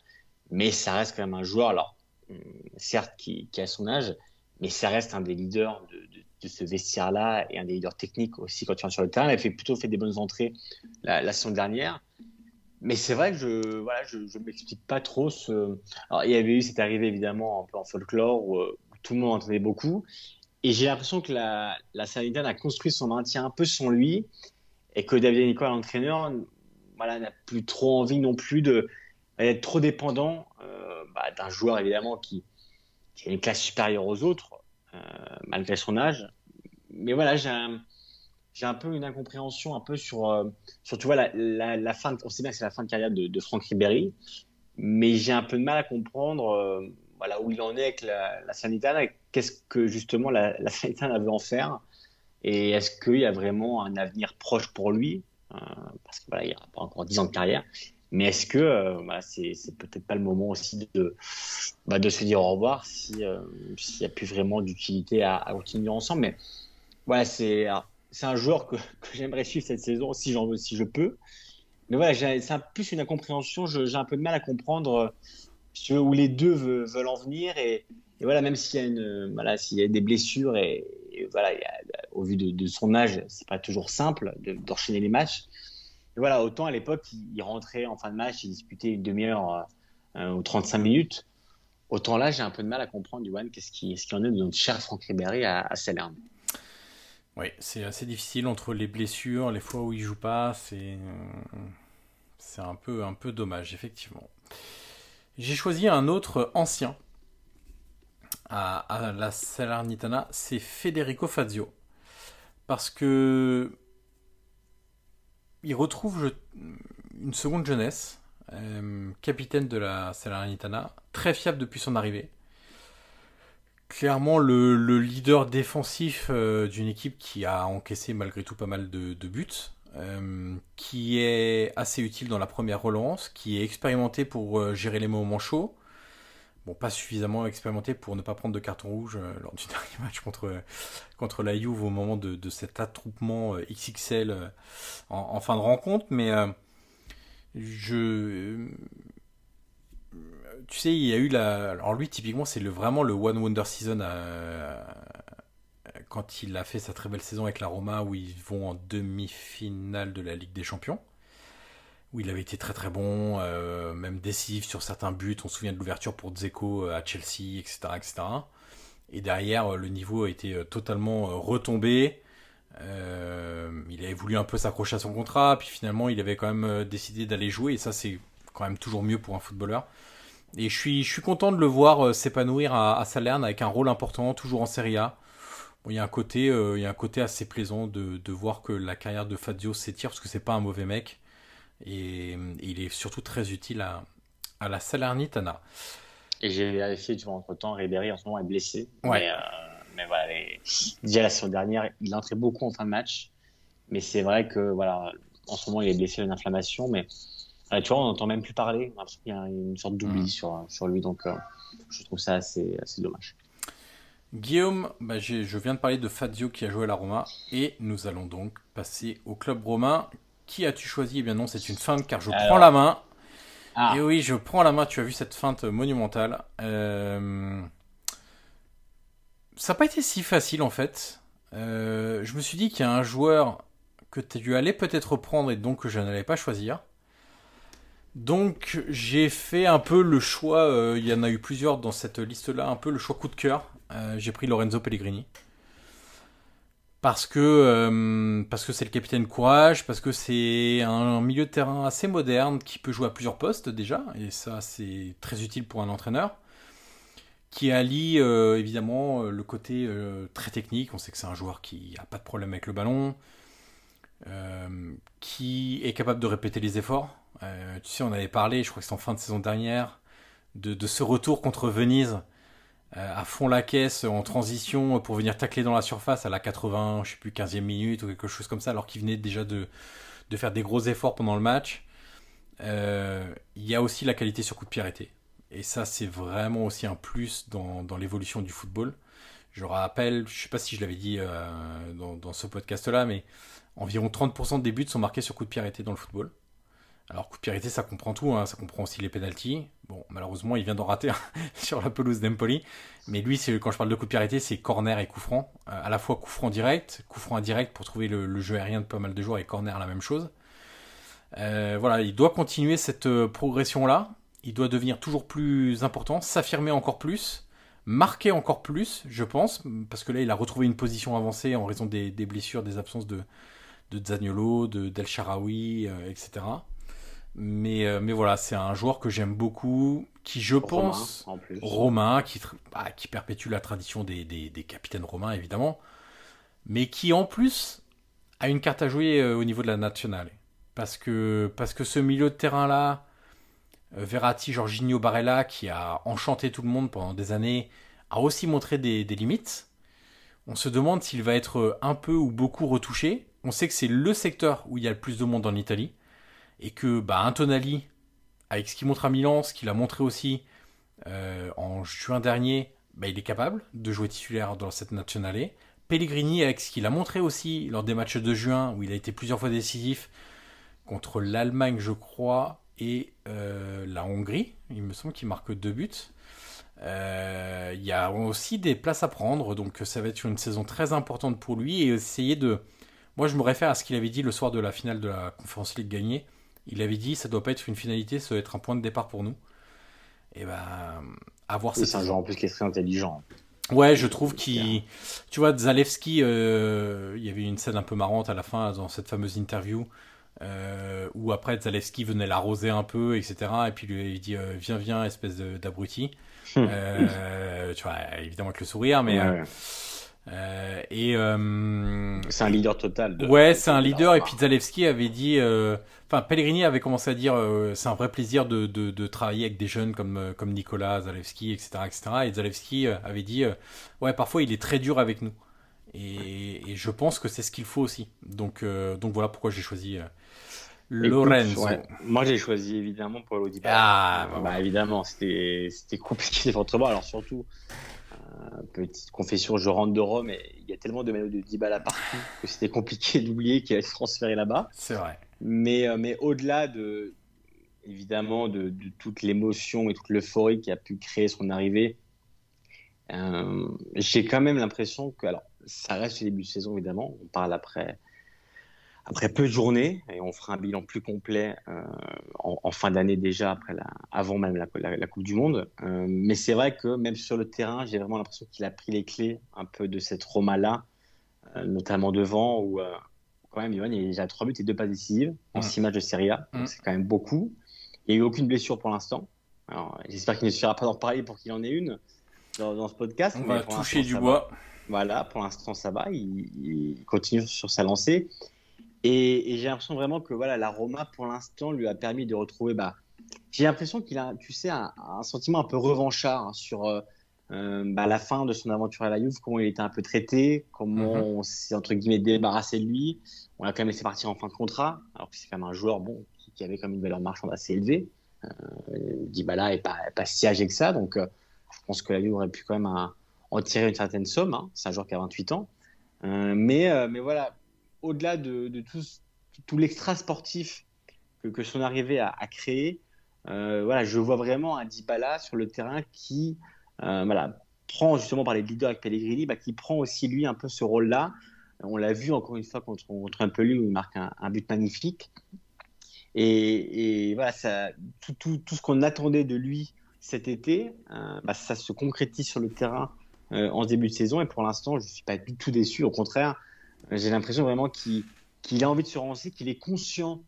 mais ça reste quand même un joueur, alors, hum, certes, qui, qui a son âge, mais ça reste un des leaders de, ce vestiaire-là et un des leaders techniques aussi quand il rentre sur le terrain. Il a plutôt fait des bonnes entrées la, la saison dernière. Mais c'est vrai que je voilà, je, m'explique pas trop. Alors, il y avait eu cette arrivée évidemment un peu en folklore où, où tout le monde entendait beaucoup. Et j'ai l'impression que la, la a construit son maintien un peu sans lui et que David Nicolas, l'entraîneur, voilà, n'a plus trop envie non plus d'être trop dépendant euh, bah, d'un joueur évidemment qui, a une classe supérieure aux autres euh, malgré son âge. Mais voilà, j'ai un, peu une incompréhension un peu sur, euh, sur tu vois, la, fin. De, on sait bien que c'est la fin de carrière de, Franck Ribéry, mais j'ai un peu de mal à comprendre voilà, où il en est avec la, la Sanitana, qu'est-ce que justement la, la Sanitana veut en faire, et est-ce qu'il y a vraiment un avenir proche pour lui, euh, parce qu'il voilà, il a pas encore 10 ans de carrière, mais est-ce que euh, voilà, c'est, peut-être pas le moment aussi de, bah, se dire au revoir euh, s'il n'y a plus vraiment d'utilité à, continuer ensemble, mais voilà, c'est, un joueur que, j'aimerais suivre cette saison si, je peux. Mais voilà, c'est plus une incompréhension. j'ai un peu de mal à comprendre où les deux veulent, en venir. Et, voilà, même s'il y, s'il y a des blessures, et, voilà, au vu de, son âge, c'est pas toujours simple d'enchaîner les matchs. Et voilà, autant à l'époque, il, rentrait en fin de match, il disputait une demi-heure euh, ou 35 minutes. Autant là, j'ai un peu de mal à comprendre, Yuan, qu'est-ce qui, en est de notre cher Franck Ribéry à, à Salerne. Oui, c'est assez difficile entre les blessures, les fois où il joue pas, c'est c'est un peu un peu dommage effectivement. J'ai choisi un autre ancien à, la Salernitana, c'est Federico Fazio. Parce que il retrouve une seconde jeunesse, euh, capitaine de la Salernitana, très fiable depuis son arrivée. Clairement le, leader défensif euh, d'une équipe qui a encaissé malgré tout pas mal de buts. Euh, qui est assez utile dans la première relance, qui est expérimenté pour gérer les moments chauds. Bon, pas suffisamment expérimenté pour ne pas prendre de carton rouge euh, lors du dernier match contre, contre la Juve au moment de, de cet attroupement XXL en, fin de rencontre, mais je tu sais, il y a eu la. Alors lui, typiquement, c'est le, vraiment le One Wonder Season quand il a fait sa très belle saison avec la Roma où ils vont en demi-finale de la Ligue des Champions, il avait été très très bon, même décisif sur certains buts. On se souvient de l'ouverture pour Dzeko à Chelsea, etc.. Et derrière, le niveau a été totalement retombé. il avait voulu un peu s'accrocher à son contrat, puis finalement, il avait quand même décidé d'aller jouer. Et ça, c'est quand même toujours mieux pour un footballeur. Et je suis, content de le voir s'épanouir à, Salerne avec un rôle important, toujours en Serie A il y a un côté, euh, il y a un côté assez plaisant de, de, voir que la carrière de Fazio s'étire parce que c'est pas un mauvais mec et, il est surtout très utile à, à la Salernitana. Et j'ai vérifié du entre temps, Ribéry en ce moment est blessé. Ouais. Mais, euh, voilà, déjà la saison dernière, il entrait beaucoup en fin de match, mais c'est vrai que voilà, en ce moment il est blessé, une inflammation, mais tu vois, on n'entend même plus parler. Il y a une sorte d'oubli mm. sur, sur lui, donc euh, je trouve ça assez, assez dommage. Guillaume, bah, je viens de parler de Fazio qui a joué à la Roma et nous allons donc passer au club romain. Qui as-tu choisi? Eh bien non, c'est une feinte car je prends la main. Ah. Et oui, je prends la main, tu as vu cette feinte monumentale. Euh, ça n'a pas été si facile en fait. Euh, je me suis dit qu'il y a un joueur que tu allais peut-être prendre et donc que je n'allais pas choisir. Donc j'ai fait un peu le choix, euh, il y en a eu plusieurs dans cette liste-là, un peu le choix coup de cœur. J'ai pris Lorenzo Pellegrini. Parce que euh, parce que c'est le capitaine courage, parce que c'est un milieu de terrain assez moderne qui peut jouer à plusieurs postes déjà, et ça c'est très utile pour un entraîneur qui allie euh, évidemment le côté très technique. On sait que c'est un joueur qui n'a pas de problème avec le ballon, qui est capable de répéter les efforts. tu sais, on avait parlé, je crois que c'est en fin de saison dernière, de, ce retour contre Venise euh, à fond la caisse en transition pour venir tacler dans la surface à la 80, je sais plus, 15e minute ou quelque chose comme ça, alors qu'il venait déjà de, de faire des gros efforts pendant le match. Euh, il y a aussi la qualité sur coup de pied arrêté. Et ça, c'est vraiment aussi un plus dans, dans l'évolution du football. Je rappelle, je sais pas si je l'avais dit euh, dans, dans, ce podcast-là, mais environ 30% des buts sont marqués sur coup de pied arrêté dans le football. Alors, coup de pied ça comprend tout, hein. ça comprend aussi les pénalties. Bon, malheureusement, il vient d'en rater sur la pelouse d'Empoli. Mais lui, quand je parle de coup de pied c'est corner et coup franc. Euh, à la fois coup franc direct, coup franc indirect pour trouver le, jeu aérien de pas mal de joueurs et corner la même chose. Euh, voilà, il doit continuer cette euh, progression-là. Il doit devenir toujours plus important, s'affirmer encore plus, marquer encore plus, je pense, parce que là, il a retrouvé une position avancée en raison des, blessures, des absences de, de de Del Sharawi, etc. Mais, euh, mais voilà, c'est un joueur que j'aime beaucoup, qui je pense, romain, qui, bah, qui perpétue la tradition des, des, capitaines romains évidemment, mais qui en plus a une carte à jouer euh, au niveau de la nationale. Parce que, parce que ce milieu de terrain-là, euh, Verratti, Jorginho, Barella, qui a enchanté tout le monde pendant des années, a aussi montré des, des limites. On se demande s'il va être un peu ou beaucoup retouché. On sait que c'est le secteur où il y a le plus de monde en Italie et que bah, un avec ce qu'il montre à Milan, ce qu'il a montré aussi euh, en juin dernier, bah, il est capable de jouer titulaire dans cette nationale. Pellegrini, avec ce qu'il a montré aussi lors des matchs de juin, où il a été plusieurs fois décisif contre l'Allemagne, je crois, et euh, la Hongrie. Il me semble qu'il marque deux buts. Euh, il y a aussi des places à prendre, donc ça va être une saison très importante pour lui et essayer de. Moi, je me réfère à ce qu'il avait dit le soir de la finale de la Conférence League gagnée il avait dit ça doit pas être une finalité, ça doit être un point de départ pour nous. Et ben, avoir C'est un joueur en plus qui est très intelligent. Ouais, je trouve qu'il. Tu vois, Zalewski, euh, il y avait une scène un peu marrante à la fin dans cette fameuse interview euh, où après Zalewski venait l'arroser un peu, etc. Et puis lui il dit euh, Viens, viens, espèce d'abruti. tu vois, évidemment avec le sourire, mais. Euh, et euh, c'est un leader total. ouais, c'est un leader. Et puis Zalewski avait dit, euh, enfin Pellegrini avait commencé à dire, c'est un vrai plaisir de, de, de, travailler avec des jeunes comme comme Nicolas Zalewski, etc., etc. Et Zalewski avait dit, ouais, parfois il est très dur avec nous. Et, et je pense que c'est ce qu'il faut aussi. Donc donc voilà pourquoi j'ai choisi. Lorenzo. Moi, j'ai choisi évidemment Paulo Di Ah, bah, bah, évidemment, c'était compliqué de moi. Alors surtout, petite confession, je rentre de Rome et il y a tellement de maillots de Dybala partout que c'était compliqué d'oublier qu'il allait se transférer là-bas. C'est vrai. Mais, euh, mais au-delà de, évidemment, de, toute l'émotion et toute l'euphorie qui a pu créer son arrivée, euh, j'ai quand même l'impression que, alors, ça reste le début de saison, évidemment, on parle après, après peu de journées, et on fera un bilan plus complet en, fin d'année déjà, après la, avant même la, la, Coupe du Monde. mais c'est vrai que même sur le terrain, j'ai vraiment l'impression qu'il a pris les clés un peu de cette Roma-là, notamment devant, où quand même, Johan, il a déjà 3 buts et 2 passes décisives en 6 matchs de Serie A. Mm. C'est quand même beaucoup. Il n'y a eu aucune blessure pour l'instant. J'espère qu'il ne suffira pas d'en parler pour qu'il en ait une dans, ce podcast. On va toucher du bois. Voilà, pour l'instant, ça va. Il, continue sur sa lancée. Et, j'ai l'impression vraiment que voilà, la Roma, pour l'instant, lui a permis de retrouver. Bah, j'ai l'impression qu'il a, tu sais, un, sentiment un peu revanchard hein, sur euh, euh, bah, la fin de son aventure à la Juve, comment il était un peu traité, comment mhm. on s'est entre guillemets débarrassé de lui. On l'a quand même laissé partir en fin de contrat, alors que c'est quand même un joueur bon qui, avait quand même une valeur marchande assez élevée. Euh, Dybala est pas, pas si âgé que ça, donc euh, je pense que la Juve aurait pu quand même en tirer une certaine somme. Hein. C'est un joueur qui a 28 ans. Mais, mais voilà, au-delà de, tout, l'extra sportif que, son arrivée a, créé, euh, voilà, je vois vraiment un Dybala sur le terrain qui voilà, prend justement par les leaders avec Pellegrini, bah, qui prend aussi lui un peu ce rôle-là. On l'a vu encore une fois contre, contre un peu où il marque un, but magnifique. Et, voilà, tout, ce qu'on attendait de lui cet été, euh, bah, ça se concrétise sur le terrain euh, en début de saison. Et pour l'instant, je ne suis pas du tout déçu. Au contraire, j'ai l'impression vraiment qu'il a envie de se relancer, qu'il est conscient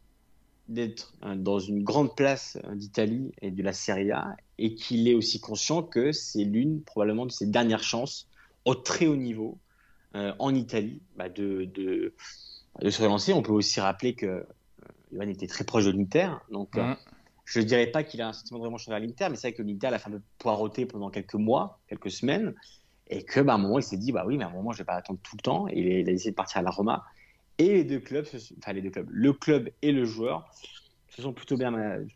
d'être euh, dans une grande place d'Italie et de la Serie A, et qu'il est aussi conscient que c'est l'une probablement de ses dernières chances au très haut niveau en Italie bah, de, de, de, se relancer. On peut aussi rappeler que Johan était très proche de l'Inter, donc mmh. Je ne dirais pas qu'il a un sentiment de vraiment changer à l'Inter, mais c'est vrai que l'Inter a fait un peu poireauter pendant quelques mois, quelques semaines, et que bah, à un moment, il s'est dit, bah oui, mais à un moment, je vais pas attendre tout le temps. Et il a décidé de partir à la Roma. Et les deux clubs, enfin les deux clubs, le club et le joueur se sont plutôt bien,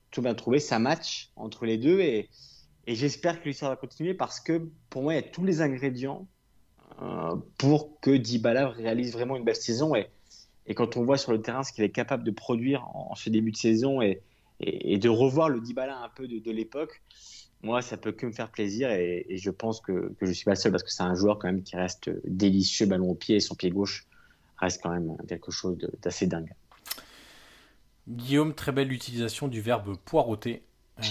plutôt bien trouvés. Ça match entre les deux et, et j'espère que l'histoire va continuer parce que pour moi, il y a tous les ingrédients euh, pour que Dybala réalise vraiment une belle saison. Et, et quand on voit sur le terrain ce qu'il est capable de produire en, en ce début de saison et, et, de revoir le Dybala un peu de, l'époque, moi, ça peut que me faire plaisir et, je pense que, que je suis pas seul parce que c'est un joueur quand même qui reste délicieux, ballon au pied et son pied gauche reste quand même quelque chose d'assez dingue. Guillaume, très belle utilisation du verbe poireauter, euh,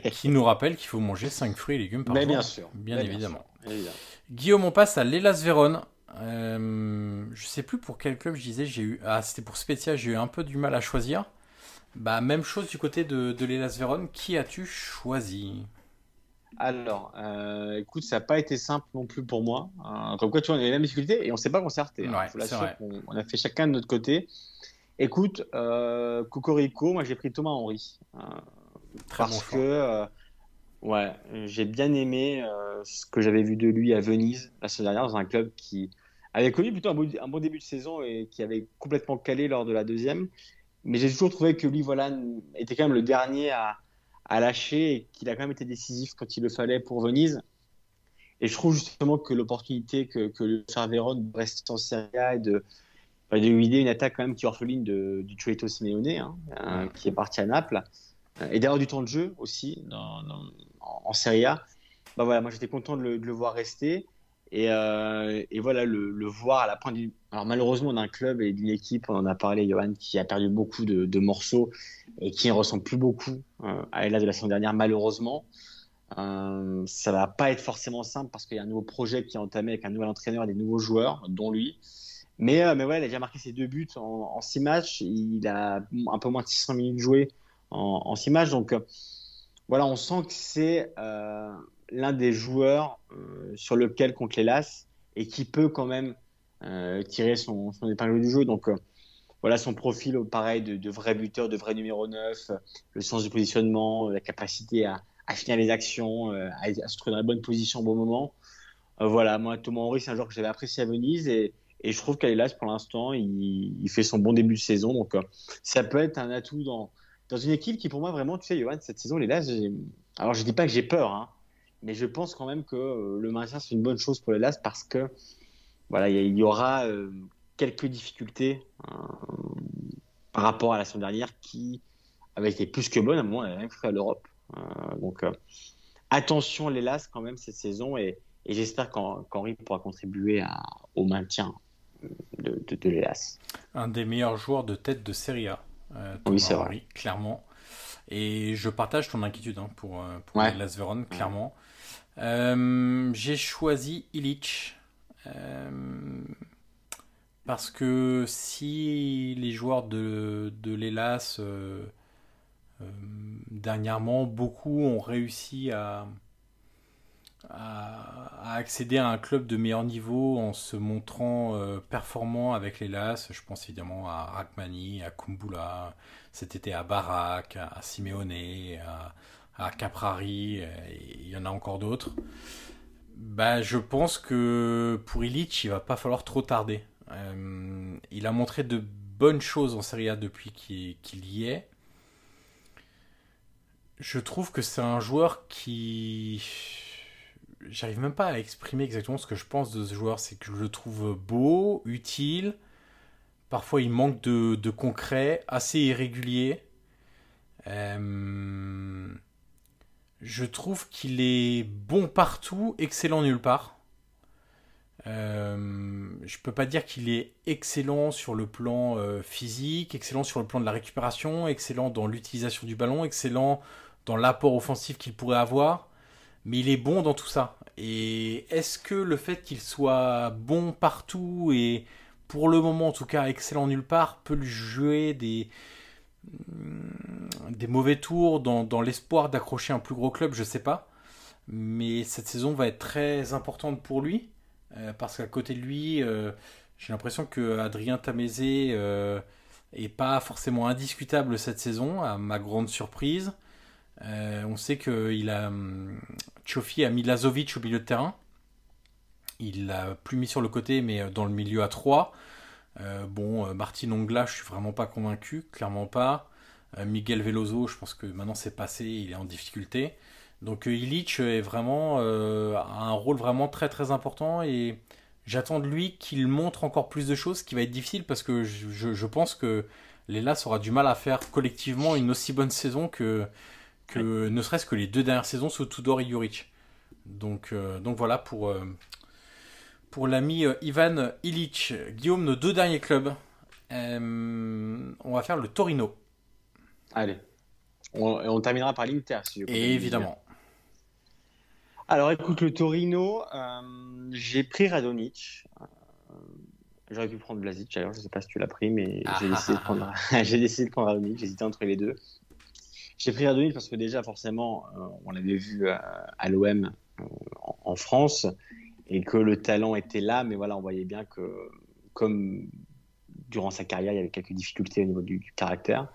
qui nous rappelle qu'il faut manger 5 fruits et légumes par Mais jour. Bien sûr. Bien, évidemment. Guillaume, on passe à l'Elas Vérone. Euh, je sais plus pour quel club je disais, j'ai eu. Ah, c'était pour Spezia, j'ai eu un peu du mal à choisir. Bah, même chose du côté de, de l'Elas Vérone. Qui as-tu choisi? Alors, euh, écoute, ça n'a pas été simple non plus pour moi. Euh, comme quoi, tu vois, on a les mêmes difficultés et on ne s'est pas concerté. Hein. on, a fait chacun de notre côté. Écoute, euh, Cocorico, moi j'ai pris Thomas Henry. Euh, parce que ouais, j'ai bien aimé ce que j'avais vu de lui à Venise la semaine dernière dans un club qui avait connu plutôt un bon, un bon début de saison et qui avait complètement calé lors de la deuxième mais j'ai toujours trouvé que lui, voilà, était quand même le dernier à, à lâcher et qu'il a quand même été décisif quand il le fallait pour Venise. Et je trouve justement que l'opportunité que, que le Cerveron de rester en Serie A et de, de lui aider une attaque quand même qui est orpheline de, du Chueto Simeone, hein, euh, qui est parti à Naples, euh, et d'ailleurs du temps de jeu aussi dans, dans, en Serie A, bah voilà, moi j'étais content de le, de le, voir rester. Et, euh, et voilà, le, voir à la pointe du. Alors, malheureusement, d'un club et d'une équipe, on en a parlé, Johan, qui a perdu beaucoup de, morceaux et qui ne ressemble plus beaucoup euh, à la de la saison dernière, malheureusement. Euh, ça va pas être forcément simple parce qu'il y a un nouveau projet qui est entamé avec un nouvel entraîneur et des nouveaux joueurs, dont lui. Mais, euh, mais ouais, il a déjà marqué ses deux buts en, six matchs. Il a un peu moins de 600 minutes jouées en, en six matchs. Donc, voilà, on sent que c'est l'un des joueurs euh, sur lequel compte les LAS et qui peut quand même euh, tirer son, son, épingle du jeu. Donc euh, voilà son profil, pareil, de, de, vrai buteur, de vrai numéro 9, le sens du positionnement, la capacité à, à finir les actions, à, se trouver dans la bonne position au bon moment. voilà, moi, Thomas Henry, c'est un joueur que j'avais apprécié à Venise et, et je trouve qu'à l'Elas, pour l'instant, il, fait son bon début de saison. Donc ça peut être un atout dans, dans une équipe qui, pour moi, vraiment, tu sais, Johan, cette saison, l'Elas, alors je dis pas que j'ai peur, hein, mais je pense quand même que euh, le maintien, c'est une bonne chose pour les LAS parce que voilà, il y, aura euh, quelques difficultés euh, par rapport à la saison dernière qui avait été plus que bonne. À un moment, elle a même à l'Europe. Euh, donc, euh, attention les LAS quand même cette saison et, et j'espère qu'Henri pourra contribuer à, au maintien de, de, de l'Elas. Un des meilleurs joueurs de tête de Serie A. oui, c'est vrai. Clairement. Et je partage ton inquiétude hein, pour, pour ouais. Las clairement. J'ai choisi Illich. parce que si les joueurs de, de l'Elas euh, dernièrement, beaucoup ont réussi à, à, accéder à un club de meilleur niveau en se montrant euh, performant avec les LAS. Je pense évidemment à Rachmani, à Kumbula, cet été à Barak, à Simeone, à, Caprari, il y en a encore d'autres. Bah, je pense que pour Illich, il va pas falloir trop tarder. Euh, il a montré de bonnes choses en Serie A depuis qu'il y est je trouve que c'est un joueur qui. J'arrive même pas à exprimer exactement ce que je pense de ce joueur. C'est que je le trouve beau, utile. Parfois, il manque de, concret, assez irrégulier. Euh, je trouve qu'il est bon partout, excellent nulle part. Euh, je peux pas dire qu'il est excellent sur le plan euh, physique, excellent sur le plan de la récupération, excellent dans l'utilisation du ballon, excellent dans l'apport offensif qu'il pourrait avoir, mais il est bon dans tout ça. Et est-ce que le fait qu'il soit bon partout et pour le moment en tout cas excellent nulle part peut lui jouer des, des mauvais tours dans, l'espoir d'accrocher un plus gros club Je sais pas. Mais cette saison va être très importante pour lui euh, parce qu'à côté de lui, euh, j'ai l'impression que Adrien Tamézé euh, est pas forcément indiscutable cette saison, à ma grande surprise. On sait qu'il a. Hum, Chofi a mis Lazovic au milieu de terrain. Il l'a plus mis sur le côté, mais dans le milieu à 3. Euh, bon, Martin Ongla, je suis vraiment pas convaincu, clairement pas. Miguel Veloso, je pense que maintenant c'est passé, il est en difficulté. Donc Illich est vraiment a un rôle vraiment très très important et j'attends de lui qu'il montre encore plus de choses, ce qui va être difficile parce que je, je pense que l'Elas aura du mal à faire collectivement une aussi bonne saison que que ne serait-ce que les deux dernières saisons sous Tudor et Juric. Donc, euh, donc voilà pour, euh, pour l'ami euh, Ivan Illich. Guillaume, nos deux derniers clubs. on va faire le Torino. Allez. On, on terminera par l'Inter. Si évidemment. Alors écoute, le Torino, j'ai pris Radonic. J'aurais pu prendre Blazic d'ailleurs, je ne sais pas si tu l'as pris, mais j'ai décidé, de prendre... décidé de prendre Radonic. J'hésitais entre les deux. J'ai pris Radonjic parce que déjà, forcément, euh, on l'avait vu à, l'OM euh, en, France et que le talent était là, mais voilà, on voyait bien que, comme durant sa carrière, il y avait quelques difficultés au niveau du, caractère.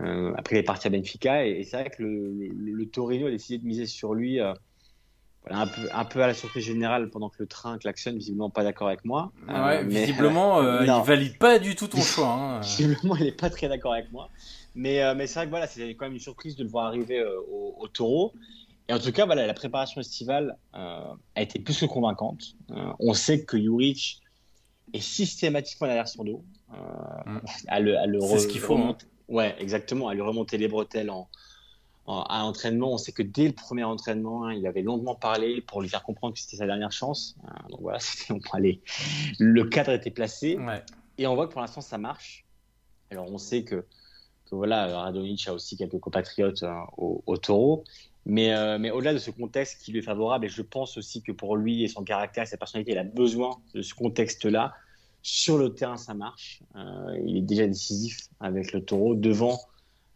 Euh, après, il est parti à Benfica et, c'est vrai que le, Torino a décidé de miser sur lui. un, peu, un, peu, à la surprise générale pendant que le train klaxonne, visiblement pas d'accord avec moi. Ouais, visiblement, il valide pas du tout ton choix. Hein. visiblement, il n'est pas très d'accord avec moi. Mais, euh, mais c'est vrai que voilà, c'est quand même une surprise de le voir arriver euh, au, taureau. Et en tout cas, voilà, la préparation estivale euh, a été plus que convaincante. on sait que Juric est systématiquement derrière son dos. Mm. à le, à le c'est ce qu'il faut. Hein. Ouais, exactement. À lui remonter les bretelles en, à l'entraînement. On sait que dès le premier entraînement, hein, il avait longuement parlé pour lui faire comprendre que c'était sa dernière chance. donc voilà, donc, allez, le cadre était placé. Ouais. Et on voit que pour l'instant, ça marche. Alors on sait que que voilà, Radonic a aussi quelques compatriotes euh, au, taureau. Mais, euh, mais au-delà de ce contexte qui lui est favorable, et je pense aussi que pour lui et son caractère, sa personnalité, il a besoin de ce contexte-là. Sur le terrain, ça marche. Euh, il est déjà décisif avec le taureau. Devant,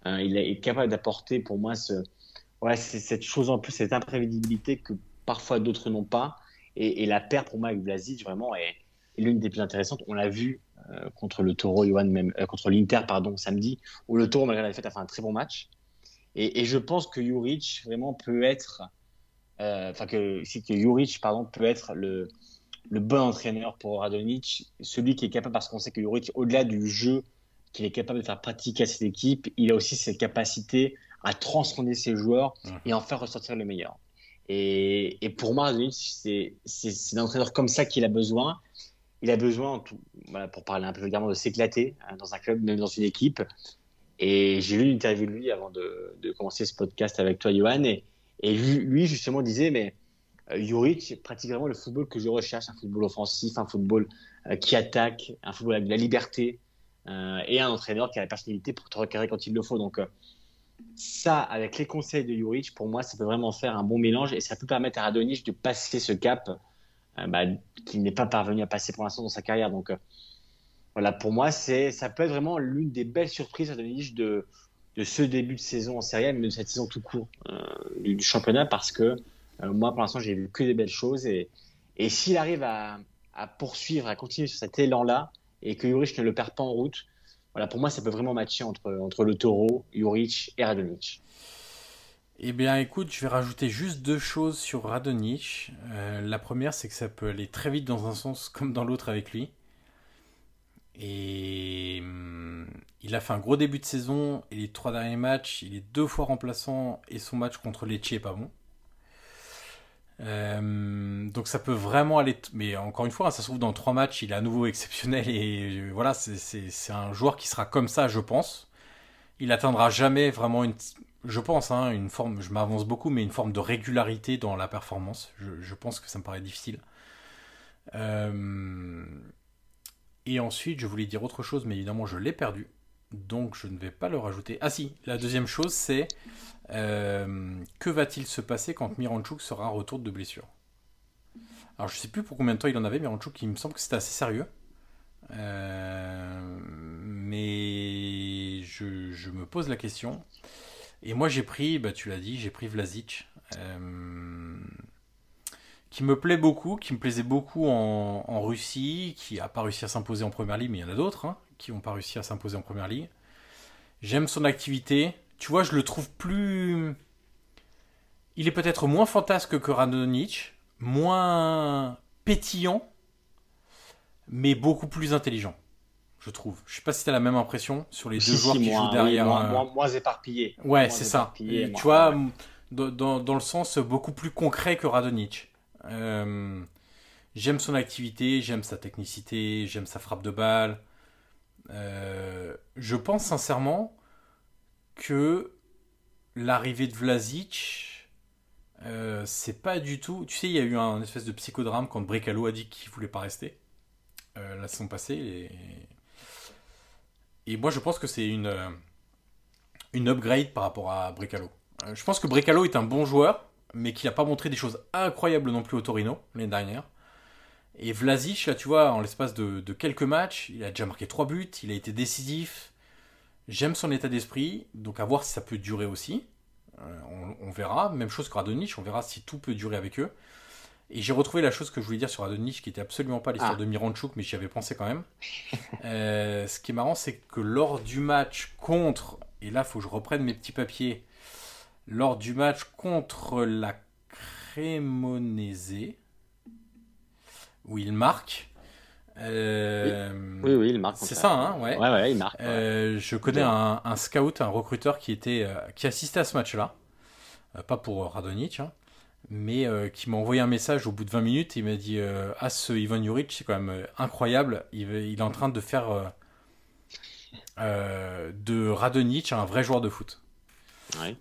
il est capable d'apporter pour moi cette chose en plus, cette imprévisibilité que parfois d'autres n'ont pas. Et, la paire pour moi avec Vlasic, vraiment, est, l'une des plus intéressantes. On l'a vu euh, contre le Taureau, même, euh, contre l'Inter, pardon, samedi, où le Taureau, malgré la défaite, a fait un très bon match. Et, je pense que Juric vraiment peut être, euh, enfin que, si que Juric, pardon, peut être le, le bon entraîneur pour Radonic, celui qui est capable, parce qu'on sait que Juric, au-delà du jeu qu'il est capable de faire pratiquer à cette équipe, il a aussi cette capacité à transcender ses joueurs et en faire ressortir le meilleur. Et, et pour moi, Radonic, c'est un entraîneur comme ça qu'il a besoin il a besoin, pour parler un peu vulgairement, de s'éclater hein, dans un club, même dans une équipe. Et j'ai lu une interview de lui avant de, commencer ce podcast avec toi, Johan. Et, lui, justement, disait Mais euh, Juric pratique vraiment le football que je recherche un football offensif, un football euh, qui attaque, un football avec de la liberté. et un entraîneur qui a la personnalité pour te recadrer quand il le faut. Donc, ça, avec les conseils de Juric, pour moi, ça peut vraiment faire un bon mélange et ça peut permettre à Radonjic de passer ce cap bah, qu'il n'est pas parvenu à passer pour l'instant dans sa carrière. Donc, voilà, pour moi, c'est, ça peut être vraiment l'une des belles surprises de, de ce début de saison en Serie A, mais de cette saison tout court euh, du, championnat, parce que euh, moi, pour l'instant, j'ai vu que des belles choses. Et, et s'il arrive à, à, poursuivre, à continuer sur cet élan-là, et que Juric ne le perd pas en route, voilà, pour moi, ça peut vraiment matcher entre, entre le taureau, Juric et Radonic. Eh bien, écoute, je vais rajouter juste deux choses sur Radonic. Euh, la première, c'est que ça peut aller très vite dans un sens comme dans l'autre avec lui. Et hum, il a fait un gros début de saison et les trois derniers matchs, il est deux fois remplaçant et son match contre Lecce est pas bon. Euh, donc ça peut vraiment aller. Mais encore une fois, ça se trouve dans trois matchs, il est à nouveau exceptionnel et euh, voilà, c'est un joueur qui sera comme ça, je pense. Il atteindra jamais vraiment une, je pense, hein, une forme. Je m'avance beaucoup, mais une forme de régularité dans la performance. Je, je pense que ça me paraît difficile. Euh, et ensuite, je voulais dire autre chose, mais évidemment, je l'ai perdu. Donc, je ne vais pas le rajouter. Ah si, la deuxième chose, c'est euh, que va-t-il se passer quand Miranchuk sera en retour de blessure? Alors, je ne sais plus pour combien de temps il en avait, Miranchuk. Il me semble que c'était assez sérieux. Euh, mais je, me pose la question. Et moi, j'ai pris, bah, tu l'as dit, j'ai pris Vlasic. Euh, qui me plaît beaucoup, qui me plaisait beaucoup en, Russie, qui n'a pas réussi à s'imposer en première ligue, mais il y en a d'autres hein, qui n'ont pas réussi à s'imposer en première ligue. J'aime son activité. Tu vois, je le trouve plus. Il est peut-être moins fantasque que Radonic, moins pétillant, mais beaucoup plus intelligent, je trouve. Je sais pas si tu as la même impression sur les deux joueurs qui jouent derrière. moins, moins, éparpillé. Ouais, c'est ça. tu vois, dans, dans, le sens beaucoup plus concret que Radonic. Euh, j'aime son activité, j'aime sa technicité, j'aime sa frappe de balle. Euh, je pense sincèrement que l'arrivée de Vlasic, euh, c'est pas du tout. Tu sais, il y a eu un espèce de psychodrame quand Brecalo a dit qu'il voulait pas rester la saison passée. Et, et moi, je pense que c'est une, une upgrade par rapport à Brecalo. je pense que Brecalo est un bon joueur mais qui n'a pas montré des choses incroyables non plus au Torino l'année dernière. Et Vlasic, là, tu vois, en l'espace de, quelques matchs, il a déjà marqué 3 buts, il a été décisif. J'aime son état d'esprit, donc à voir si ça peut durer aussi. Euh, on, verra. Même chose que Radonich, on verra si tout peut durer avec eux. Et j'ai retrouvé la chose que je voulais dire sur Radonich, qui était absolument pas l'histoire ah. de Miranchuk, mais j'y avais pensé quand même. Euh, ce qui est marrant, c'est que lors du match contre, et là, il faut que je reprenne mes petits papiers, lors du match contre la Cremonese, où il marque. Euh, oui. oui. il marque. C'est ça, hein, ouais. Ouais, ouais, il marque. Euh, je connais un, scout, un recruteur qui était, euh, qui assistait à ce match-là, pas pour Radonic, hein, mais qui m'a envoyé un message au bout de 20 minutes. il m'a dit Ah, ce Ivan Juric, c'est quand même incroyable. Il, il, est en train de faire de Radonic un vrai joueur de foot.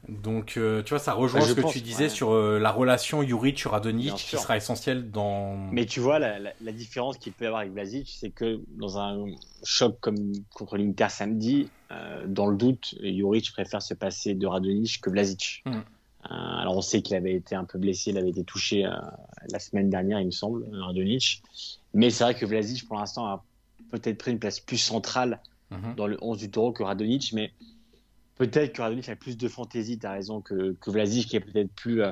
Donc, euh, tu vois, ça rejoint bah, ce que tu disais sur euh, la relation Juric-Radonic qui sera essentielle dans. Mais tu vois, la, différence qu'il peut y avoir avec Vlasic, c'est que dans un choc comme contre l'Inter samedi, euh, dans le doute, Juric préfère se passer de Radonic que Vlasic. Hmm. alors, on sait qu'il avait été un peu blessé, il avait été touché la semaine dernière, il me semble, Radonic. Mais c'est vrai que Vlasic, pour l'instant, a peut-être pris une place plus centrale mhm. dans le 11 du taureau que Radonic, mais peut-être que Radonjic a plus de fantaisie, tu as raison, que, que Vlasic qui est peut-être plus, euh,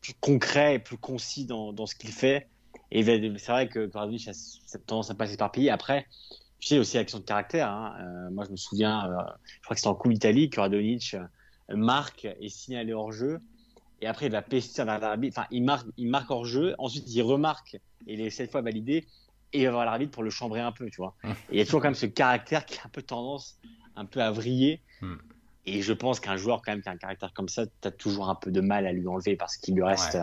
plus, concret et plus concis dans, dans ce qu'il fait. Et c'est vrai que Radonjic a cette tendance à pas s'éparpiller. Après, tu sais aussi avec son caractère. Hein, euh, moi, je me souviens, euh, je crois que c'était en Coupe d'Italie que Radonjic marque et signalé hors jeu. Et après, il va pester l'arbitre. Enfin, il marque, il marque hors jeu. Ensuite, il remarque et il est cette fois validé. Et il va voir l'arbitre pour le chambrer un peu, tu vois. Hum. Et il y a toujours quand même ce caractère qui a un peu tendance un peu à vriller. Hum. Et je pense qu'un joueur quand même qui a un caractère comme ça, tu as toujours un peu de mal à lui enlever parce qu'il lui reste.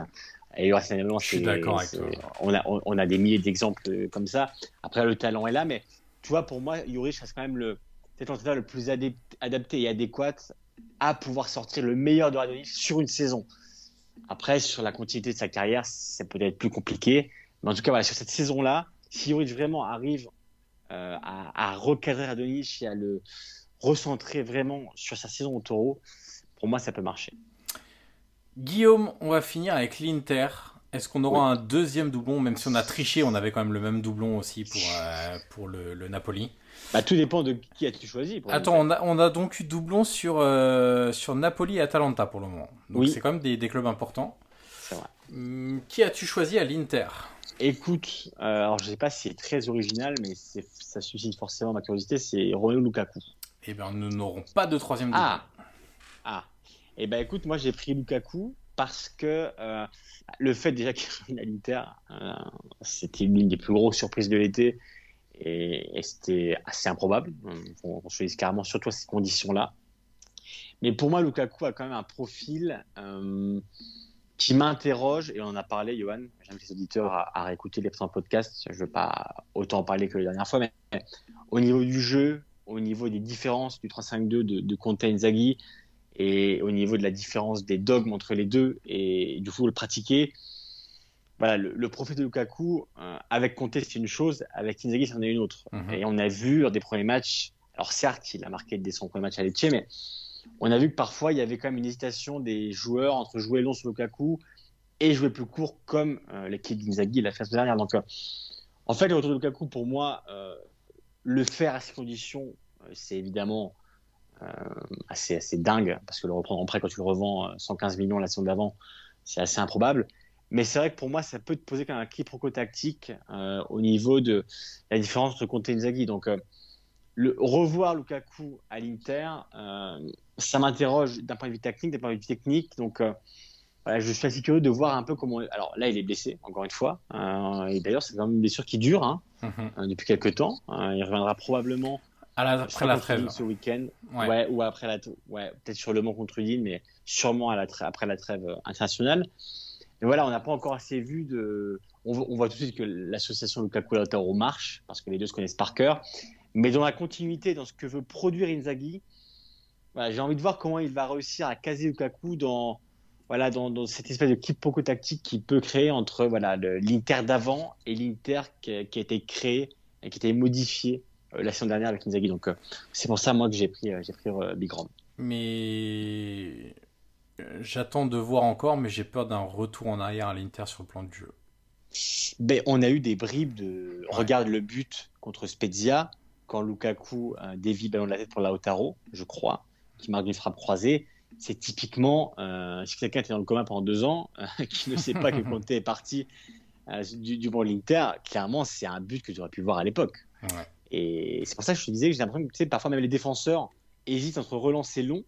Et lui reste je suis d'accord avec toi. On a, on a des milliers d'exemples comme ça. Après, le talent est là, mais tu vois, pour moi, Juric reste quand même le, le plus adapté et adéquat à pouvoir sortir le meilleur de Radonjic sur une saison. Après, sur la continuité de sa carrière, c'est peut-être plus compliqué. Mais en tout cas, voilà, sur cette saison-là, si Juric vraiment arrive à, à, recadrer Adonis et à le recentrer vraiment sur sa saison au taureau, pour moi, ça peut marcher. Guillaume, on va finir avec l'Inter. Est-ce qu'on aura un deuxième doublon, même si on a triché, on avait quand même le même doublon aussi pour, euh, pour le, Napoli bah, Tout dépend de qui as-tu choisi. Attends, on a, on a, donc eu doublon sur, euh, sur Napoli et Atalanta pour le moment. Donc oui. c'est quand même des, des clubs importants. C'est vrai. Hum, qui as-tu choisi à l'Inter? Écoute, euh, alors je sais pas si c'est très original, mais ça suscite forcément ma curiosité, c'est Romelu Lukaku. Eh bien, nous n'aurons pas de troisième. Ah, ah. Eh ben écoute, moi j'ai pris Lukaku parce que euh, le fait déjà qu'il l'Inter, euh, c'était l'une des plus grosses surprises de l'été et, c'était assez improbable. On, on choisit carrément surtout à ces conditions-là. Mais pour moi, Lukaku a quand même un profil euh, qui m'interroge et on en a parlé, Johan. J'invite les auditeurs à, réécouter les présents podcasts. Je ne veux pas autant en parler que la dernière fois, mais au niveau du jeu, au niveau des différences du 3-5-2 de, de Conte Inzaghi, et au niveau de la différence des dogmes entre les deux et du coup le pratiquer. Voilà, le, profil de Lukaku, euh, avec Conte, c'est une chose, avec Inzaghi, c'en est une autre. Mhm. Et on a vu lors des premiers matchs, alors certes, il a marqué dès son premier match à Lecce, mais on a vu que parfois il y avait quand même une hésitation des joueurs entre jouer long sur Lukaku et jouer plus court comme euh, l'équipe d'Inzaghi l'a fait la dernière. Donc, euh, en fait, le retour de Lukaku, pour moi, le faire à ces conditions, c'est évidemment euh, assez, assez dingue, parce que le reprendre en prêt quand tu le revends 115 euh, millions la saison d'avant, c'est assez improbable. Mais c'est vrai que pour moi, ça peut te poser un quiproquo tactique euh, au niveau de la différence entre Conte et Inzaghi. Donc, le, revoir Lukaku à l'Inter, ça m'interroge d'un point de vue technique, d'un point de vue technique. Donc, voilà, je suis assez curieux de voir un peu comment. Alors là, il est blessé, encore une fois. et d'ailleurs, c'est quand même une blessure qui dure hein, mm-hmm. depuis quelques temps. il reviendra probablement après la trêve. Ce week-end. Ouais. ou après la. Ouais, peut-être sur le Mont contre Udine, mais sûrement à la après la trêve euh, internationale. Et voilà, on n'a pas encore assez vu de. On, voit tout de suite que l'association Lukaku Lautaro marche, parce que les deux se connaissent par cœur. Mais dans la continuité, dans ce que veut produire Inzaghi, voilà, j'ai envie de voir comment il va réussir à caser Lukaku dans, voilà, dans, dans cette espèce de quiproquo tactique qu'il peut créer entre voilà, l'Inter d'avant et l'Inter qui, qui, a été créé et qui a été modifié euh, la saison dernière avec Inzaghi. Donc euh, c'est pour ça moi que j'ai pris, euh, j'ai pris Big Rom. Mais j'attends de voir encore, mais j'ai peur d'un retour en arrière à l'Inter sur le plan du jeu. Ben, on a eu des bribes de. Regarde le but contre Spezia, quand Lukaku dévie ballon de la tête pour Lautaro, je crois, qui marque une frappe croisée. C'est typiquement, si quelqu'un était dans le coma pendant deux ans, qui ne sait pas que Conte est parti du, du bon l'Inter, clairement, c'est un but que tu aurais pu voir à l'époque. Ouais. Et c'est pour ça que je te disais que j'ai l'impression que tu sais, parfois même les défenseurs hésitent entre relancer long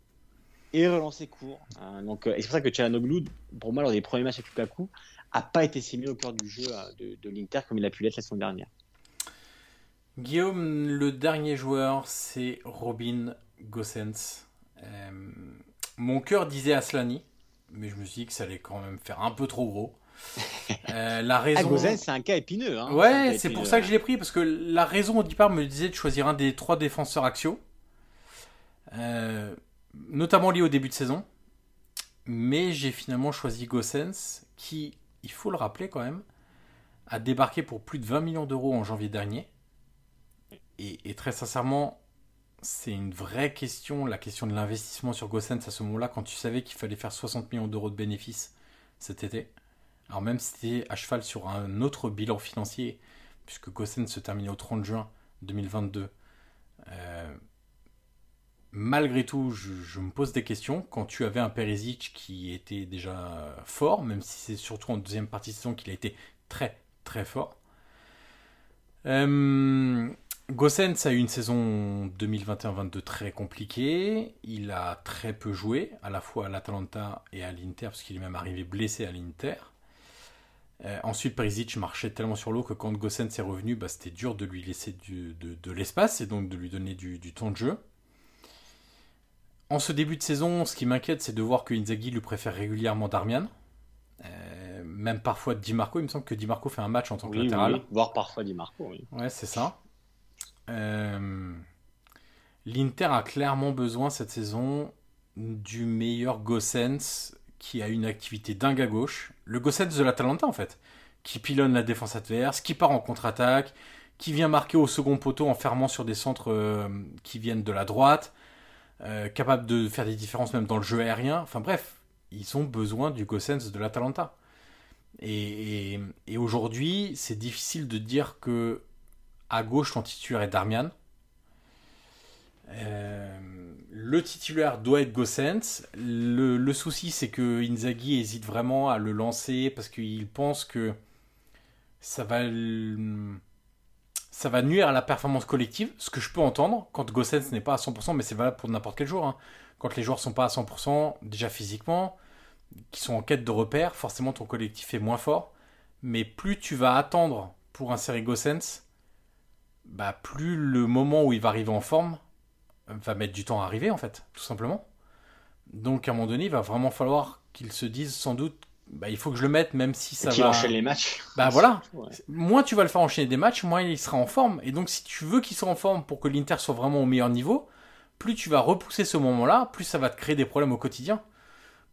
et relancer court. Donc, euh, et c'est pour ça que Chalanoglu, pour moi, lors des premiers matchs avec Lukaku, a pas été si mis au cœur du jeu euh, de, l'Inter comme il a pu l'être la semaine dernière. Guillaume, le dernier joueur, c'est Robin Gossens. Euh, mon cœur disait Aslani, mais je me suis dit que ça allait quand même faire un peu trop gros. Euh, la raison. Ah, c'est un cas épineux. Hein. Ouais, c'est pour ça que je l'ai pris parce que la raison au départ me disait de choisir un des trois défenseurs axiaux, euh, notamment lié au début de saison. Mais j'ai finalement choisi Gossens, qui, il faut le rappeler quand même, a débarqué pour plus de 20 millions d'euros en janvier dernier. Et, et très sincèrement, c'est une vraie question, la question de l'investissement sur Gossens à ce moment-là, quand tu savais qu'il fallait faire 60 millions d'euros de bénéfices cet été. Alors même si c'était à cheval sur un autre bilan financier, puisque Gossen se terminait au 30 juin 2022, euh, malgré tout, je, me pose des questions. Quand tu avais un Perisic qui était déjà fort, même si c'est surtout en deuxième partie de saison qu'il a été très très fort. Euh, Gossens a eu une saison 2021-22 très compliquée. Il a très peu joué, à la fois à l'Atalanta et à l'Inter, parce qu'il est même arrivé blessé à l'Inter. Euh, ensuite, Perisic marchait tellement sur l'eau que quand Gossens est revenu, bah, c'était dur de lui laisser de, l'espace et donc de lui donner du, temps de jeu. En ce début de saison, ce qui m'inquiète, c'est de voir que Inzaghi lui préfère régulièrement Darmian. Euh, même parfois Di Marco, il me semble que Di Marco fait un match en tant que latéral. Oui, voire parfois Di Marco, oui. Ouais, c'est ça. Euh, L'Inter a clairement besoin cette saison du meilleur Gossens qui a une activité dingue à gauche, le Gossens de l'Atalanta en fait, qui pilonne la défense adverse, qui part en contre-attaque, qui vient marquer au second poteau en fermant sur des centres euh, qui viennent de la droite, euh, capable de faire des différences même dans le jeu aérien. Enfin bref, ils ont besoin du Gossens de l'Atalanta. Et, aujourd'hui, c'est difficile de dire que à gauche, ton titulaire est Darmian. Euh, le titulaire doit être Gossens. Le, souci, c'est que Inzaghi hésite vraiment à le lancer parce qu'il pense que ça va, ça va nuire à la performance collective, ce que je peux entendre quand Gossens n'est pas à 100%, mais c'est valable pour n'importe quel joueur. Hein. Quand les joueurs sont pas à 100%, déjà physiquement, qui sont en quête de repères, forcément ton collectif est moins fort. Mais plus tu vas attendre pour insérer Gossens, bah plus le moment où il va arriver en forme va mettre du temps à arriver en fait, tout simplement. Donc à un moment donné, il va vraiment falloir qu'il se dise sans doute, bah, il faut que je le mette même si ça va. enchaîne les matchs. Bah voilà. Ouais. Moins tu vas le faire enchaîner des matchs, moins il sera en forme. Et donc si tu veux qu'il soit en forme pour que l'Inter soit vraiment au meilleur niveau, plus tu vas repousser ce moment-là, plus ça va te créer des problèmes au quotidien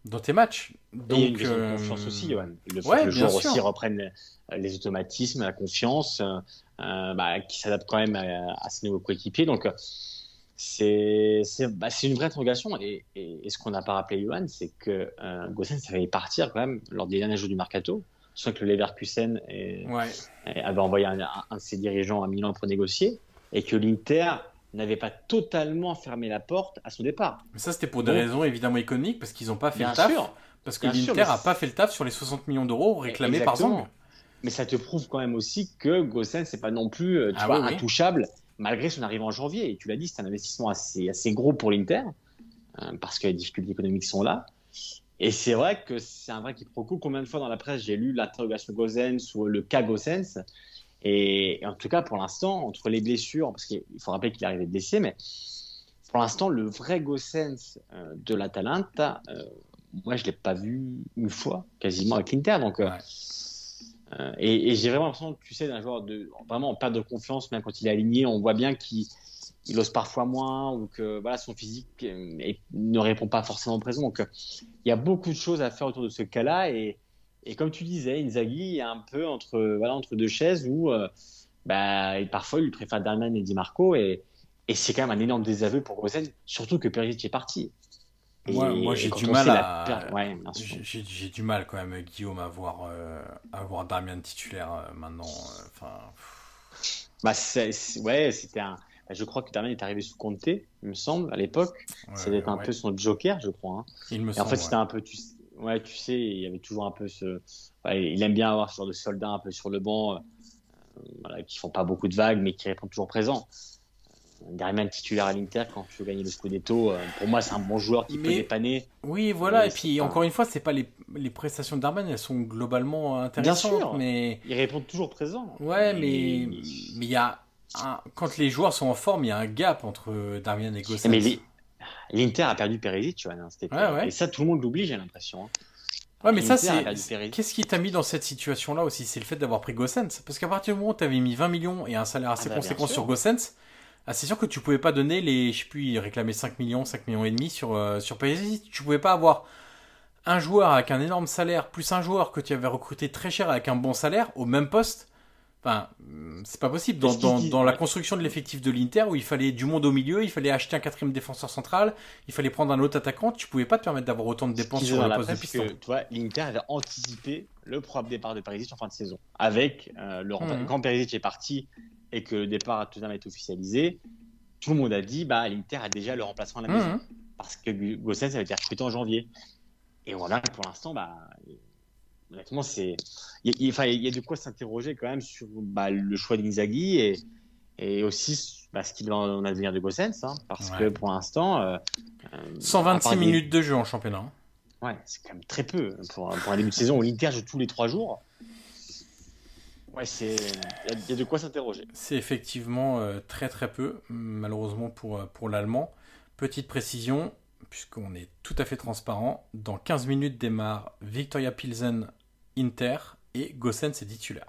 dans tes matchs. Et une Donc, question de euh, confiance aussi, Johan. Le fait ouais, que le joueur sûr. aussi reprenne les, les automatismes, la confiance, euh, euh, bah, qui s'adapte quand même à, à ses nouveaux coéquipiers. Donc, euh, c'est bah, une vraie interrogation. Et, et, et ce qu'on n'a pas rappelé, Johan, c'est que euh, Gossen savait partir quand même lors des derniers jours du mercato. Je que le Leverkusen est- Ouais. avait envoyé un, un de ses dirigeants à Milan pour négocier et que l'Inter n'avait pas totalement fermé la porte à son départ. Mais ça, c'était pour des Donc- raisons évidemment économiques, parce qu'ils n'ont pas fait Bien le taf. sûr. Parce que l'Inter mais a pas fait le taf sur les 60 millions d'euros réclamés par. Zang. Mais ça te prouve quand même aussi que Gossen, c'est pas non plus euh, tu Ah vois, intouchable, malgré son arrivée en janvier. Et tu l'as dit, c'est un investissement assez, assez gros pour l'Inter, euh, parce que les difficultés économiques sont là. Et c'est vrai que c'est un vrai quiproquo. Combien de fois dans la presse j'ai lu l'interrogation Gossens ou le cas Gossens? Et, et en tout cas, pour l'instant, entre les blessures, parce qu'il faut rappeler qu'il est arrivé blessé, mais pour l'instant, le vrai Gossens euh, de l'Atalanta, euh, moi, je l'ai pas vu une fois, quasiment avec l'Inter. Donc, euh, Ouais. euh, et, et j'ai vraiment l'impression, tu sais, d'un joueur de, vraiment en perte de confiance, même quand il est aligné, on voit bien qu'il il ose parfois moins ou que voilà, son physique euh, ne répond pas forcément présent. Donc, il y a beaucoup de choses à faire autour de ce cas-là. Et, et comme tu disais, Inzaghi est un peu entre, voilà, entre deux chaises où euh, bah, et parfois il préfère Darman et Di Marco. Et, et c'est quand même un énorme désaveu pour Gossen, surtout que Perisic est parti. Et- Moi- moi, j'ai du mal à- per- ouais. J'ai du mal quand même, Guillaume, à voir, euh, à voir Darmian titulaire euh, maintenant. euh, Enfin, Bah, ouais, c'était un. Je crois que Darman est arrivé sous Conte, il me semble, à l'époque. ouais, être un ouais. peu son joker, je crois. hein. Il me Et en fait, ouais. c'était un peu. Tu... Ouais, tu sais, il y avait toujours un peu ce. ouais, il aime bien avoir ce genre de soldats un peu sur le banc, euh, voilà, qui font pas beaucoup de vagues, mais qui répondent toujours présents. Darman titulaire à l'Inter quand tu veux gagner le Scudetto, euh, pour moi, c'est un bon joueur qui peut Mais- dépanner. Oui, voilà. Mais et puis encore une fois, c'est pas les, les prestations de Darman, elles sont globalement intéressantes, sûr. mais Il répond toujours présent. ouais, mais mais il y a un- quand les joueurs sont en forme, il y a un gap entre Darmian et Gossens. Mais les- l'Inter a perdu Perisic, tu vois, cet été. Ouais, ouais. Et ça, tout le monde l'oublie, j'ai l'impression. hein. Ouais, mais ça, c'est. Perisic. Qu'est-ce qui t'a mis dans cette situation-là aussi? C'est le fait d'avoir pris Gossens. Parce qu'à partir du moment où tu avais mis 20 millions et un salaire assez Ah bah, conséquent sur Gossens, ah, c'est sûr que tu pouvais pas donner les. Je sais plus, il réclamait 5 millions, 5 millions et demi sur, euh, sur PSG. Tu pouvais pas avoir un joueur avec un énorme salaire, plus un joueur que tu avais recruté très cher avec un bon salaire, au même poste. Enfin, hum, c'est pas possible. Dans, la construction de l'effectif de l'Inter, où il fallait du monde au milieu, il fallait acheter un quatrième défenseur central, il fallait prendre un autre attaquant, tu pouvais pas te permettre d'avoir autant de dépenses sur le poste de piston. que, tu vois, l'Inter avait anticipé le probable départ de Perisic en fin de saison. Avec euh, le remplacement. Mhm. Quand Perisic est parti et que le départ à Tottenham est officialisé, tout le monde a dit bah l'Inter a déjà le remplacement à la maison Mhm. parce que Gossens avait été recruté en janvier. Et que pour l'instant, bah, honnêtement, c'est il y, a- il- y a de quoi s'interroger quand même sur bah, le choix d'Inzaghi et, et aussi bah, ce qu'il va en advenir de Gossens, hein, parce Ouais. que pour l'instant, euh, euh, à 126 part des- minutes de jeu en championnat. Ouais, c'est quand même très peu pour, un- pour un début de saison où l'Inter joue tous les trois jours. Ouais, c'est il y a- il y, a de quoi s'interroger. C'est effectivement euh, très très peu, malheureusement pour, euh, pour l'Allemand. Petite précision, puisqu'on est tout à fait transparent, dans 15 minutes démarre Victoria Pilsen Inter et Gossens est titulaire.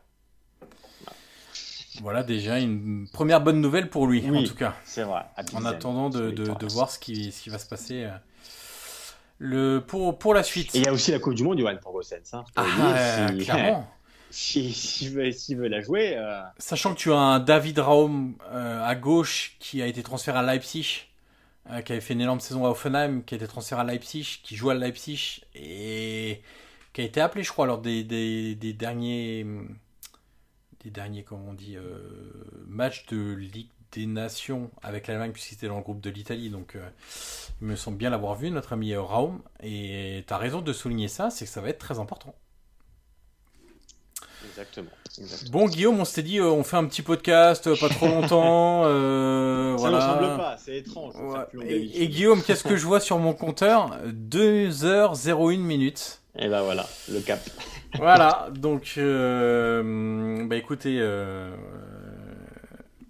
Voilà déjà une première bonne nouvelle pour lui, Oui. en tout cas. C'est vrai. En attendant de, voir ce qui, ce qui va se passer euh, le, pour, pour la suite. Et il y a aussi la Coupe du Monde, Johan, pour Gossens. Hein, Ah, euh, si- clairement. s'il si, veut, veut, la jouer. Euh, Sachant que tu as un David Raum à gauche qui a été transféré à Leipzig, qui avait fait une énorme saison à Offenheim, qui a été transféré à Leipzig, qui joue à Leipzig et qui a été appelé, je crois, lors des, derniers, des derniers, comment on dit, matchs de Ligue des Nations avec l'Allemagne, puisqu'il était dans le groupe de l'Italie. Donc, euh, il me semble bien l'avoir vu, notre ami Raum. Et tu as raison de souligner ça, c'est que ça va être très important. Exactement. Bon, Guillaume, on s'était dit, euh, on fait un petit podcast, euh, pas trop longtemps. ça voilà. ne semble pas, c'est étrange. Et, Guillaume, qu'est-ce que je vois sur mon compteur? 2h01 minutes. Et ben voilà, le cap. voilà, donc, bah écoutez,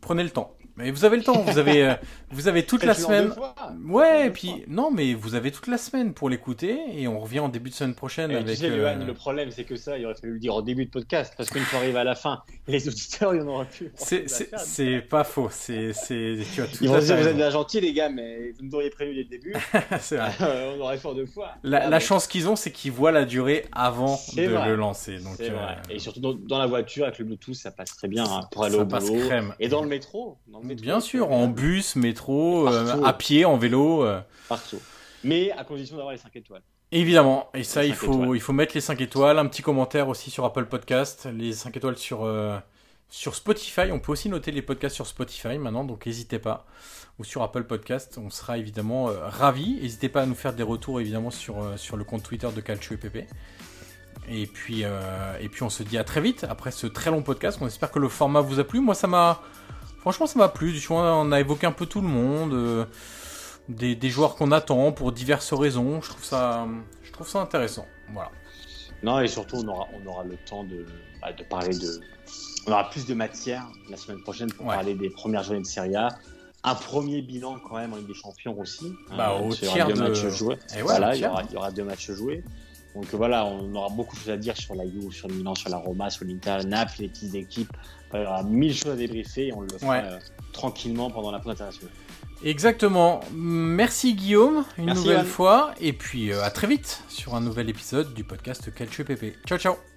prenez le temps. Mais vous avez le temps, vous avez, euh, vous avez toute la semaine. Ouais, et puis non, mais vous avez toute la semaine pour l'écouter et on revient en début de semaine prochaine et avec. Tu sais, euh, le problème c'est que ça, il aurait fallu le dire au début de podcast parce qu'une fois arrivé à la fin, les auditeurs ils en auraient plus. C'est pas faux, c'est tu as tout Ils vont dire vous êtes bien gentils les gars, mais vous nous auriez prévu dès le début. c'est vrai. on aurait fait deux fois. La, la chance qu'ils ont, c'est qu'ils voient la durée avant de le lancer. Donc, euh... vrai. Et surtout dans, la voiture avec le Bluetooth, ça passe très bien hein, pour aller au boulot. Et dans le métro. Dans le métro bien sûr, en bus, métro, euh, à pied, en vélo. Euh. Partout. Mais à condition d'avoir les 5 étoiles. Évidemment, et ça, il faut, il faut mettre les 5 étoiles, un petit commentaire aussi sur Apple Podcast, les 5 étoiles sur, euh, sur Spotify. On peut aussi noter les podcasts sur Spotify maintenant, donc n'hésitez pas. Ou sur Apple Podcast, on sera évidemment ravis. N'hésitez pas à nous faire des retours évidemment sur, sur le compte Twitter de Calcio et PP. Et puis, et puis on se dit à très vite après ce très long podcast. On espère que le format vous a plu. Moi, ça m'a Franchement, ça m'a plu. On a évoqué un peu tout le monde, euh, des, joueurs qu'on attend pour diverses raisons. Je trouve ça, je trouve ça intéressant. Voilà. Non, et surtout, on aura, on aura le temps de, bah, de parler de. On aura plus de matière la semaine prochaine pour parler des premières journées de Serie A. Un premier bilan quand même en Ligue des Champions aussi. Bah, au aura deux matchs joués. voilà, il y, aura, il y, aura, deux matchs joués. Donc voilà, on aura beaucoup de choses à dire sur la Juve, sur le Milan, sur la Roma, sur l'Inter, Naples, les petites équipes il y aura mille choses à débriefer et on le fera euh, tranquillement pendant la pause internationale. Exactement. Merci Guillaume, une nouvelle fois. Et puis euh, à très vite sur un nouvel épisode du podcast Calcio PP. Ciao ciao